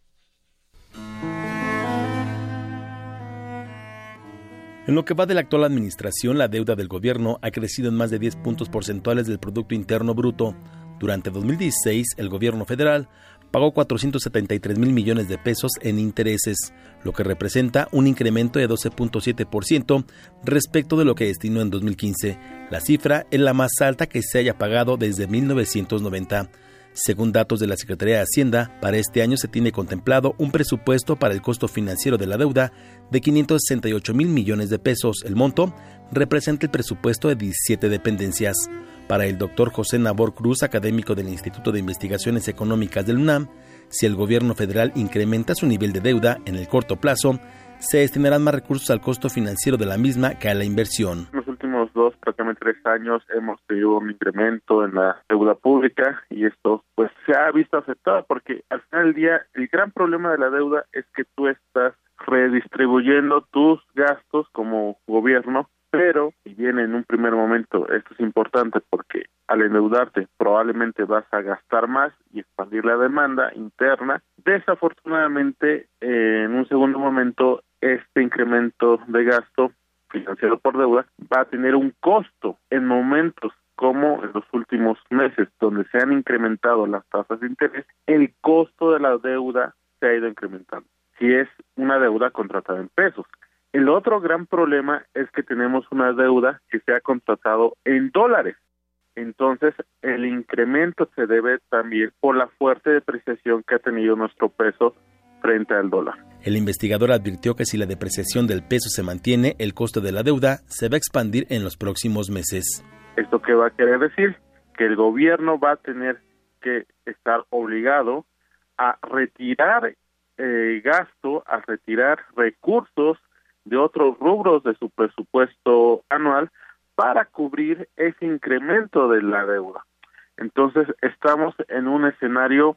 En lo que va de la actual administración, la deuda del gobierno ha crecido en más de 10 puntos porcentuales del Producto Interno Bruto. Durante 2016, el gobierno federal pagó 473 mil millones de pesos en intereses, lo que representa un incremento de 12.7% respecto de lo que destinó en 2015. La cifra es la más alta que se haya pagado desde 1990. Según datos de la Secretaría de Hacienda, para este año se tiene contemplado un presupuesto para el costo financiero de la deuda de 568 mil millones de pesos. El monto representa el presupuesto de 17 dependencias. Para el doctor José Nabor Cruz, académico del Instituto de Investigaciones Económicas del UNAM, si el gobierno federal incrementa su nivel de deuda en el corto plazo, se destinarán más recursos al costo financiero de la misma que a la inversión. En los últimos dos, prácticamente tres años, hemos tenido un incremento en la deuda pública y esto pues se ha visto afectado porque al final del día el gran problema de la deuda es que tú estás redistribuyendo tus gastos como gobierno pero si bien en un primer momento esto es importante porque al endeudarte probablemente vas a gastar más y expandir la demanda interna, desafortunadamente en un segundo momento este incremento de gasto financiado por deuda va a tener un costo en momentos como en los últimos meses, donde se han incrementado las tasas de interés, el costo de la deuda se ha ido incrementando. Si es una deuda contratada en pesos, el otro gran problema es que tenemos una deuda que se ha contratado en dólares. Entonces, el incremento se debe también por la fuerte depreciación que ha tenido nuestro peso frente al dólar. El investigador advirtió que si la depreciación del peso se mantiene, el costo de la deuda se va a expandir en los próximos meses. ¿Esto qué va a querer decir? Que el gobierno va a tener que estar obligado a retirar eh, gasto, a retirar recursos de otros rubros de su presupuesto anual para cubrir ese incremento de la deuda. Entonces, estamos en un escenario,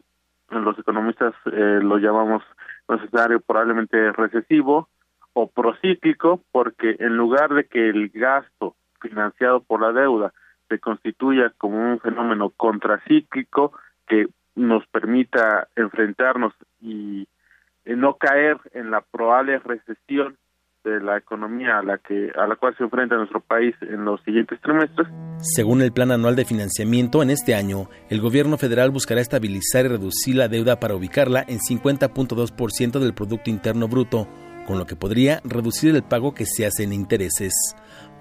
los economistas eh, lo llamamos un escenario probablemente recesivo o procíclico, porque en lugar de que el gasto financiado por la deuda se constituya como un fenómeno contracíclico que nos permita enfrentarnos y no caer en la probable recesión de la economía a la que a la cual se enfrenta nuestro país en los siguientes trimestres. Según el Plan Anual de Financiamiento, en este año, el gobierno federal buscará estabilizar y reducir la deuda para ubicarla en 50.2% del producto interno bruto, con lo que podría reducir el pago que se hace en intereses.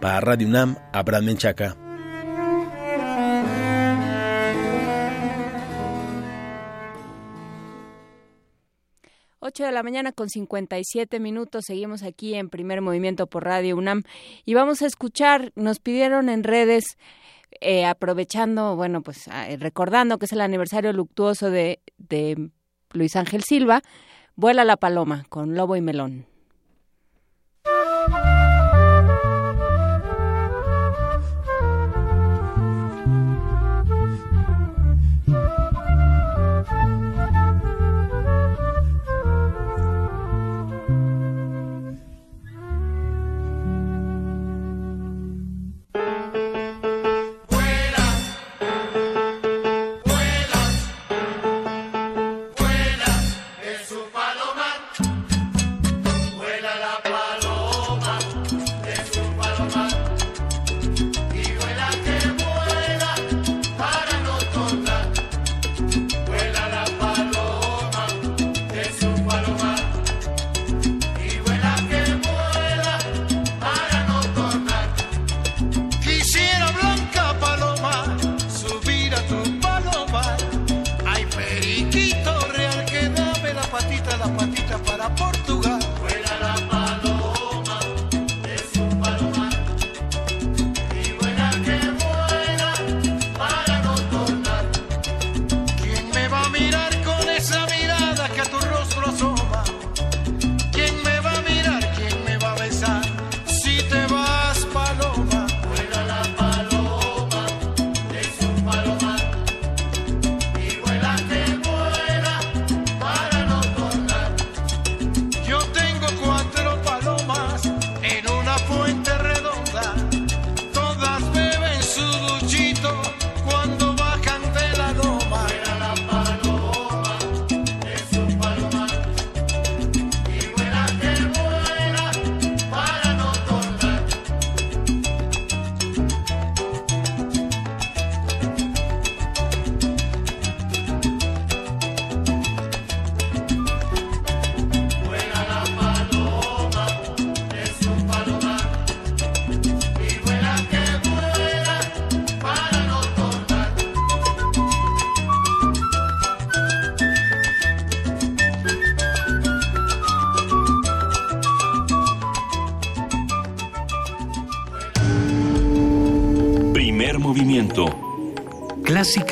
Para Radio UNAM, Abraham Menchaca. 8 de la mañana con 57 minutos. Seguimos aquí en primer movimiento por Radio UNAM y vamos a escuchar, nos pidieron en redes, eh, aprovechando, bueno, pues ah, eh, recordando que es el aniversario luctuoso de, de Luis Ángel Silva, Vuela la Paloma con Lobo y Melón.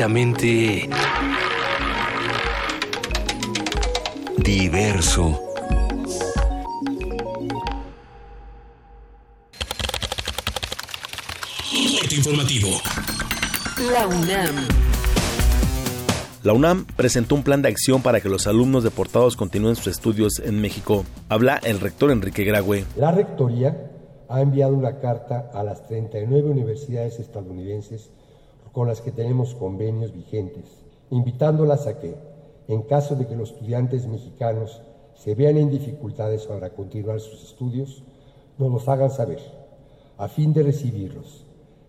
Clásicamente... Diverso. informativo. La UNAM. La UNAM presentó un plan de acción para que los alumnos deportados continúen sus estudios en México. Habla el rector Enrique Graue. La rectoría ha enviado una carta a las 39 universidades estadounidenses con las que tenemos convenios vigentes, invitándolas a que, en caso de que los estudiantes mexicanos se vean en dificultades para continuar sus estudios, nos los hagan saber, a fin de recibirlos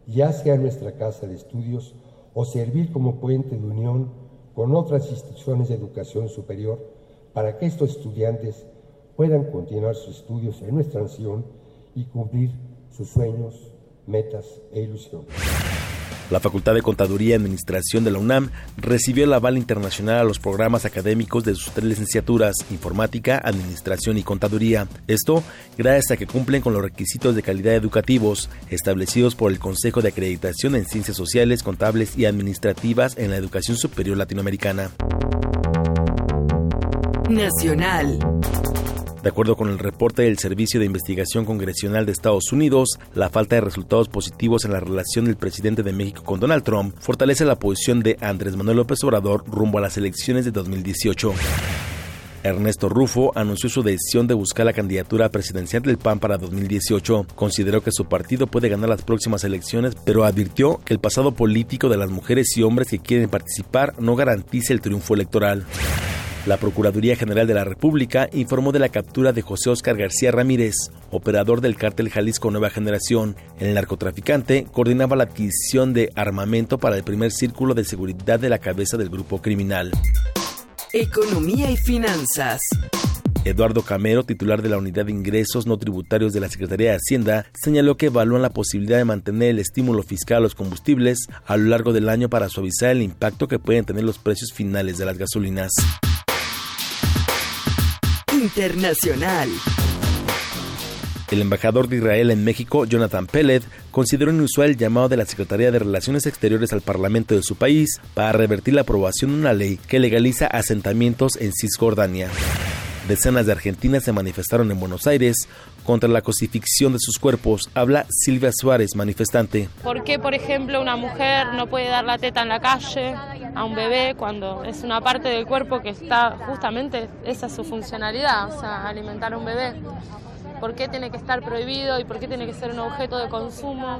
ya sea nuestra casa de estudios o servir como puente de unión con otras instituciones de educación superior para que estos estudiantes puedan continuar sus estudios en nuestra nación y cumplir sus sueños, metas e ilusiones. La Facultad de Contaduría y Administración de la UNAM recibió el aval internacional a los programas académicos de sus tres licenciaturas, Informática, Administración y Contaduría. Esto gracias a que cumplen con los requisitos de calidad educativos establecidos por el Consejo de Acreditación en Ciencias Sociales, Contables y Administrativas en la Educación Superior Latinoamericana. Nacional. De acuerdo con el reporte del Servicio de Investigación Congresional de Estados Unidos, la falta de resultados positivos en la relación del presidente de México con Donald Trump fortalece la posición de Andrés Manuel López Obrador rumbo a las elecciones de 2018. Ernesto Rufo anunció su decisión de buscar la candidatura presidencial del PAN para 2018. Consideró que su partido puede ganar las próximas elecciones, pero advirtió que el pasado político de las mujeres y hombres que quieren participar no garantiza el triunfo electoral. La Procuraduría General de la República informó de la captura de José Oscar García Ramírez, operador del cártel Jalisco Nueva Generación. El narcotraficante coordinaba la adquisición de armamento para el primer círculo de seguridad de la cabeza del grupo criminal. Economía y finanzas. Eduardo Camero, titular de la Unidad de Ingresos No Tributarios de la Secretaría de Hacienda, señaló que evalúan la posibilidad de mantener el estímulo fiscal a los combustibles a lo largo del año para suavizar el impacto que pueden tener los precios finales de las gasolinas. Internacional. El embajador de Israel en México, Jonathan Pellet, consideró inusual el llamado de la Secretaría de Relaciones Exteriores al Parlamento de su país para revertir la aprobación de una ley que legaliza asentamientos en Cisjordania. Decenas de argentinas se manifestaron en Buenos Aires contra la cosifixión de sus cuerpos. Habla Silvia Suárez, manifestante. ¿Por qué, por ejemplo, una mujer no puede dar la teta en la calle a un bebé cuando es una parte del cuerpo que está justamente, esa es su funcionalidad, o sea, alimentar a un bebé? ¿Por qué tiene que estar prohibido y por qué tiene que ser un objeto de consumo?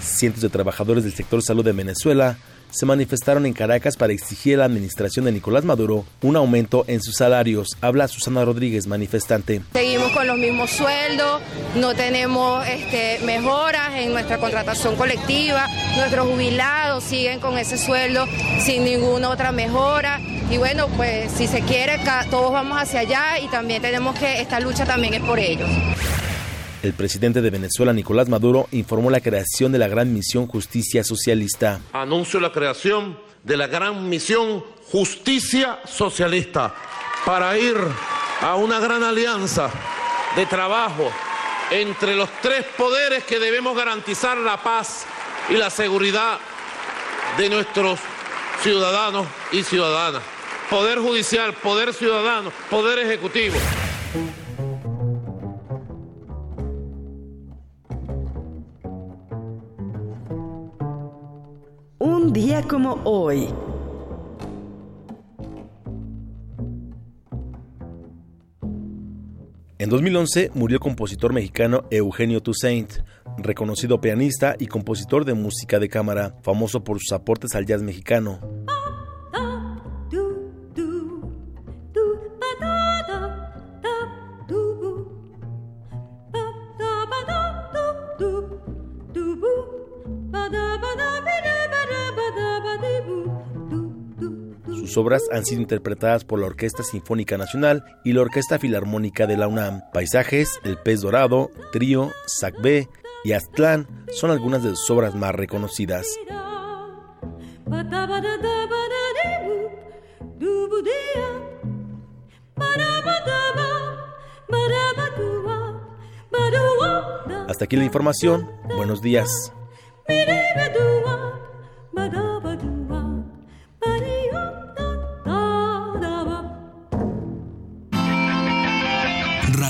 Cientos de trabajadores del sector salud de Venezuela se manifestaron en Caracas para exigir a la administración de Nicolás Maduro un aumento en sus salarios. Habla Susana Rodríguez, manifestante. Seguimos con los mismos sueldos, no tenemos este, mejoras en nuestra contratación colectiva, nuestros jubilados siguen con ese sueldo sin ninguna otra mejora. Y bueno, pues si se quiere, todos vamos hacia allá y también tenemos que, esta lucha también es por ellos. El presidente de Venezuela, Nicolás Maduro, informó la creación de la Gran Misión Justicia Socialista. Anuncio la creación de la Gran Misión Justicia Socialista para ir a una gran alianza de trabajo entre los tres poderes que debemos garantizar la paz y la seguridad de nuestros ciudadanos y ciudadanas. Poder judicial, poder ciudadano, poder ejecutivo. Día como hoy. En 2011 murió el compositor mexicano Eugenio Toussaint, reconocido pianista y compositor de música de cámara, famoso por sus aportes al jazz mexicano. Obras han sido interpretadas por la Orquesta Sinfónica Nacional y la Orquesta Filarmónica de la UNAM. Paisajes, El Pez Dorado, Trío, Sacbé y Aztlán son algunas de sus obras más reconocidas. Hasta aquí la información. Buenos días.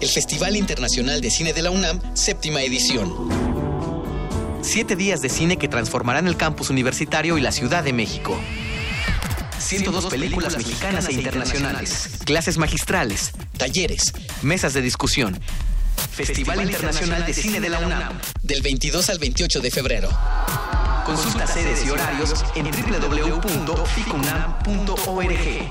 El Festival Internacional de Cine de la UNAM, séptima edición. Siete días de cine que transformarán el campus universitario y la Ciudad de México. 102 películas mexicanas e internacionales, clases magistrales, talleres, mesas de discusión. Festival Internacional de Cine de la UNAM, del 22 al 28 de febrero. Consulta sedes y horarios en www.ficunam.org.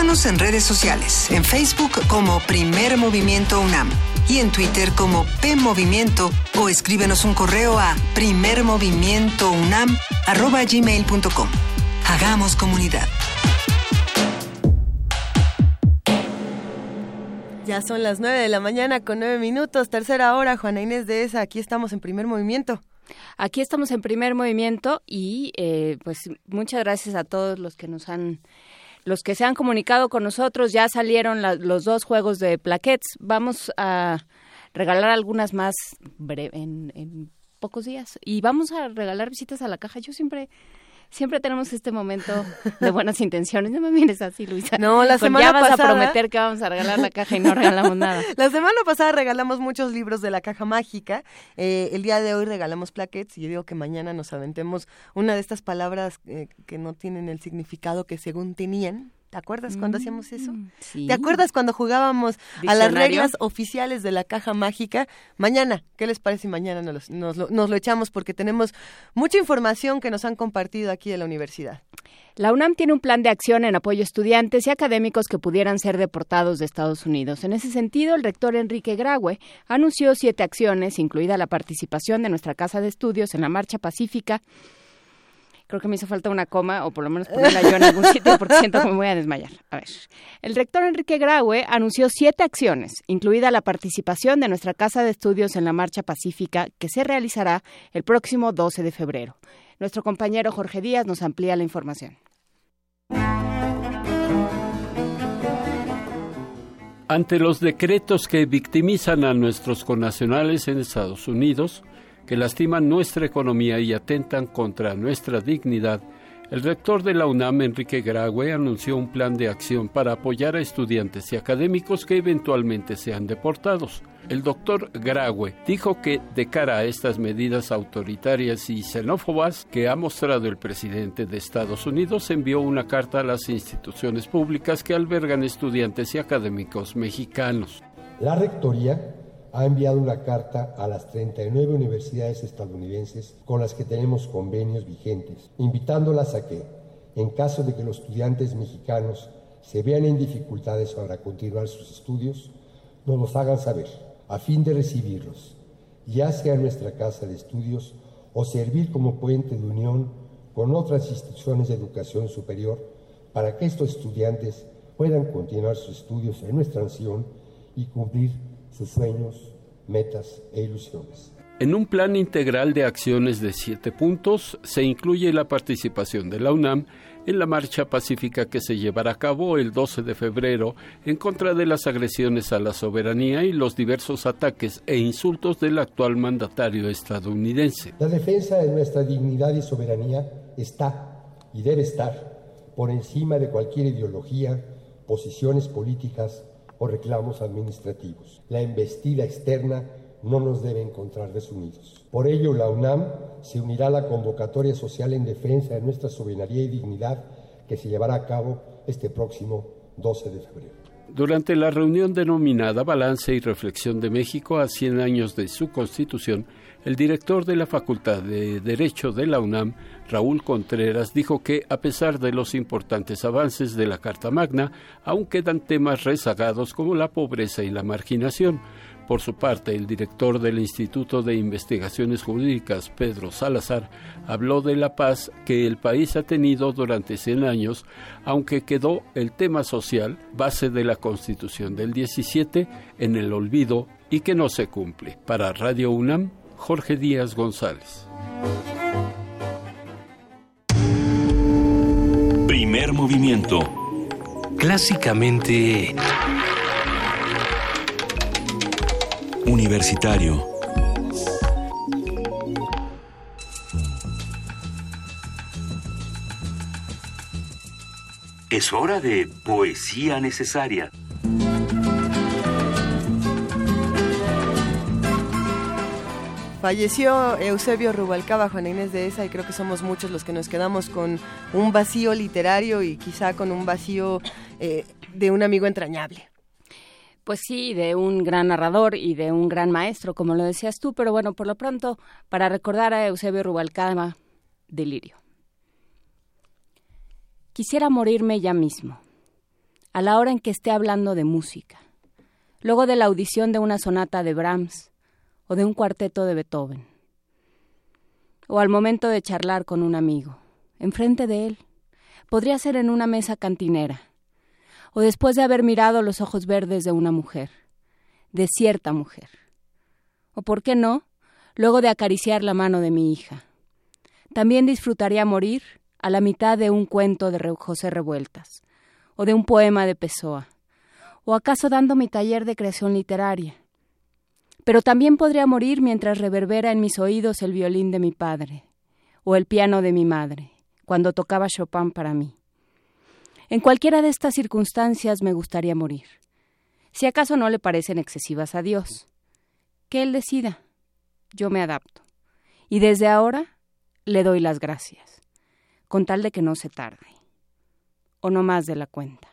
Búscanos en redes sociales, en Facebook como Primer Movimiento UNAM y en Twitter como P Movimiento o escríbenos un correo a primermovimientounam@gmail.com. Hagamos comunidad. Ya son las nueve de la mañana con nueve minutos, tercera hora, Juana Inés de esa, aquí estamos en primer movimiento. Aquí estamos en primer movimiento y eh, pues muchas gracias a todos los que nos han los que se han comunicado con nosotros. Ya salieron la, los dos juegos de plaquets. Vamos a regalar algunas más en, en pocos días y vamos a regalar visitas a la caja. Yo siempre siempre tenemos este momento de buenas intenciones. No me mires así, Luisa. No, la semana ya vas pasada... a prometer que vamos a regalar la caja y no regalamos nada. La semana pasada regalamos muchos libros de la caja mágica. Eh, el día de hoy regalamos plaquets y yo digo que mañana nos aventemos una de estas palabras eh, que no tienen el significado que según tenían. ¿Te acuerdas cuando hacíamos eso? Mm, sí. ¿Te acuerdas cuando jugábamos a las reglas oficiales de la caja mágica? Mañana, ¿qué les parece si mañana nos lo, nos lo echamos? Porque tenemos mucha información que nos han compartido aquí de la universidad. La UNAM tiene un plan de acción en apoyo a estudiantes y académicos que pudieran ser deportados de Estados Unidos. En ese sentido, el rector Enrique Graue anunció siete acciones, incluida la participación de nuestra Casa de Estudios en la Marcha Pacífica. Creo que me hizo falta una coma, o por lo menos ponerla yo en algún sitio, porque siento que me voy a desmayar. A ver. El rector Enrique Graue anunció siete acciones, incluida la participación de nuestra Casa de Estudios en la Marcha Pacífica, que se realizará el próximo 12 de febrero. Nuestro compañero Jorge Díaz nos amplía la información. Ante los decretos que victimizan a nuestros connacionales en Estados Unidos, que lastiman nuestra economía y atentan contra nuestra dignidad, el rector de la UNAM, Enrique Graue, anunció un plan de acción para apoyar a estudiantes y académicos que eventualmente sean deportados. El doctor Graue dijo que, de cara a estas medidas autoritarias y xenófobas que ha mostrado el presidente de Estados Unidos, envió una carta a las instituciones públicas que albergan estudiantes y académicos mexicanos. La Rectoría ha enviado una carta a las 39 universidades estadounidenses con las que tenemos convenios vigentes, invitándolas a que, en caso de que los estudiantes mexicanos se vean en dificultades para continuar sus estudios, nos los hagan saber, a fin de recibirlos, ya sea en nuestra casa de estudios o servir como puente de unión con otras instituciones de educación superior para que estos estudiantes puedan continuar sus estudios en nuestra nación y cumplir sus sueños, metas e ilusiones. En un plan integral de acciones de siete puntos se incluye la participación de la UNAM en la marcha pacífica que se llevará a cabo el 12 de febrero en contra de las agresiones a la soberanía y los diversos ataques e insultos del actual mandatario estadounidense. La defensa de nuestra dignidad y soberanía está y debe estar por encima de cualquier ideología, posiciones políticas o reclamos administrativos. La embestida externa no nos debe encontrar desunidos. Por ello, la UNAM se unirá a la convocatoria social en defensa de nuestra soberanía y dignidad que se llevará a cabo este próximo 12 de febrero. Durante la reunión denominada Balance y Reflexión de México a 100 años de su constitución, el director de la Facultad de Derecho de la UNAM, Raúl Contreras, dijo que, a pesar de los importantes avances de la Carta Magna, aún quedan temas rezagados como la pobreza y la marginación. Por su parte, el director del Instituto de Investigaciones Jurídicas, Pedro Salazar, habló de la paz que el país ha tenido durante 100 años, aunque quedó el tema social, base de la Constitución del 17, en el olvido y que no se cumple. Para Radio UNAM, Jorge Díaz González. Primer movimiento. Clásicamente... Universitario. Es hora de poesía necesaria. Falleció Eusebio Rubalcaba, Juana Inés de esa, y creo que somos muchos los que nos quedamos con un vacío literario y quizá con un vacío eh, de un amigo entrañable. Pues sí, de un gran narrador y de un gran maestro, como lo decías tú, pero bueno, por lo pronto, para recordar a Eusebio Rubalcaba, delirio. Quisiera morirme ya mismo, a la hora en que esté hablando de música, luego de la audición de una sonata de Brahms o de un cuarteto de Beethoven, o al momento de charlar con un amigo, enfrente de él, podría ser en una mesa cantinera, o después de haber mirado los ojos verdes de una mujer, de cierta mujer, o por qué no, luego de acariciar la mano de mi hija. También disfrutaría morir a la mitad de un cuento de José Revueltas, o de un poema de Pessoa, o acaso dando mi taller de creación literaria. Pero también podría morir mientras reverbera en mis oídos el violín de mi padre, o el piano de mi madre, cuando tocaba Chopin para mí. En cualquiera de estas circunstancias me gustaría morir. Si acaso no le parecen excesivas a Dios. Que Él decida. Yo me adapto. Y desde ahora le doy las gracias, con tal de que no se tarde. o no más de la cuenta.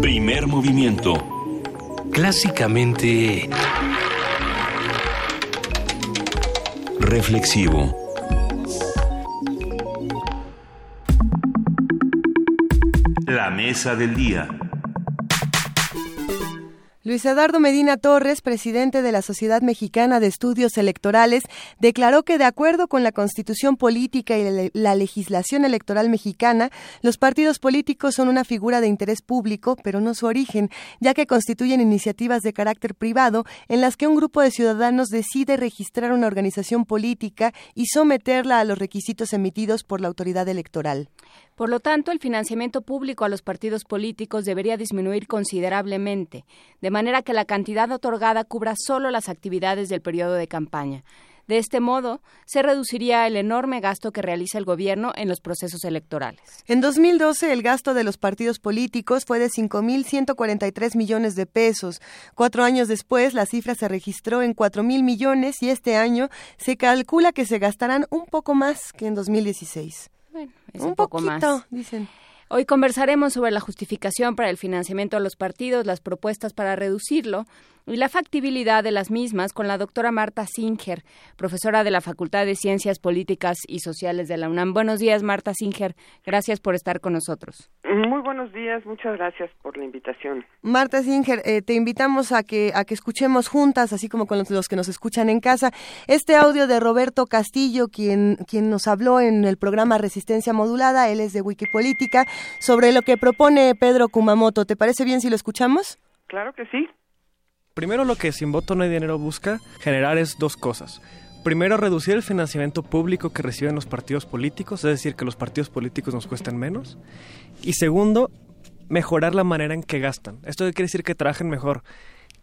Primer movimiento. Clásicamente... Reflexivo. La mesa del día. Luis Eduardo Medina Torres, presidente de la Sociedad Mexicana de Estudios Electorales, declaró que de acuerdo con la Constitución Política y la legislación electoral mexicana, los partidos políticos son una figura de interés público, pero no su origen, ya que constituyen iniciativas de carácter privado en las que un grupo de ciudadanos decide registrar una organización política y someterla a los requisitos emitidos por la autoridad electoral. Por lo tanto, el financiamiento público a los partidos políticos debería disminuir considerablemente, de manera que la cantidad otorgada cubra solo las actividades del periodo de campaña. De este modo, se reduciría el enorme gasto que realiza el gobierno en los procesos electorales. En 2012, el gasto de los partidos políticos fue de 5.143 millones de pesos. Cuatro años después, la cifra se registró en 4.000 millones y este año se calcula que se gastarán un poco más que en 2016. Bueno, es un, poco más. Dicen. Hoy conversaremos sobre la justificación para el financiamiento a los partidos, las propuestas para reducirlo y la factibilidad de las mismas con la doctora Marta Singer, profesora de la Facultad de Ciencias Políticas y Sociales de la UNAM. Buenos días, Marta Singer. Gracias por estar con nosotros. Muy buenos días, muchas gracias por la invitación. Marta Singer, eh, te invitamos a que, a que escuchemos juntas, así como con los, los, que nos escuchan en casa, este audio de Roberto Castillo, quien, quien nos habló en el programa Resistencia Modulada, él es de Wikipolítica, sobre lo que propone Pedro Kumamoto. ¿Te parece bien si lo escuchamos? Claro que sí. Primero lo que Sin Voto No hay Dinero busca generar es dos cosas. Primero, reducir el financiamiento público que reciben los partidos políticos, es decir, que los partidos políticos nos cuesten menos. Y segundo, mejorar la manera en que gastan. Esto quiere decir que trabajen mejor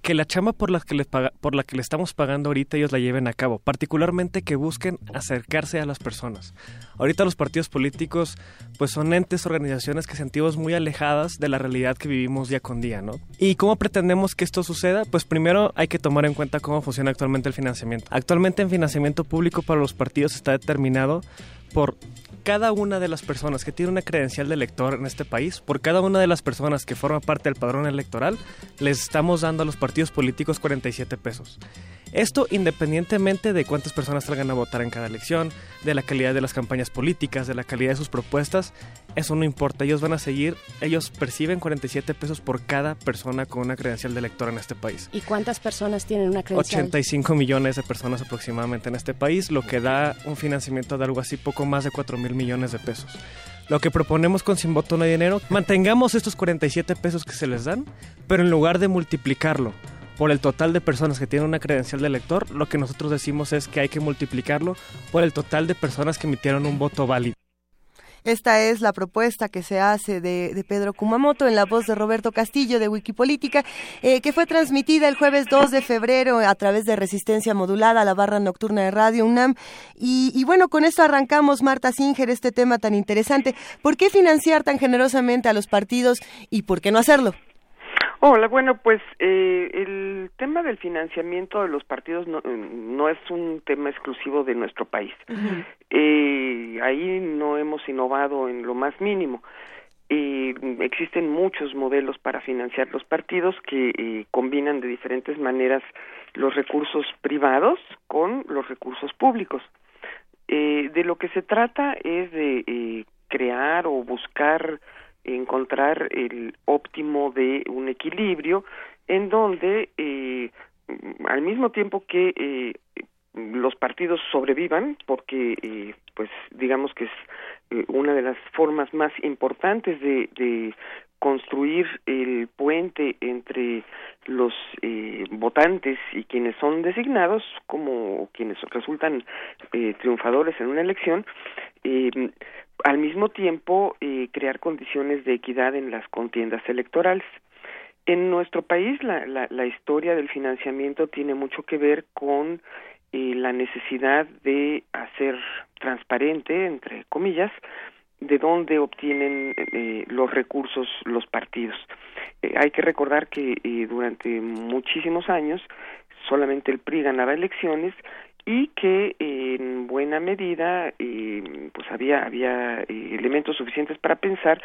que la chamba por la que les paga, por la que le estamos pagando ahorita ellos la lleven a cabo, particularmente que busquen acercarse a las personas. Ahorita los partidos políticos pues son entes, organizaciones que sentimos muy alejadas de la realidad que vivimos día con día, ¿no? ¿Y cómo pretendemos que esto suceda? Pues primero hay que tomar en cuenta cómo funciona actualmente el financiamiento. Actualmente el financiamiento público para los partidos está determinado por cada una de las personas que tiene una credencial de elector en este país, por cada una de las personas que forman parte del padrón electoral, les estamos dando a los partidos políticos 47 pesos. Esto independientemente de cuántas personas salgan a votar en cada elección, de la calidad de las campañas políticas, de la calidad de sus propuestas, eso no importa. Ellos van a seguir, ellos perciben 47 pesos por cada persona con una credencial de elector en este país. ¿Y cuántas personas tienen una credencial? 85 millones de personas aproximadamente en este país, lo que da un financiamiento de algo así poco más de 4 mil millones de pesos. Lo que proponemos con Sin No hay Dinero, mantengamos estos 47 pesos que se les dan, pero en lugar de multiplicarlo por el total de personas que tienen una credencial de elector, lo que nosotros decimos es que hay que multiplicarlo por el total de personas que emitieron un voto válido. Esta es la propuesta que se hace de, Pedro Kumamoto en la voz de Roberto Castillo de Wikipolítica, eh, que fue transmitida el jueves 2 de febrero a través de Resistencia Modulada, la barra nocturna de Radio UNAM. Y, y bueno, con esto arrancamos, Marta Singer, este tema tan interesante. ¿Por qué financiar tan generosamente a los partidos y por qué no hacerlo? Hola, bueno, pues eh, el tema del financiamiento de los partidos no, no, es un tema exclusivo de nuestro país. eh, ahí no hemos innovado en lo más mínimo. Eh, existen muchos modelos para financiar los partidos que eh, combinan de diferentes maneras los recursos privados con los recursos públicos. Eh, de lo que se trata es de eh, crear o buscar encontrar el óptimo de un equilibrio en donde eh, al mismo tiempo que eh, los partidos sobrevivan porque eh, pues digamos que es eh, una de las formas más importantes de, de construir el puente entre los eh, votantes y quienes son designados como quienes resultan eh, triunfadores en una elección eh, al mismo tiempo eh, crear condiciones de equidad en las contiendas electorales. En nuestro país la, la, la historia del financiamiento tiene mucho que ver con eh, la necesidad de hacer transparente, entre comillas, de dónde obtienen eh, los recursos los partidos. Eh, hay que recordar que eh, durante muchísimos años solamente el PRI ganaba elecciones y que en buena medida eh, pues había había elementos suficientes para pensar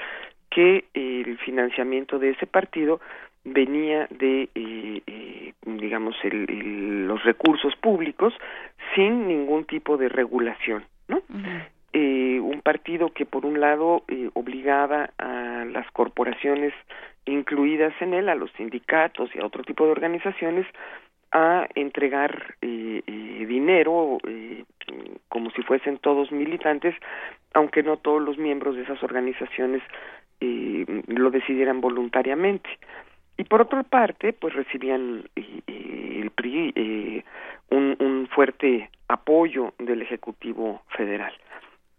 que el financiamiento de ese partido venía de digamos los recursos públicos sin ningún tipo de regulación no eh, un partido que por un lado eh, obligaba a las corporaciones incluidas en él, a los sindicatos y a otro tipo de organizaciones, a entregar eh, dinero como si fuesen todos militantes, aunque no todos los miembros de esas organizaciones lo decidieran voluntariamente. Y por otra parte, pues recibían el PRI un, un fuerte apoyo del Ejecutivo Federal.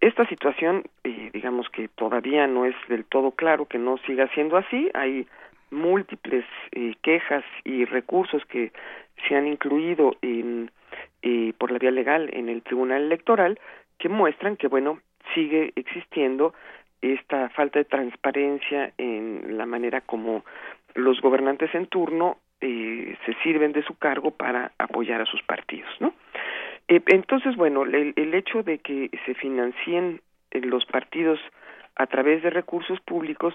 Esta situación, eh, digamos que todavía no es del todo claro que no siga siendo así. Hay múltiples eh, quejas y recursos que se han incluido en, eh, por la vía legal en el Tribunal Electoral que muestran que, bueno, sigue existiendo esta falta de transparencia en la manera como los gobernantes en turno eh, se sirven de su cargo para apoyar a sus partidos, ¿no? Eh, entonces, bueno, el, hecho de que se financien eh, los partidos a través de recursos públicos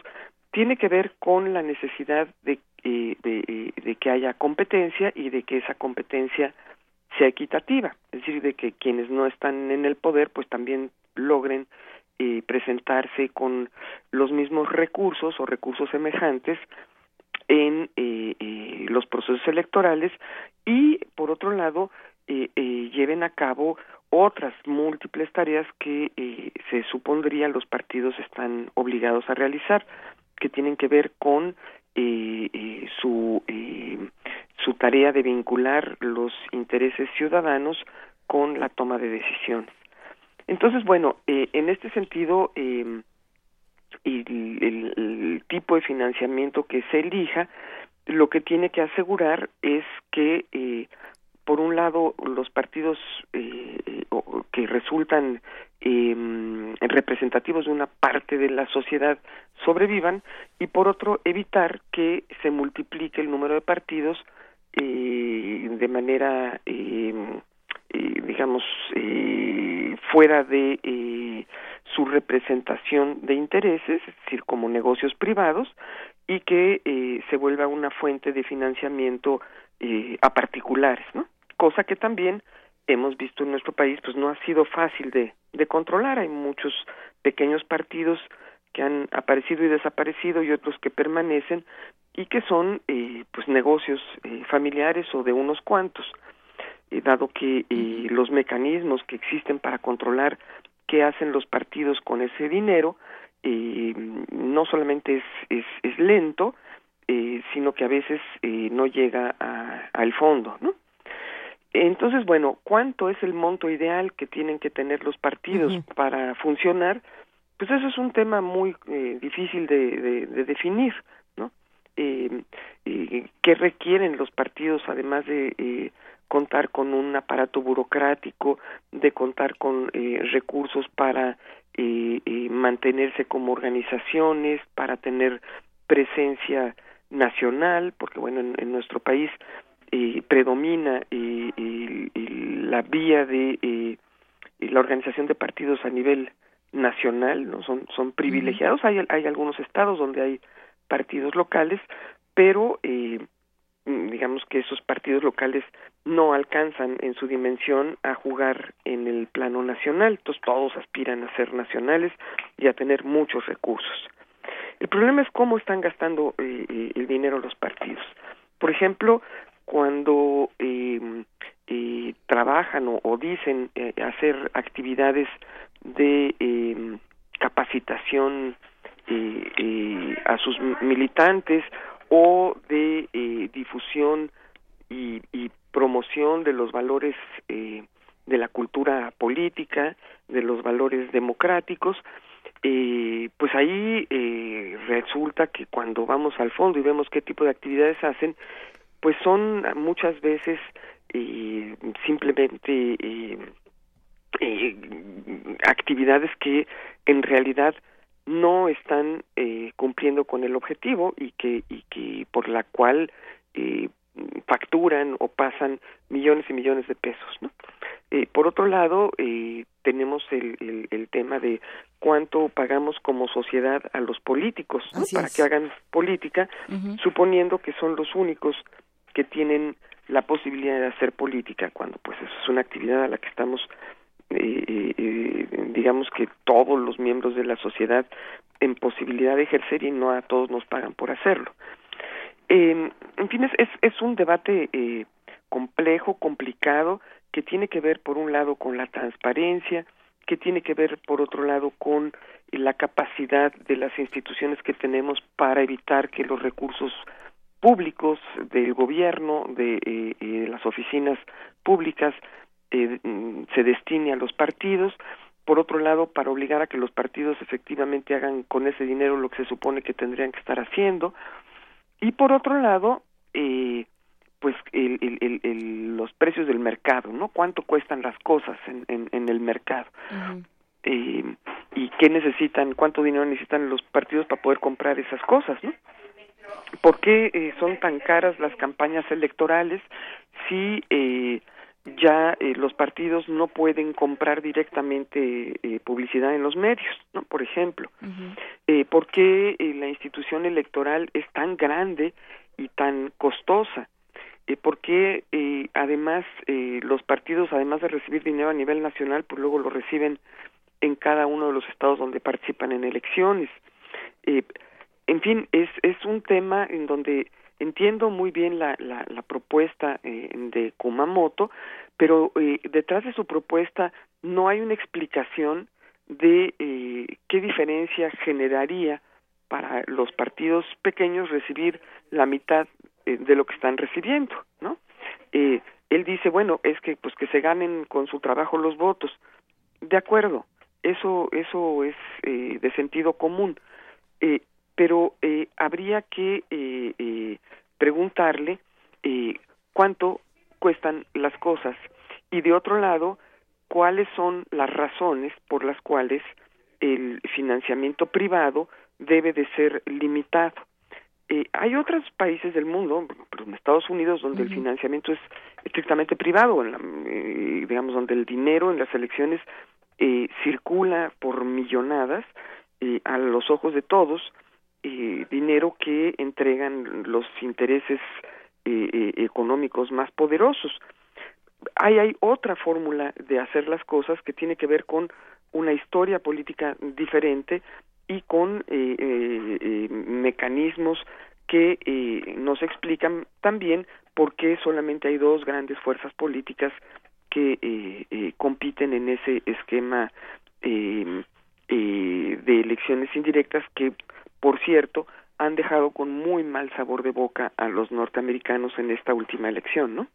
tiene que ver con la necesidad de, eh, de, que haya competencia y de que esa competencia sea equitativa, es decir, de que quienes no están en el poder pues también logren presentarse con los mismos recursos o recursos semejantes en los procesos electorales y por otro lado eh, eh, lleven a cabo otras múltiples tareas que eh, se supondría los partidos están obligados a realizar, que tienen que ver con eh, su, su tarea de vincular los intereses ciudadanos con la toma de decisiones. Entonces, bueno, en este sentido, el, el, tipo de financiamiento que se elija, lo que tiene que asegurar es que por un lado los partidos eh, que resultan eh, representativos de una parte de la sociedad sobrevivan y por otro evitar que se multiplique el número de partidos eh, de manera eh, eh, digamos eh, fuera de su representación de intereses es decir como negocios privados y que se vuelva una fuente de financiamiento a particulares no cosa que también hemos visto en nuestro país pues no ha sido fácil de, de controlar. Hay muchos pequeños partidos que han aparecido y desaparecido y otros que permanecen y que son eh, pues negocios eh, familiares o de unos cuantos. Eh, dado que eh, los mecanismos que existen para controlar qué hacen los partidos con ese dinero eh, no solamente es, es, es lento sino que a veces no llega a, al fondo no entonces, bueno, ¿cuánto es el monto ideal que tienen que tener los partidos para funcionar? Pues eso es un tema muy eh, difícil de, de, definir, ¿no? Eh, eh, ¿Qué requieren los partidos además de eh, contar con un aparato burocrático, de contar con eh, recursos para eh, eh, mantenerse como organizaciones, para tener presencia nacional, porque bueno, en, en nuestro país eh, predomina eh, la vía de eh, la organización de partidos a nivel nacional, no son son privilegiados. Hay hay algunos estados donde hay partidos locales, pero eh, digamos que esos partidos locales no alcanzan en su dimensión a jugar en el plano nacional, entonces todos aspiran a ser nacionales y a tener muchos recursos. El problema es cómo están gastando eh, eh el dinero los partidos. Por ejemplo, cuando eh, eh, trabajan o, dicen eh, hacer actividades de eh, capacitación a sus militantes o de difusión y, y, promoción de los valores de la cultura política, de los valores democráticos, eh, pues ahí eh, resulta que cuando vamos al fondo y vemos qué tipo de actividades hacen, pues son muchas veces eh, simplemente eh, eh, actividades que en realidad no están eh, cumpliendo con el objetivo y que y que por la cual eh, facturan o pasan millones y millones de pesos, ¿no? Eh, por otro lado, eh, tenemos el, el, tema de cuánto pagamos como sociedad a los políticos para que hagan política, suponiendo que son los únicos que tienen la posibilidad de hacer política, cuando pues eso es una actividad a la que estamos, eh, digamos que todos los miembros de la sociedad en posibilidad de ejercer y no a todos nos pagan por hacerlo. en fin, es, es, es un debate complejo, complicado, que tiene que ver por un lado con la transparencia, que tiene que ver por otro lado con la capacidad de las instituciones que tenemos para evitar que los recursos públicos del gobierno, de, eh, las oficinas públicas, eh, mm, se destine a los partidos, por otro lado, para obligar a que los partidos efectivamente hagan con ese dinero lo que se supone que tendrían que estar haciendo, y por otro lado, eh, pues el, el, el, los precios del mercado, ¿no? Cuánto cuestan las cosas en, en, en el mercado. eh, y qué necesitan, cuánto dinero necesitan los partidos para poder comprar esas cosas, ¿no? ¿Por qué eh, son tan caras las campañas electorales si eh, ya eh, los partidos no pueden comprar directamente eh, publicidad en los medios, ¿no? Por ejemplo, eh, ¿por qué eh, la institución electoral es tan grande y tan costosa? eh, porque eh, además eh, los partidos, además de recibir dinero a nivel nacional, pues luego lo reciben en cada uno de los estados donde participan en elecciones. En fin, es, es un tema en donde entiendo muy bien la, la, la propuesta eh, de Kumamoto, pero eh, detrás de su propuesta no hay una explicación de eh, qué diferencia generaría para los partidos pequeños recibir la mitad eh, de lo que están recibiendo, ¿no? Eh, él dice, bueno, es que pues que se ganen con su trabajo los votos. De acuerdo, eso eso es eh, de sentido común, eh, pero eh, habría que eh, eh, preguntarle eh, cuánto cuestan las cosas y de otro lado cuáles son las razones por las cuales el financiamiento privado debe de ser limitado. Eh, hay otros países del mundo, pero en Estados Unidos, donde el financiamiento es estrictamente privado, en la, eh, digamos, donde el dinero en las elecciones eh, circula por millonadas a los ojos de todos, eh, dinero que entregan los intereses eh, eh, económicos más poderosos. Hay, hay otra fórmula de hacer las cosas que tiene que ver con una historia política diferente y con eh, mecanismos que nos explican también por qué solamente hay dos grandes fuerzas políticas que compiten en ese esquema de elecciones indirectas que, por cierto, han dejado con muy mal sabor de boca a los norteamericanos en esta última elección, ¿no?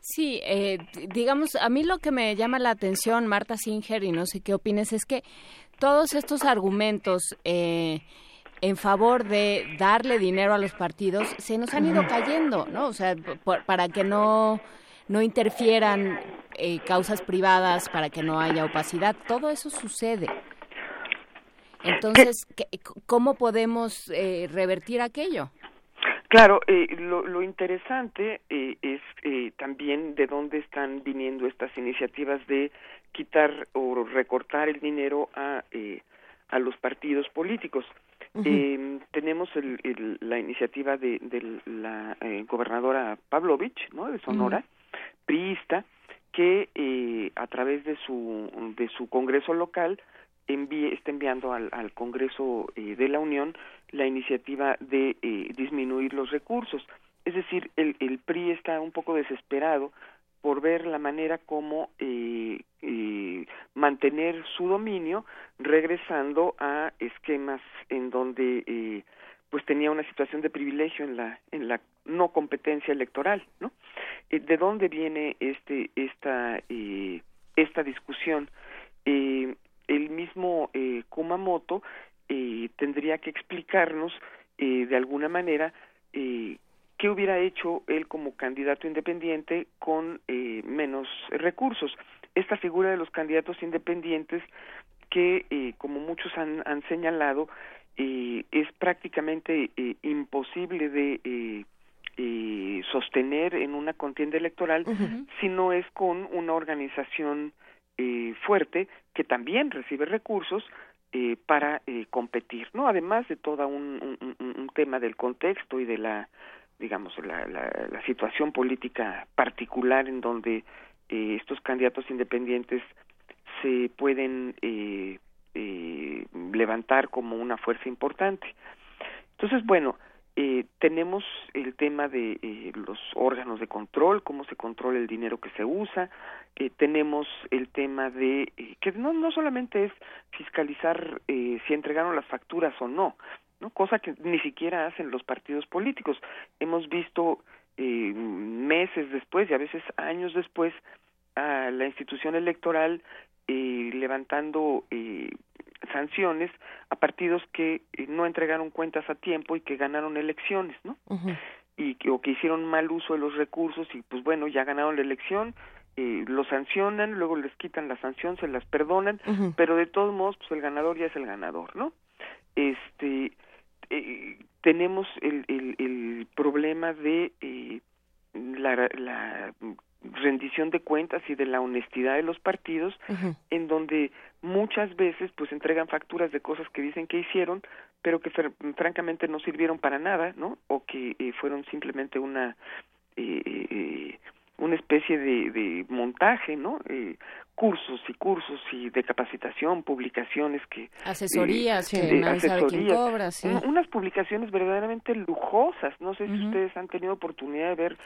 Sí, eh, digamos, a mí lo que me llama la atención, Marta Singer, y no sé qué opines, es que todos estos argumentos eh, en favor de darle dinero a los partidos se nos han ido cayendo, ¿no? O sea, por- para que no no interfieran eh, causas privadas, para que no haya opacidad, todo eso sucede. Entonces, ¿qué- ¿cómo podemos eh, revertir aquello? Claro, eh, lo, lo interesante eh, es eh, también de dónde están viniendo estas iniciativas de quitar o recortar el dinero a, eh, a los partidos políticos. Eh, tenemos el, el- la iniciativa de, de la eh, gobernadora Pavlovich, ¿no? De Sonora, priista, que eh, a través de su de su Congreso local envíe, está enviando al, al Congreso eh, de la Unión la iniciativa de eh, disminuir los recursos. Es decir, el, el PRI está un poco desesperado por ver la manera como eh, eh, mantener su dominio regresando a esquemas en donde eh, pues tenía una situación de privilegio en la en la no competencia electoral no de dónde viene este esta esta discusión Eh, el mismo eh, Kumamoto eh, tendría que explicarnos eh, de alguna manera eh, qué hubiera hecho él como candidato independiente con eh, menos recursos. Esta figura de los candidatos independientes que, eh, como muchos han, han señalado, eh, es prácticamente eh, imposible de eh, eh, sostener en una contienda electoral si no es con una organización eh, fuerte que también recibe recursos eh, para eh, competir, ¿no? Además de todo un, un, un, tema del contexto y de la, digamos, la, la, la situación política particular en donde eh, estos candidatos independientes se pueden eh, eh, levantar como una fuerza importante. Entonces, bueno, eh, tenemos el tema de eh, los órganos de control, cómo se controla el dinero que se usa, eh, tenemos el tema de eh, que no, no solamente es fiscalizar eh, si entregaron las facturas o no, no cosa que ni siquiera hacen los partidos políticos. Hemos visto meses después y a veces años después a la institución electoral levantando sanciones a partidos que eh, no entregaron cuentas a tiempo y que ganaron elecciones, ¿no? Y que, o que hicieron mal uso de los recursos y pues bueno, ya ganaron la elección, eh, lo sancionan, luego les quitan la sanción, se las perdonan, pero de todos modos pues el ganador ya es el ganador, ¿no? Este eh, tenemos el, el, el problema de eh, la, la rendición de cuentas y de la honestidad de los partidos en donde muchas veces pues entregan facturas de cosas que dicen que hicieron pero que fr francamente no sirvieron para nada no o que eh, fueron simplemente una eh, eh, una especie de, de montaje, ¿no? Eh, cursos y cursos y de capacitación, publicaciones que... Asesorías, eh, que de nadie sabe quién asesorías. cobra, sí. Un- Unas publicaciones verdaderamente lujosas. No sé si ustedes han tenido oportunidad de ver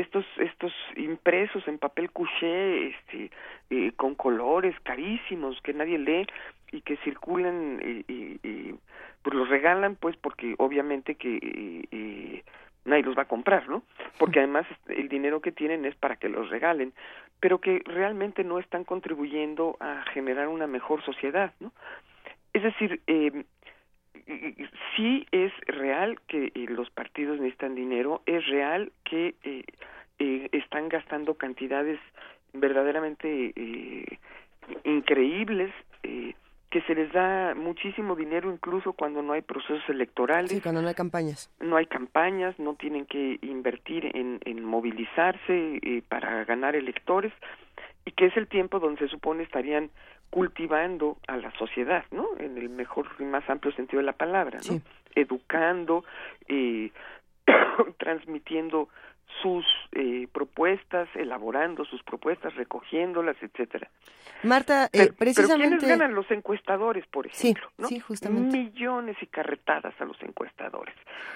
estos estos impresos en papel couché, este, eh, con colores carísimos que nadie lee y que circulan eh, y, y, pues los regalan pues porque obviamente que eh, eh, nadie los va a comprar, ¿no? Porque además el dinero que tienen es para que los regalen, pero que realmente no están contribuyendo a generar una mejor sociedad, ¿no? Es decir, eh, sí es real que eh, los partidos necesitan dinero, es real que eh, eh, están gastando cantidades verdaderamente eh, increíbles, eh, que se les da muchísimo dinero incluso cuando no hay procesos electorales Sí, cuando no hay campañas. no hay campañas, no tienen que invertir en, en movilizarse eh, para ganar electores y que es el tiempo donde se supone estarían cultivando a la sociedad, ¿no? En el mejor y más amplio sentido de la palabra, ¿no? Educando, eh, transmitiendo sus eh, propuestas, elaborando sus propuestas, recogiéndolas, etcétera. Marta, eh, Pero- precisamente... Pero ¿quiénes ganan los encuestadores, por Sí, ejemplo? ¿no? sí, justamente. Millones y carretadas a los encuestadores.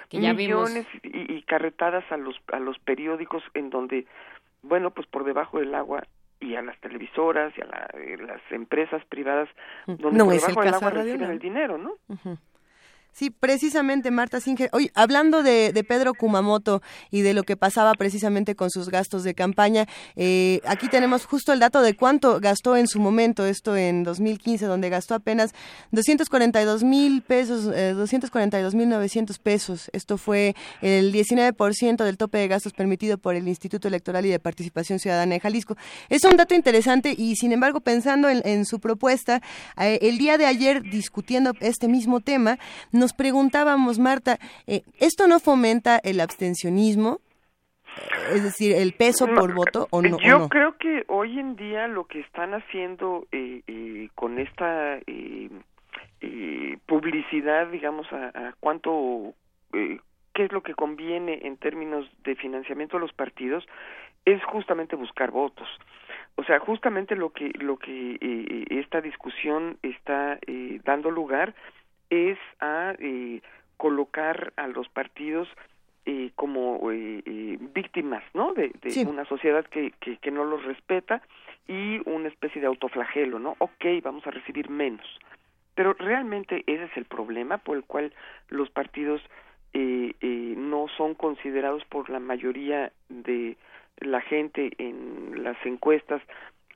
Que ya vimos. Millones y, y carretadas a los, a los periódicos en donde, bueno, pues por debajo del agua y a las televisoras y a la- eh, las empresas privadas donde No por es el debajo del caso agua reciben el dinero, ¿no? Ujú. Sí, precisamente Marta Singer. Oye, hablando de, de Pedro Kumamoto y de lo que pasaba precisamente con sus gastos de campaña, eh, aquí tenemos justo el dato de cuánto gastó en su momento, esto en 2015, donde gastó apenas 242 mil pesos, eh, 242 mil 900 pesos. Esto fue el 19% del tope de gastos permitido por el Instituto Electoral y de Participación Ciudadana de Jalisco. Es un dato interesante y, sin embargo, pensando en, en su propuesta, eh, el día de ayer discutiendo este mismo tema, nos preguntábamos, Marta, eh, ¿esto no fomenta el abstencionismo? Eh, Es decir, el peso por voto o no. o Yo no? creo que hoy en día lo que están haciendo eh, eh, con esta eh, eh, publicidad, digamos, a, a cuánto, eh, qué es lo que conviene en términos de financiamiento de los partidos, es justamente buscar votos. O sea, justamente lo que lo que eh, esta discusión está eh, dando lugar es a eh, colocar a los partidos eh, como eh, eh, víctimas, ¿no? De, de Sí. una sociedad que, que, que no los respeta y una especie de autoflagelo, ¿no? Ok, vamos a recibir menos. Pero realmente ese es el problema por el cual los partidos eh, eh, no son considerados por la mayoría de la gente en las encuestas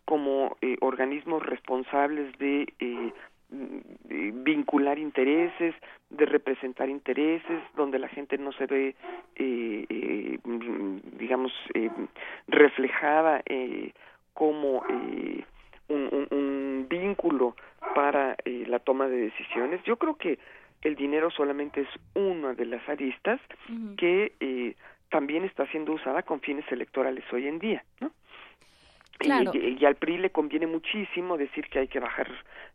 como eh, organismos responsables de eh, de vincular intereses, de representar intereses, donde la gente no se ve, eh, eh, digamos, eh, reflejada eh, como eh, un, un- un vínculo para eh, la toma de decisiones. Yo creo que el dinero solamente es una de las aristas que eh, también está siendo usada con fines electorales hoy en día, ¿no? Claro. Y, y, al PRI le conviene muchísimo decir que hay que bajar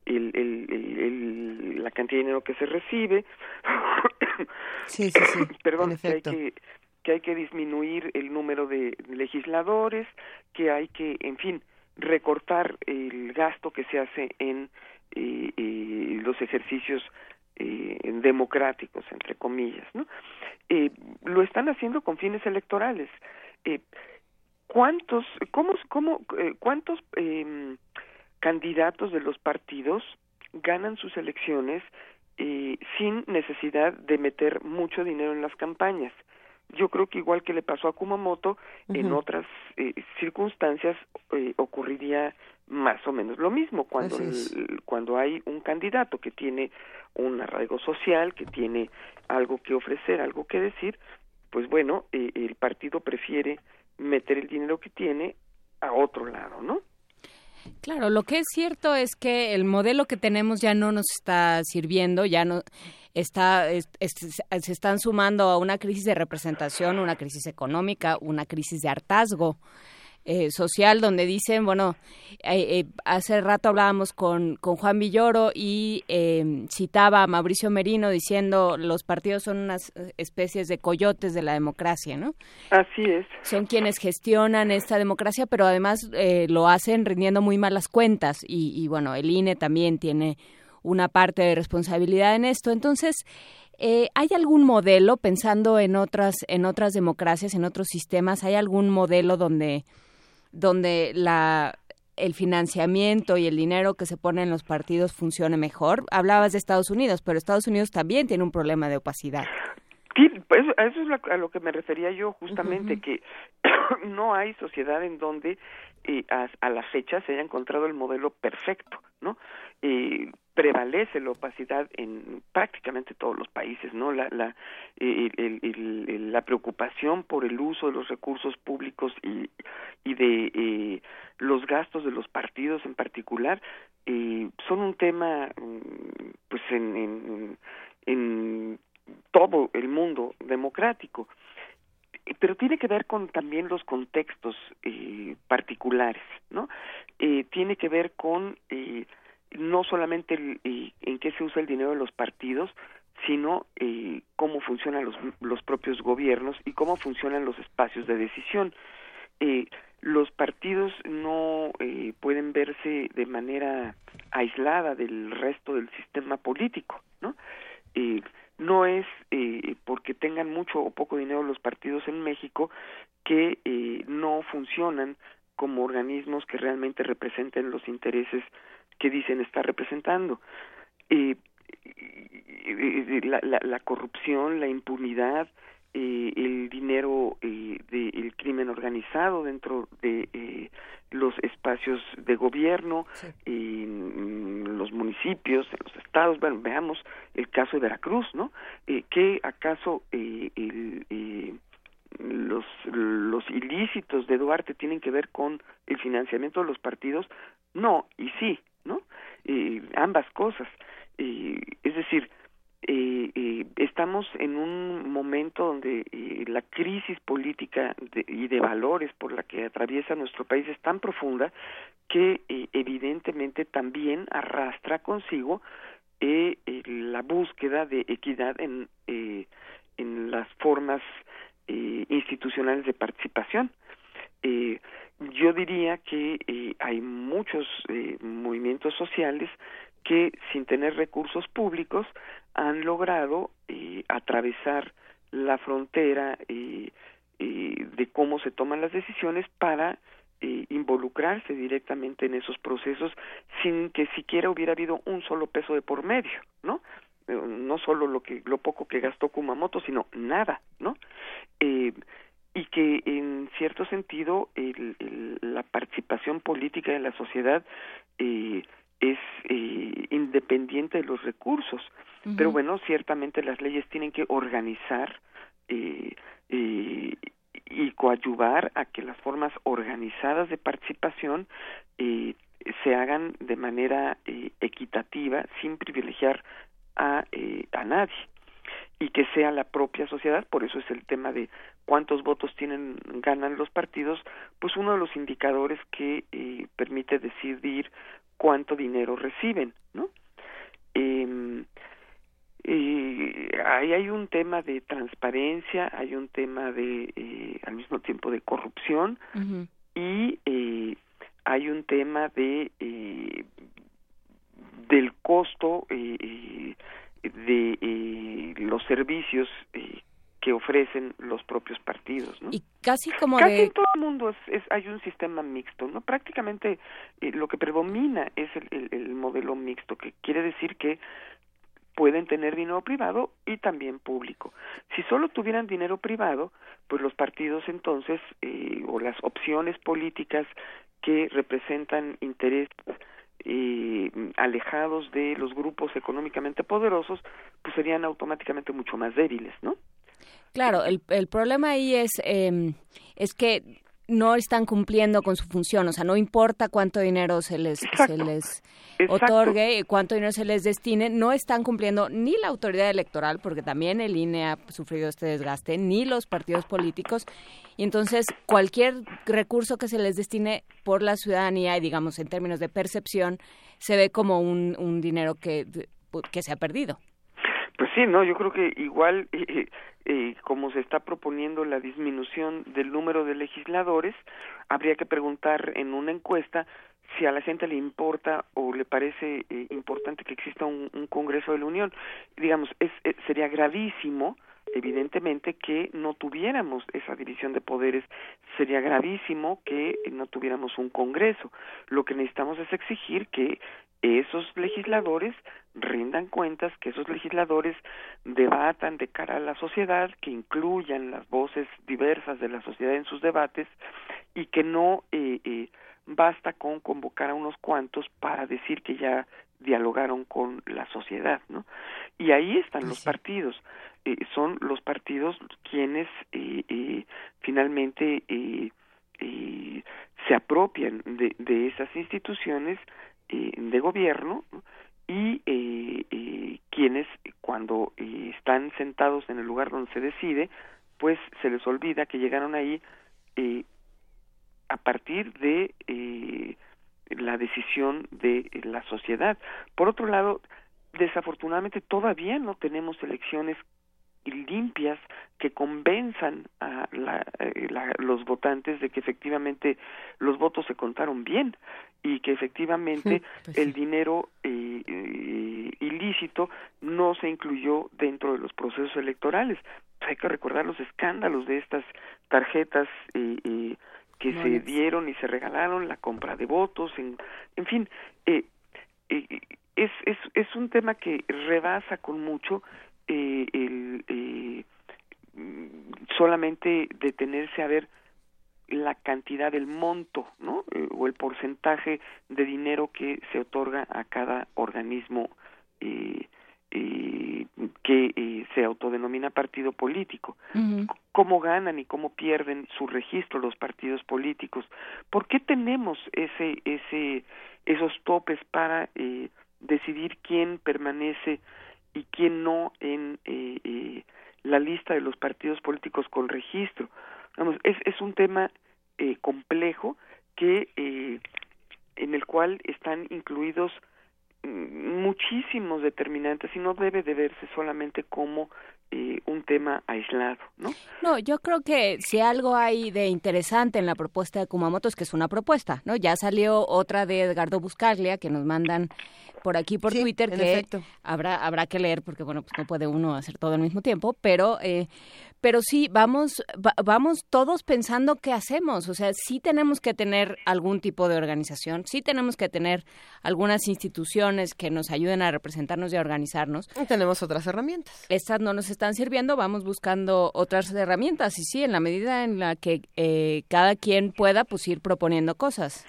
el, el, el, la cantidad de dinero que se recibe. sí, sí, sí. Perdón, que hay que, que hay que disminuir el número de legisladores, que hay que, en fin, recortar el gasto que se hace en eh, eh, los ejercicios eh, democráticos, entre comillas, ¿no? Eh, lo están haciendo con fines electorales. Eh, ¿Cuántos, cómo, cómo, eh, cuántos eh, candidatos de los partidos ganan sus elecciones eh, sin necesidad de meter mucho dinero en las campañas? Yo creo que igual que le pasó a Kumamoto, en otras eh, circunstancias eh, ocurriría más o menos lo mismo cuando el, cuando hay un candidato que tiene un arraigo social, que tiene algo que ofrecer, algo que decir, pues bueno, eh, el partido prefiere meter el dinero que tiene a otro lado, ¿no? Claro, lo que es cierto es que el modelo que tenemos ya no nos está sirviendo, ya no está es, es, se están sumando a una crisis de representación, una crisis económica, una crisis de hartazgo. Eh, social donde dicen, bueno, eh, eh, hace rato hablábamos con, con Juan Villoro y eh, citaba a Mauricio Merino diciendo los partidos son unas especies de coyotes de la democracia, ¿no? Así es. Son quienes gestionan esta democracia, pero además eh, lo hacen rindiendo muy malas cuentas y, y bueno, el INE también tiene una parte de responsabilidad en esto. Entonces, eh, ¿Hay algún modelo, pensando en otras, en otras democracias, en otros sistemas, hay algún modelo donde, donde la, el financiamiento y el dinero que se pone en los partidos funcione mejor? Hablabas de Estados Unidos, pero Estados Unidos también tiene un problema de opacidad. Sí, pues eso es a lo que me refería yo justamente, uh -huh. que no hay sociedad en donde eh, a, a, la fecha se haya encontrado el modelo perfecto, ¿no? Eh, prevalece la opacidad en prácticamente todos los países, ¿no? La, la, la preocupación por el uso de los recursos públicos y, y de eh, los gastos de los partidos en particular eh, son un tema, pues, en, en, en todo el mundo democrático pero tiene que ver con también los contextos eh, particulares, ¿no? Eh, tiene que ver con eh, no solamente el, en qué se usa el dinero de los partidos, sino eh, cómo funcionan los, los propios gobiernos y cómo funcionan los espacios de decisión. Eh, los partidos no eh, pueden verse de manera aislada del resto del sistema político, ¿no? Eh, no es eh, porque tengan mucho o poco dinero los partidos en México que eh, no funcionan como organismos que realmente representen los intereses que dicen estar representando. Eh, la, la, la, corrupción, la impunidad, eh, el dinero eh, del crimen organizado dentro de eh, los espacios de gobierno, sí. en los municipios, en los estados. Bueno, veamos el caso de Veracruz, ¿no? Eh, ¿Qué acaso eh, el, eh, los, los ilícitos de Duarte tienen que ver con el financiamiento de los partidos? No, y sí, ¿no? Eh, ambas cosas. Eh, es decir, eh, eh, estamos en un momento donde eh, la crisis política de, y de valores por la que atraviesa nuestro país es tan profunda que eh, evidentemente también arrastra consigo eh, la búsqueda de equidad en, eh, en las formas eh, institucionales de participación. Eh, yo diría que eh, hay muchos eh, movimientos sociales que sin tener recursos públicos han logrado eh, atravesar la frontera eh, eh, de cómo se toman las decisiones para involucrarse directamente en esos procesos sin que siquiera hubiera habido un solo peso de por medio, ¿no? No solo lo que lo poco que gastó Kumamoto, sino nada, ¿no? Y que en cierto sentido el, el, la participación política de la sociedad eh, es eh, independiente de los recursos. Uh -huh. Pero bueno, ciertamente las leyes tienen que organizar eh, eh, y coadyuvar a que las formas organizadas de participación eh, se hagan de manera eh, equitativa sin privilegiar a, eh, a nadie. Y que sea la propia sociedad, por eso es el tema de cuántos votos tienen ganan los partidos, pues uno de los indicadores que eh, permite decidir cuánto dinero reciben, ¿no? Eh, ahí hay un tema de transparencia, hay un tema de eh, al mismo tiempo de corrupción y eh, hay un tema de eh, del costo eh, de eh, los servicios eh, que ofrecen los propios partidos, ¿no? Y casi como casi de en todo el mundo es, es- hay un sistema mixto, ¿no? Prácticamente eh, lo que predomina es el, el- el modelo mixto, que quiere decir que pueden tener dinero privado y también público. Si solo tuvieran dinero privado, pues los partidos entonces eh, o las opciones políticas que representan intereses eh, alejados de los grupos económicamente poderosos, pues serían automáticamente mucho más débiles, ¿no? Claro, el, el problema ahí es, eh, es que no están cumpliendo con su función, o sea, no importa cuánto dinero se les, se les otorgue, cuánto dinero se les destine, no están cumpliendo ni la autoridad electoral, porque también el INE ha sufrido este desgaste, ni los partidos políticos, y entonces cualquier recurso que se les destine por la ciudadanía, y digamos en términos de percepción, se ve como un, un dinero que, que se ha perdido. Pues sí, no, yo creo que igual eh, eh, como se está proponiendo la disminución del número de legisladores, habría que preguntar en una encuesta si a la gente le importa o le parece eh, importante que exista un, Congreso de la Unión. Digamos, es, es- sería gravísimo, evidentemente, que no tuviéramos esa división de poderes. Sería gravísimo que no tuviéramos un Congreso. Lo que necesitamos es exigir que esos legisladores rindan cuentas, que esos legisladores debatan de cara a la sociedad, que incluyan las voces diversas de la sociedad en sus debates y que no eh, eh, basta con convocar a unos cuantos para decir que ya dialogaron con la sociedad, ¿no? Y ahí están los partidos. Eh, son los partidos quienes eh, eh, finalmente eh, eh, se apropian de, de esas instituciones eh, de gobierno ¿no? y eh, eh, quienes cuando eh, están sentados en el lugar donde se decide, pues se les olvida que llegaron ahí eh, a partir de la decisión de la sociedad. Por otro lado, desafortunadamente todavía no tenemos elecciones limpias que convenzan a la- eh, la- los votantes de que efectivamente los votos se contaron bien y que efectivamente el dinero eh, eh, ilícito no se incluyó dentro de los procesos electorales. Hay que recordar los escándalos de estas tarjetas eh, eh, que se dieron y se regalaron, la compra de votos, en, en fin, es, es, es un tema que rebasa con mucho eh, el eh, mm, solamente detenerse a ver la cantidad del monto, ¿no? Eh, o el porcentaje de dinero que se otorga a cada organismo eh, eh, que se autodenomina partido político cómo ganan y cómo pierden su registro los partidos políticos. ¿Por qué tenemos ese, ese, esos topes para eh, decidir quién permanece y quién no en eh, eh, la lista de los partidos políticos con registro? Vamos, es, es un tema eh, complejo que eh, en el cual están incluidos muchísimos determinantes y no debe de verse solamente como eh, un tema aislado, ¿no? No, yo creo que si algo hay de interesante en la propuesta de Kumamoto es que es una propuesta, ¿no? Ya salió otra de Edgardo Buscaglia que nos mandan por aquí por Twitter que efecto. habrá habrá que leer porque bueno pues no puede uno hacer todo al mismo tiempo, pero eh, pero sí vamos va- vamos todos pensando qué hacemos, o sea sí tenemos que tener algún tipo de organización, sí tenemos que tener algunas instituciones que nos ayuden a representarnos y a organizarnos. Y tenemos otras herramientas. Estas no nos están sirviendo, vamos buscando otras herramientas y sí, en la medida en la que eh, cada quien pueda, pues ir proponiendo cosas.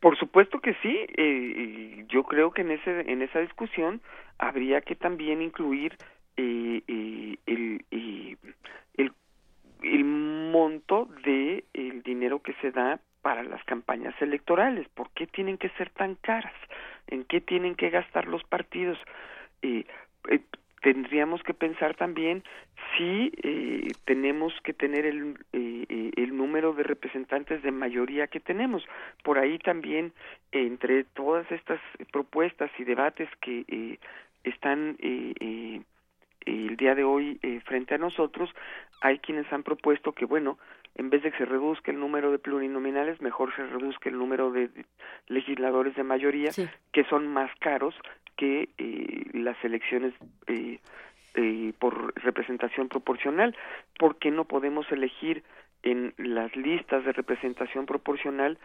Por supuesto que sí. eh, y yo creo que en ese en esa discusión habría que también incluir eh, eh, el, eh, el el monto de el dinero que se da para las campañas electorales. ¿Por qué tienen que ser tan caras? ¿En qué tienen que gastar los partidos? Eh, eh, tendríamos que pensar también si eh, tenemos que tener el, eh, eh, el número de representantes de mayoría que tenemos. Por ahí también, entre todas estas propuestas y debates que eh, están eh, el día de hoy frente a nosotros, hay quienes han propuesto que, bueno, en vez de que se reduzca el número de plurinominales, mejor se reduzca el número de legisladores de mayoría, que son más caros que eh, las elecciones eh, eh, por representación proporcional. ¿Por qué no podemos elegir en las listas de representación proporcional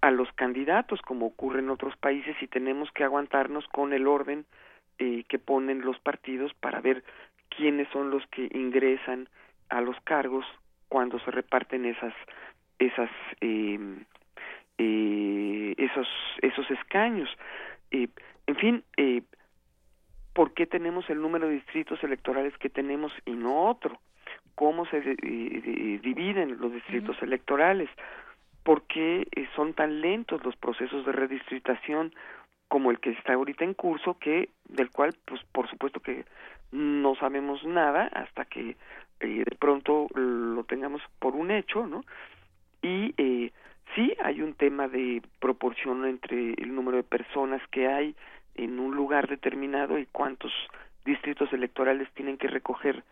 a los candidatos, como ocurre en otros países, y tenemos que aguantarnos con el orden eh, que ponen los partidos para ver quiénes son los que ingresan a los cargos cuando se reparten esas esas eh, eh, esos esos escaños. Eh, en fin eh, por qué tenemos el número de distritos electorales que tenemos y no otro cómo se de- dividen los distritos electorales por qué eh, son tan lentos los procesos de redistritación como el que está ahorita en curso que del cual pues por supuesto que no sabemos nada hasta que eh, de pronto lo tengamos por un hecho no y eh, sí hay un tema de proporción entre el número de personas que hay en un lugar determinado y cuántos distritos electorales tienen que recoger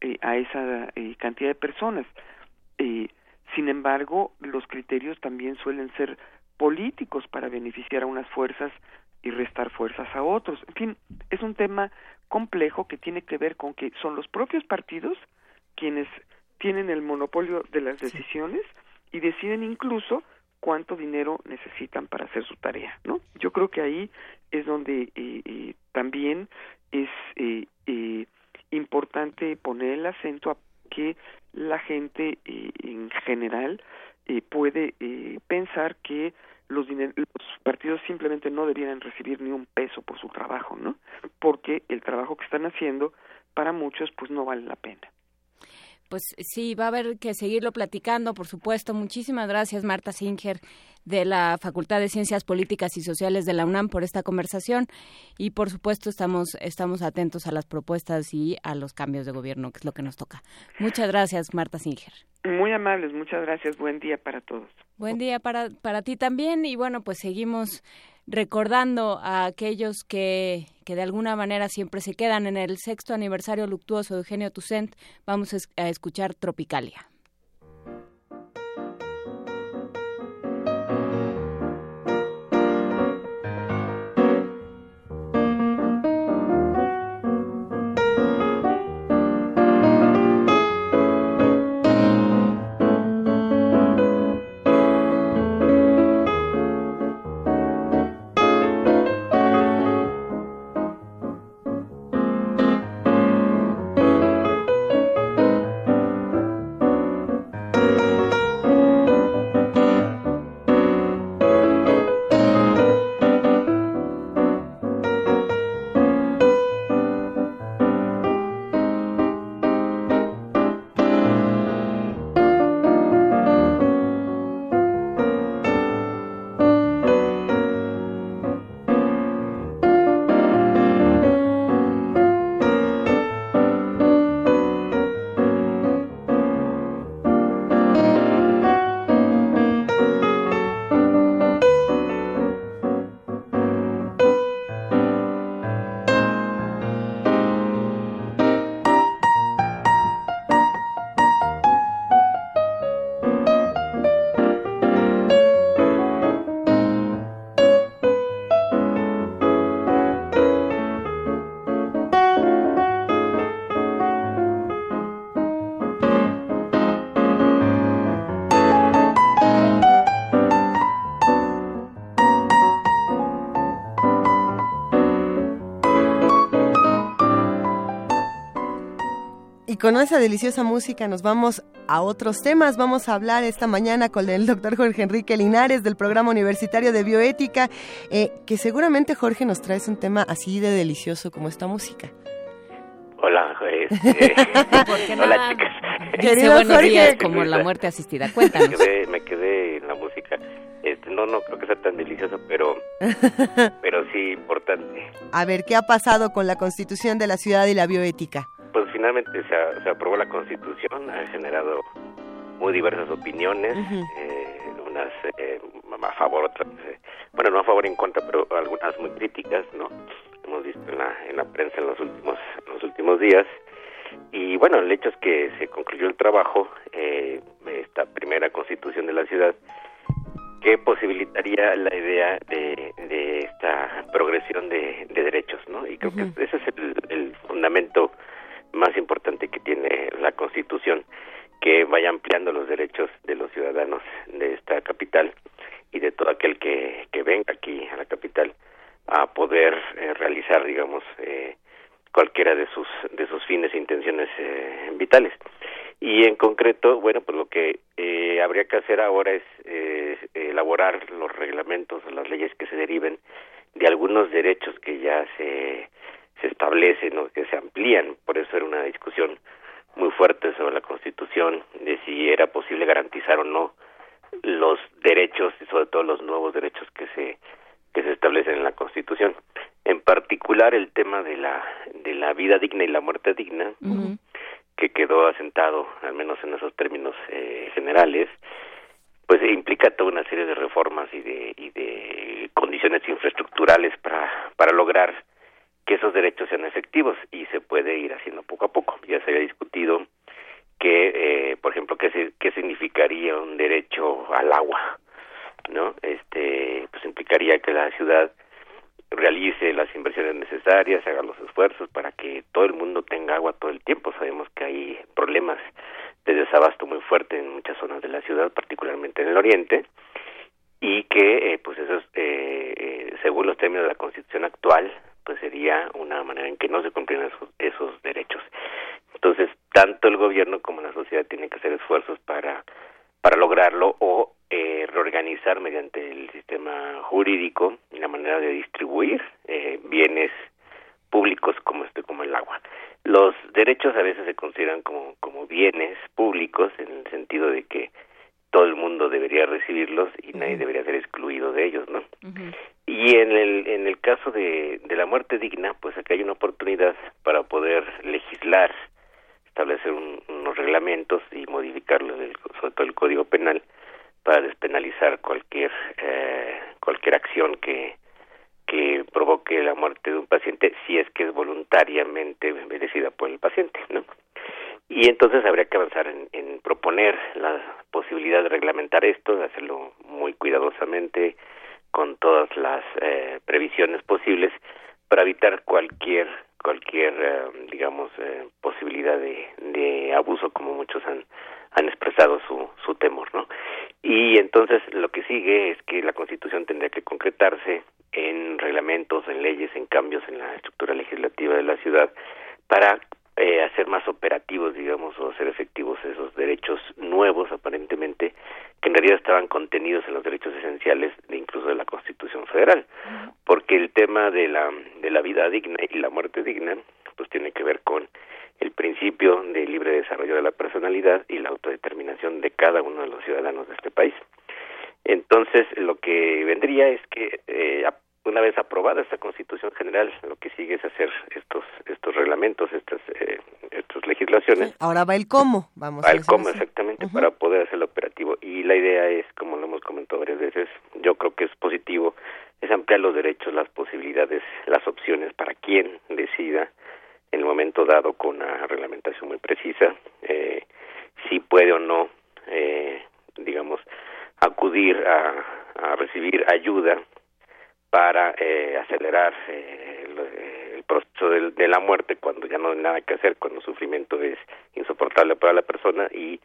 eh, a esa eh, cantidad de personas. Eh, sin embargo los criterios también suelen ser políticos para beneficiar a unas fuerzas y restar fuerzas a otros. En fin, es un tema complejo que tiene que ver con que son los propios partidos quienes tienen el monopolio de las decisiones y deciden incluso cuánto dinero necesitan para hacer su tarea, ¿no? Yo creo que ahí es donde eh, eh, también es eh, eh, importante poner el acento a que la gente eh, en general eh, puede eh, pensar que los, los partidos simplemente no debieran recibir ni un peso por su trabajo, ¿no? Porque el trabajo que están haciendo para muchos pues no vale la pena. Pues sí, va a haber que seguirlo platicando, por supuesto. Muchísimas gracias, Marta Singer, de la Facultad de Ciencias Políticas y Sociales de la UNAM, por esta conversación. Y, por supuesto, estamos, estamos atentos a las propuestas y a los cambios de gobierno, que es lo que nos toca. Muchas gracias, Marta Singer. Muy amables, muchas gracias. Buen día para todos. Buen día para, para ti también. Y bueno, pues seguimos recordando a aquellos que, que de alguna manera siempre se quedan en el sexto aniversario luctuoso de Eugenio Toussaint. Vamos a es- a escuchar Tropicalia. Con esa deliciosa música nos vamos a otros temas. Vamos a hablar esta mañana con el doctor Jorge Enrique Linares del Programa Universitario de Bioética, eh, que seguramente Jorge nos traes un tema así de delicioso como esta música. Hola, este, hola chicas. Dice buenos días como la muerte asistida. Me Cuéntanos. quedé, me quedé en la música. Este, no no, no creo que sea tan delicioso, pero, pero sí importante. A ver, ¿qué ha pasado con la constitución de la ciudad y la bioética? Pues finalmente se, se aprobó la constitución, ha generado muy diversas opiniones, eh, unas eh, a favor, otras, eh, bueno, no a favor y en contra, pero algunas muy críticas, ¿no? Hemos visto en la, en la prensa en los últimos, en los últimos días. Y bueno, el hecho es que se concluyó el trabajo, eh, esta primera constitución de la ciudad, que posibilitaría la idea de, de esta progresión de, de, derechos, ¿no? Y creo que ese es el, el, fundamento más importante que tiene la Constitución, que vaya ampliando los derechos de los ciudadanos de esta capital y de todo aquel que, que venga aquí a la capital a poder eh, realizar, digamos, eh, cualquiera de sus de sus fines e intenciones eh, vitales. Y en concreto bueno pues lo que eh, habría que hacer ahora es eh, elaborar los reglamentos las leyes que se deriven de algunos derechos que ya se se establecen o que se amplían. Por eso era una discusión muy fuerte sobre la Constitución de si era posible garantizar o no los derechos y sobre todo los nuevos derechos que se que se establecen en la Constitución. En particular el tema de la de la vida digna y la muerte digna, que quedó asentado, al menos en esos términos eh, generales, pues implica toda una serie de reformas y de y de condiciones infraestructurales para para lograr que esos derechos sean efectivos y se puede ir haciendo poco a poco. Ya se había discutido que, eh, por ejemplo, qué, qué significaría un derecho al agua, ¿no? Este, pues implicaría que la ciudad realice las inversiones necesarias, haga los esfuerzos para que todo el mundo tenga agua todo el tiempo. Sabemos que hay problemas de desabasto muy fuerte en muchas zonas de la ciudad, particularmente en el oriente, y que, eh, pues eso es, eh, eh, según los términos de la Constitución actual, pues sería una manera en que no se cumplieran esos, esos derechos. Entonces, tanto el gobierno como la sociedad tienen que hacer esfuerzos para para lograrlo o eh, reorganizar mediante el sistema jurídico la manera de distribuir eh, bienes públicos como este como el agua. Los derechos a veces se consideran como como bienes públicos en el sentido de que todo el mundo debería recibirlos y nadie debería ser excluido de ellos, ¿no? Y en el en el caso de de la muerte digna, pues aquí hay una oportunidad para poder legislar establecer un, unos reglamentos y modificarlos, sobre todo el Código Penal, para despenalizar cualquier eh, cualquier acción que que provoque la muerte de un paciente si es que es voluntariamente merecida por el paciente, ¿no? Y entonces habría que avanzar en, en proponer la posibilidad de reglamentar esto, de hacerlo muy cuidadosamente, con todas las eh, previsiones posibles, para evitar cualquier cualquier eh, digamos eh, posibilidad de, abuso como muchos han han expresado su su temor no y entonces lo que sigue es que la constitución tendría que concretarse en reglamentos en leyes en cambios en la estructura legislativa de la ciudad para eh, hacer más operativos, digamos, o hacer efectivos esos derechos nuevos, aparentemente, que en realidad estaban contenidos en los derechos esenciales de incluso de la Constitución Federal, porque el tema de la de la vida digna y la muerte digna, pues tiene que ver con el principio de libre desarrollo de la personalidad y la autodeterminación de cada uno de los ciudadanos de este país. Entonces, lo que vendría es que eh, una vez aprobada esta Constitución General, lo que sigue es hacer estos estos reglamentos, estas eh, estas legislaciones. Ahora va el cómo, vamos. Va el cómo, exactamente, para poder hacerlo operativo. Y la idea es, como lo hemos comentado varias veces, yo creo que es positivo, es ampliar los derechos, las posibilidades, las opciones para quien decida en el momento dado con una reglamentación muy precisa, eh, si puede o no, eh, digamos, acudir a, a recibir ayuda para eh, acelerar eh, el, el, proceso de, de, la muerte cuando ya no hay nada que hacer, cuando el sufrimiento es insoportable para la persona y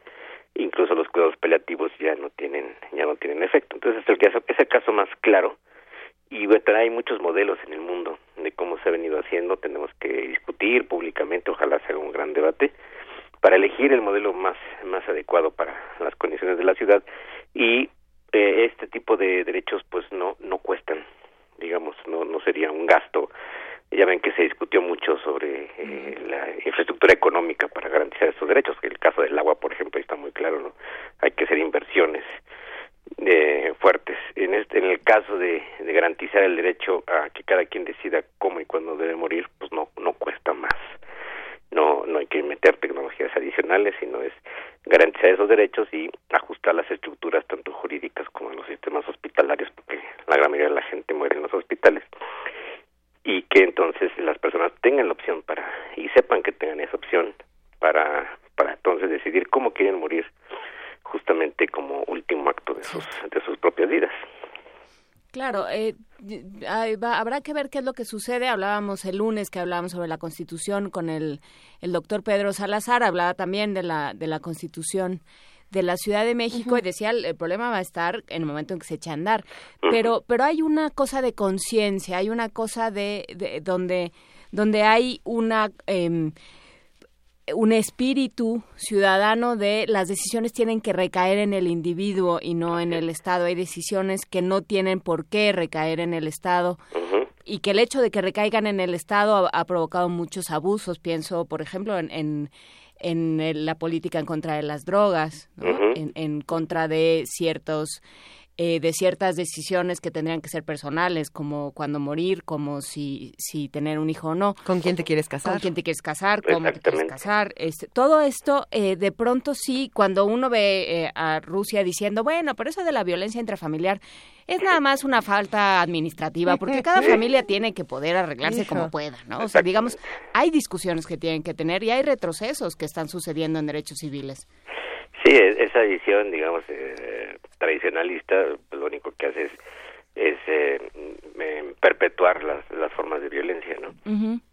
incluso los cuidados paliativos ya no tienen ya no tienen efecto. Entonces es el caso, es el caso más claro y bueno, hay muchos modelos en el mundo de cómo se ha venido haciendo, tenemos que discutir públicamente, ojalá sea un gran debate para elegir el modelo más más adecuado para las condiciones de la ciudad y eh, este tipo de derechos pues no no cuestan digamos, no, no sería un gasto. Ya ven que se discutió mucho sobre eh, la infraestructura económica para garantizar estos derechos. El caso del agua, por ejemplo, está muy claro, ¿no? Hay que hacer inversiones eh, fuertes. En, este, en el caso de, de garantizar el derecho a que cada quien decida cómo y cuándo debe morir, pues no, no cuesta más. No, no hay que meter tecnologías adicionales, sino es garantizar esos derechos y ajustar las estructuras tanto jurídicas como en los sistemas hospitalarios, porque la gran mayoría de la gente muere en los hospitales y que entonces las personas tengan la opción para y sepan que tengan esa opción para para entonces decidir cómo quieren morir justamente como último acto de sus de sus propias vidas. Claro, eh, va- habrá que ver qué es lo que sucede. Hablábamos el lunes que hablábamos sobre la Constitución con el, el doctor Pedro Salazar, hablaba también de la, de la Constitución de la Ciudad de México y decía el, el problema va a estar en el momento en que se eche a andar. Pero, pero hay una cosa de conciencia, hay una cosa de, de donde, donde hay una... em, un espíritu ciudadano de las decisiones tienen que recaer en el individuo y no en el Estado. Hay decisiones que no tienen por qué recaer en el Estado y que el hecho de que recaigan en el Estado ha, ha provocado muchos abusos. Pienso, por ejemplo, en, en, la política en contra de las drogas, en, en contra de ciertos eh, de ciertas decisiones que tendrían que ser personales, como cuándo morir, como si, si tener un hijo o no. ¿Con quién te quieres casar? Con quién te quieres casar, cómo te quieres casar. Este, todo esto, eh, de pronto sí, cuando uno ve eh, a Rusia diciendo, bueno, pero eso de la violencia intrafamiliar es nada más una falta administrativa, porque cada familia tiene que poder arreglarse Hijo. como pueda, ¿no? O sea, digamos, hay discusiones que tienen que tener y hay retrocesos que están sucediendo en derechos civiles. Sí, e- esa visión, digamos, eh, tradicionalista, pues, lo único que hace es, es eh, mm, eh, perpetuar las, las formas de violencia, ¿no?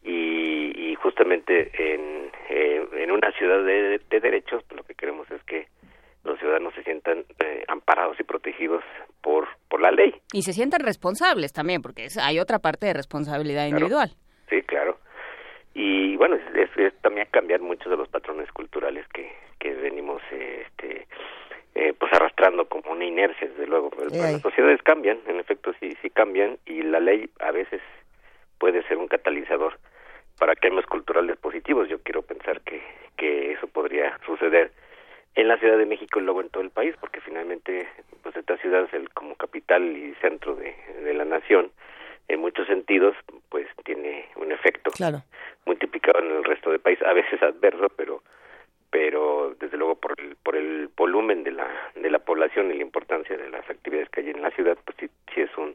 Y, y justamente en, eh, en una ciudad de, de derechos, pues, lo que queremos es que los ciudadanos se sientan eh, amparados y protegidos por, por la ley. Y se sientan responsables también, porque hay otra parte de responsabilidad individual. Sí, claro. Y bueno, es, también cambiar muchos de los patrones culturales que, que venimos este, eh, pues arrastrando como una inercia, desde luego. Eh, las sociedades cambian, en efecto sí, sí cambian y la ley a veces puede ser un catalizador para cambios culturales positivos. Yo quiero pensar que, que eso podría suceder en la Ciudad de México y luego en todo el país, porque finalmente pues esta ciudad es el, como capital y centro de, de la nación. En muchos sentidos, pues tiene un efecto Claro. multiplicado en el resto del país, a veces adverso, pero pero desde luego por el, por el volumen de la de la población y la importancia de las actividades que hay en la ciudad, pues sí, sí es un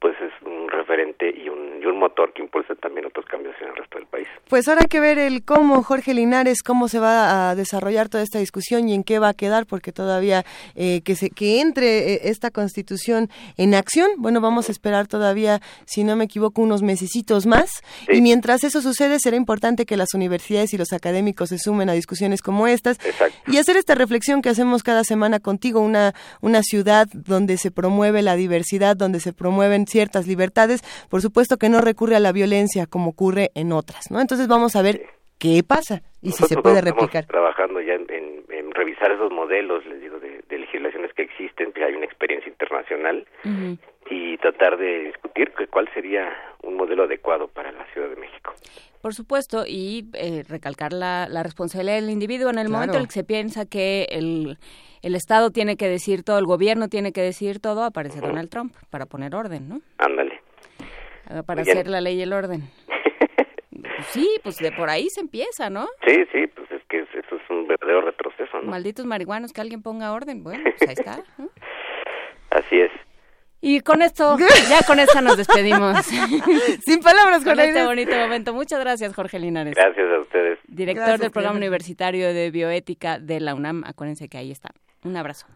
pues es un referente y un, y un motor que impulsa también otros cambios en el resto del país. Pues ahora hay que ver el cómo, Jorge Linares, cómo se va a desarrollar toda esta discusión y en qué va a quedar, porque todavía eh, que, se, que entre eh, esta constitución en acción, bueno, vamos a esperar todavía, si no me equivoco, unos mesecitos más. Y mientras eso sucede, será importante que las universidades y los académicos se sumen a discusiones como estas y hacer esta reflexión que hacemos cada semana contigo, una, una ciudad donde se promueve la diversidad, donde se promueven ciertas libertades, por supuesto que no recurre a la violencia como ocurre en otras, ¿no? Entonces vamos a ver qué pasa y si se puede estamos replicar. trabajando ya en, en- en revisar esos modelos, les digo, de, de legislaciones que existen, que hay una experiencia internacional y tratar de discutir que cuál sería un modelo adecuado para la Ciudad de México. Por supuesto, y eh, recalcar la, la responsabilidad del individuo en el Claro. momento en el que se piensa que el, el Estado tiene que decir todo, el gobierno tiene que decir todo, aparece Donald Trump para poner orden, ¿no? Ándale. Ah, Para bien. hacer la ley y el orden. Sí, pues de por ahí se empieza, ¿no? Sí, sí, pues es que eso es un verdadero retroceso, ¿no? Malditos marihuanos, que alguien ponga orden. Bueno, pues ahí está. ¿no? Así es. Y con esto, ya con esta nos despedimos. Sin palabras, con este bonito momento. Muchas gracias, Jorge Linares. Gracias a ustedes. Director Gracias, del Programa. Universitario de Bioética de la UNAM. Acuérdense que ahí está. Un abrazo.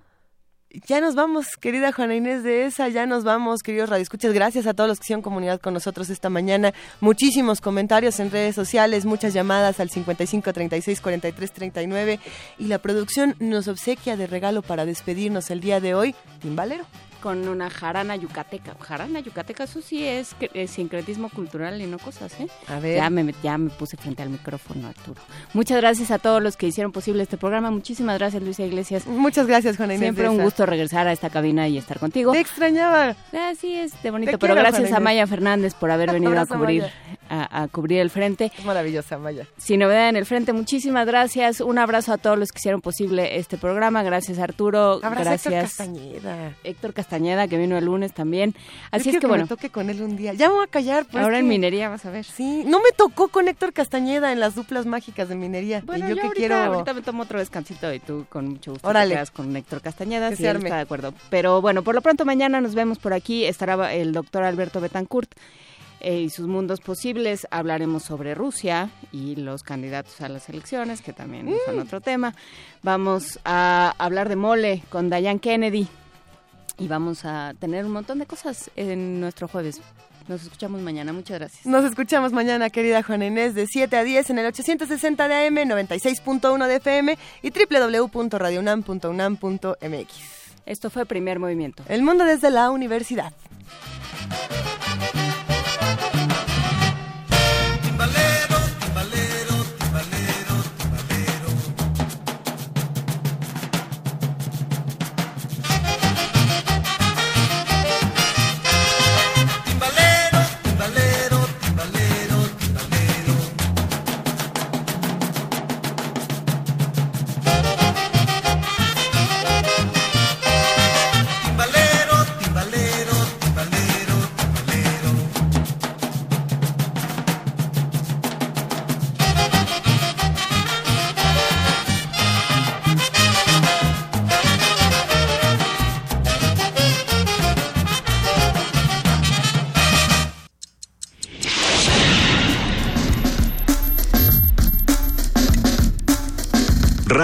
Ya nos vamos, querida Juana Inés de esa, ya nos vamos, queridos radioescuchas. Gracias a todos los que hicieron comunidad con nosotros esta mañana. Muchísimos comentarios en redes sociales, muchas llamadas al 55 36 43 39 y la producción nos obsequia de regalo para despedirnos el día de hoy, Timbalero. Con una jarana yucateca. Jarana yucateca, eso sí es, es sincretismo cultural y no cosas, ¿eh? A ver. Ya me, ya me puse frente al micrófono, Arturo. Muchas gracias a todos los que hicieron posible este programa. Muchísimas gracias, Luisa Iglesias. Muchas gracias, Juana Inés Siempre un gusto regresar a esta cabina y estar contigo. Te extrañaba. Así es, de bonito. Te Pero quiero, gracias a. Maya Fernández por haber venido a cubrir Maya. A, cubrir el frente. Es maravillosa, vaya. Sin novedad en el frente, muchísimas gracias. Un abrazo a todos los que hicieron posible este programa. Gracias Arturo. gracias Héctor Castañeda. Héctor Castañeda, que vino el lunes también. Así es que, bueno. me toque con él un día. Ya me voy a callar. Pues Ahora en minería vas a ver. Sí, no me tocó con Héctor Castañeda en las duplas mágicas de minería. Bueno, yo, que quiero. Ahorita me tomo otro descansito y tú con mucho gusto Órale. te con Héctor Castañeda. Sí, está de acuerdo. Pero bueno, por lo pronto mañana nos vemos por aquí. Estará el doctor Alberto Betancourt eh, y sus mundos posibles. Hablaremos sobre Rusia y los candidatos a las elecciones, que también son mm. otro tema. Vamos a hablar de mole con Diane Kennedy y vamos a tener un montón de cosas en nuestro jueves. Nos escuchamos mañana. Muchas gracias. Nos escuchamos mañana, querida Juana Inés, de 7 a 10 en el 860 de AM, 96.1 de FM y www.radionam.unam.mx. Esto fue Primer Movimiento. El mundo desde la universidad.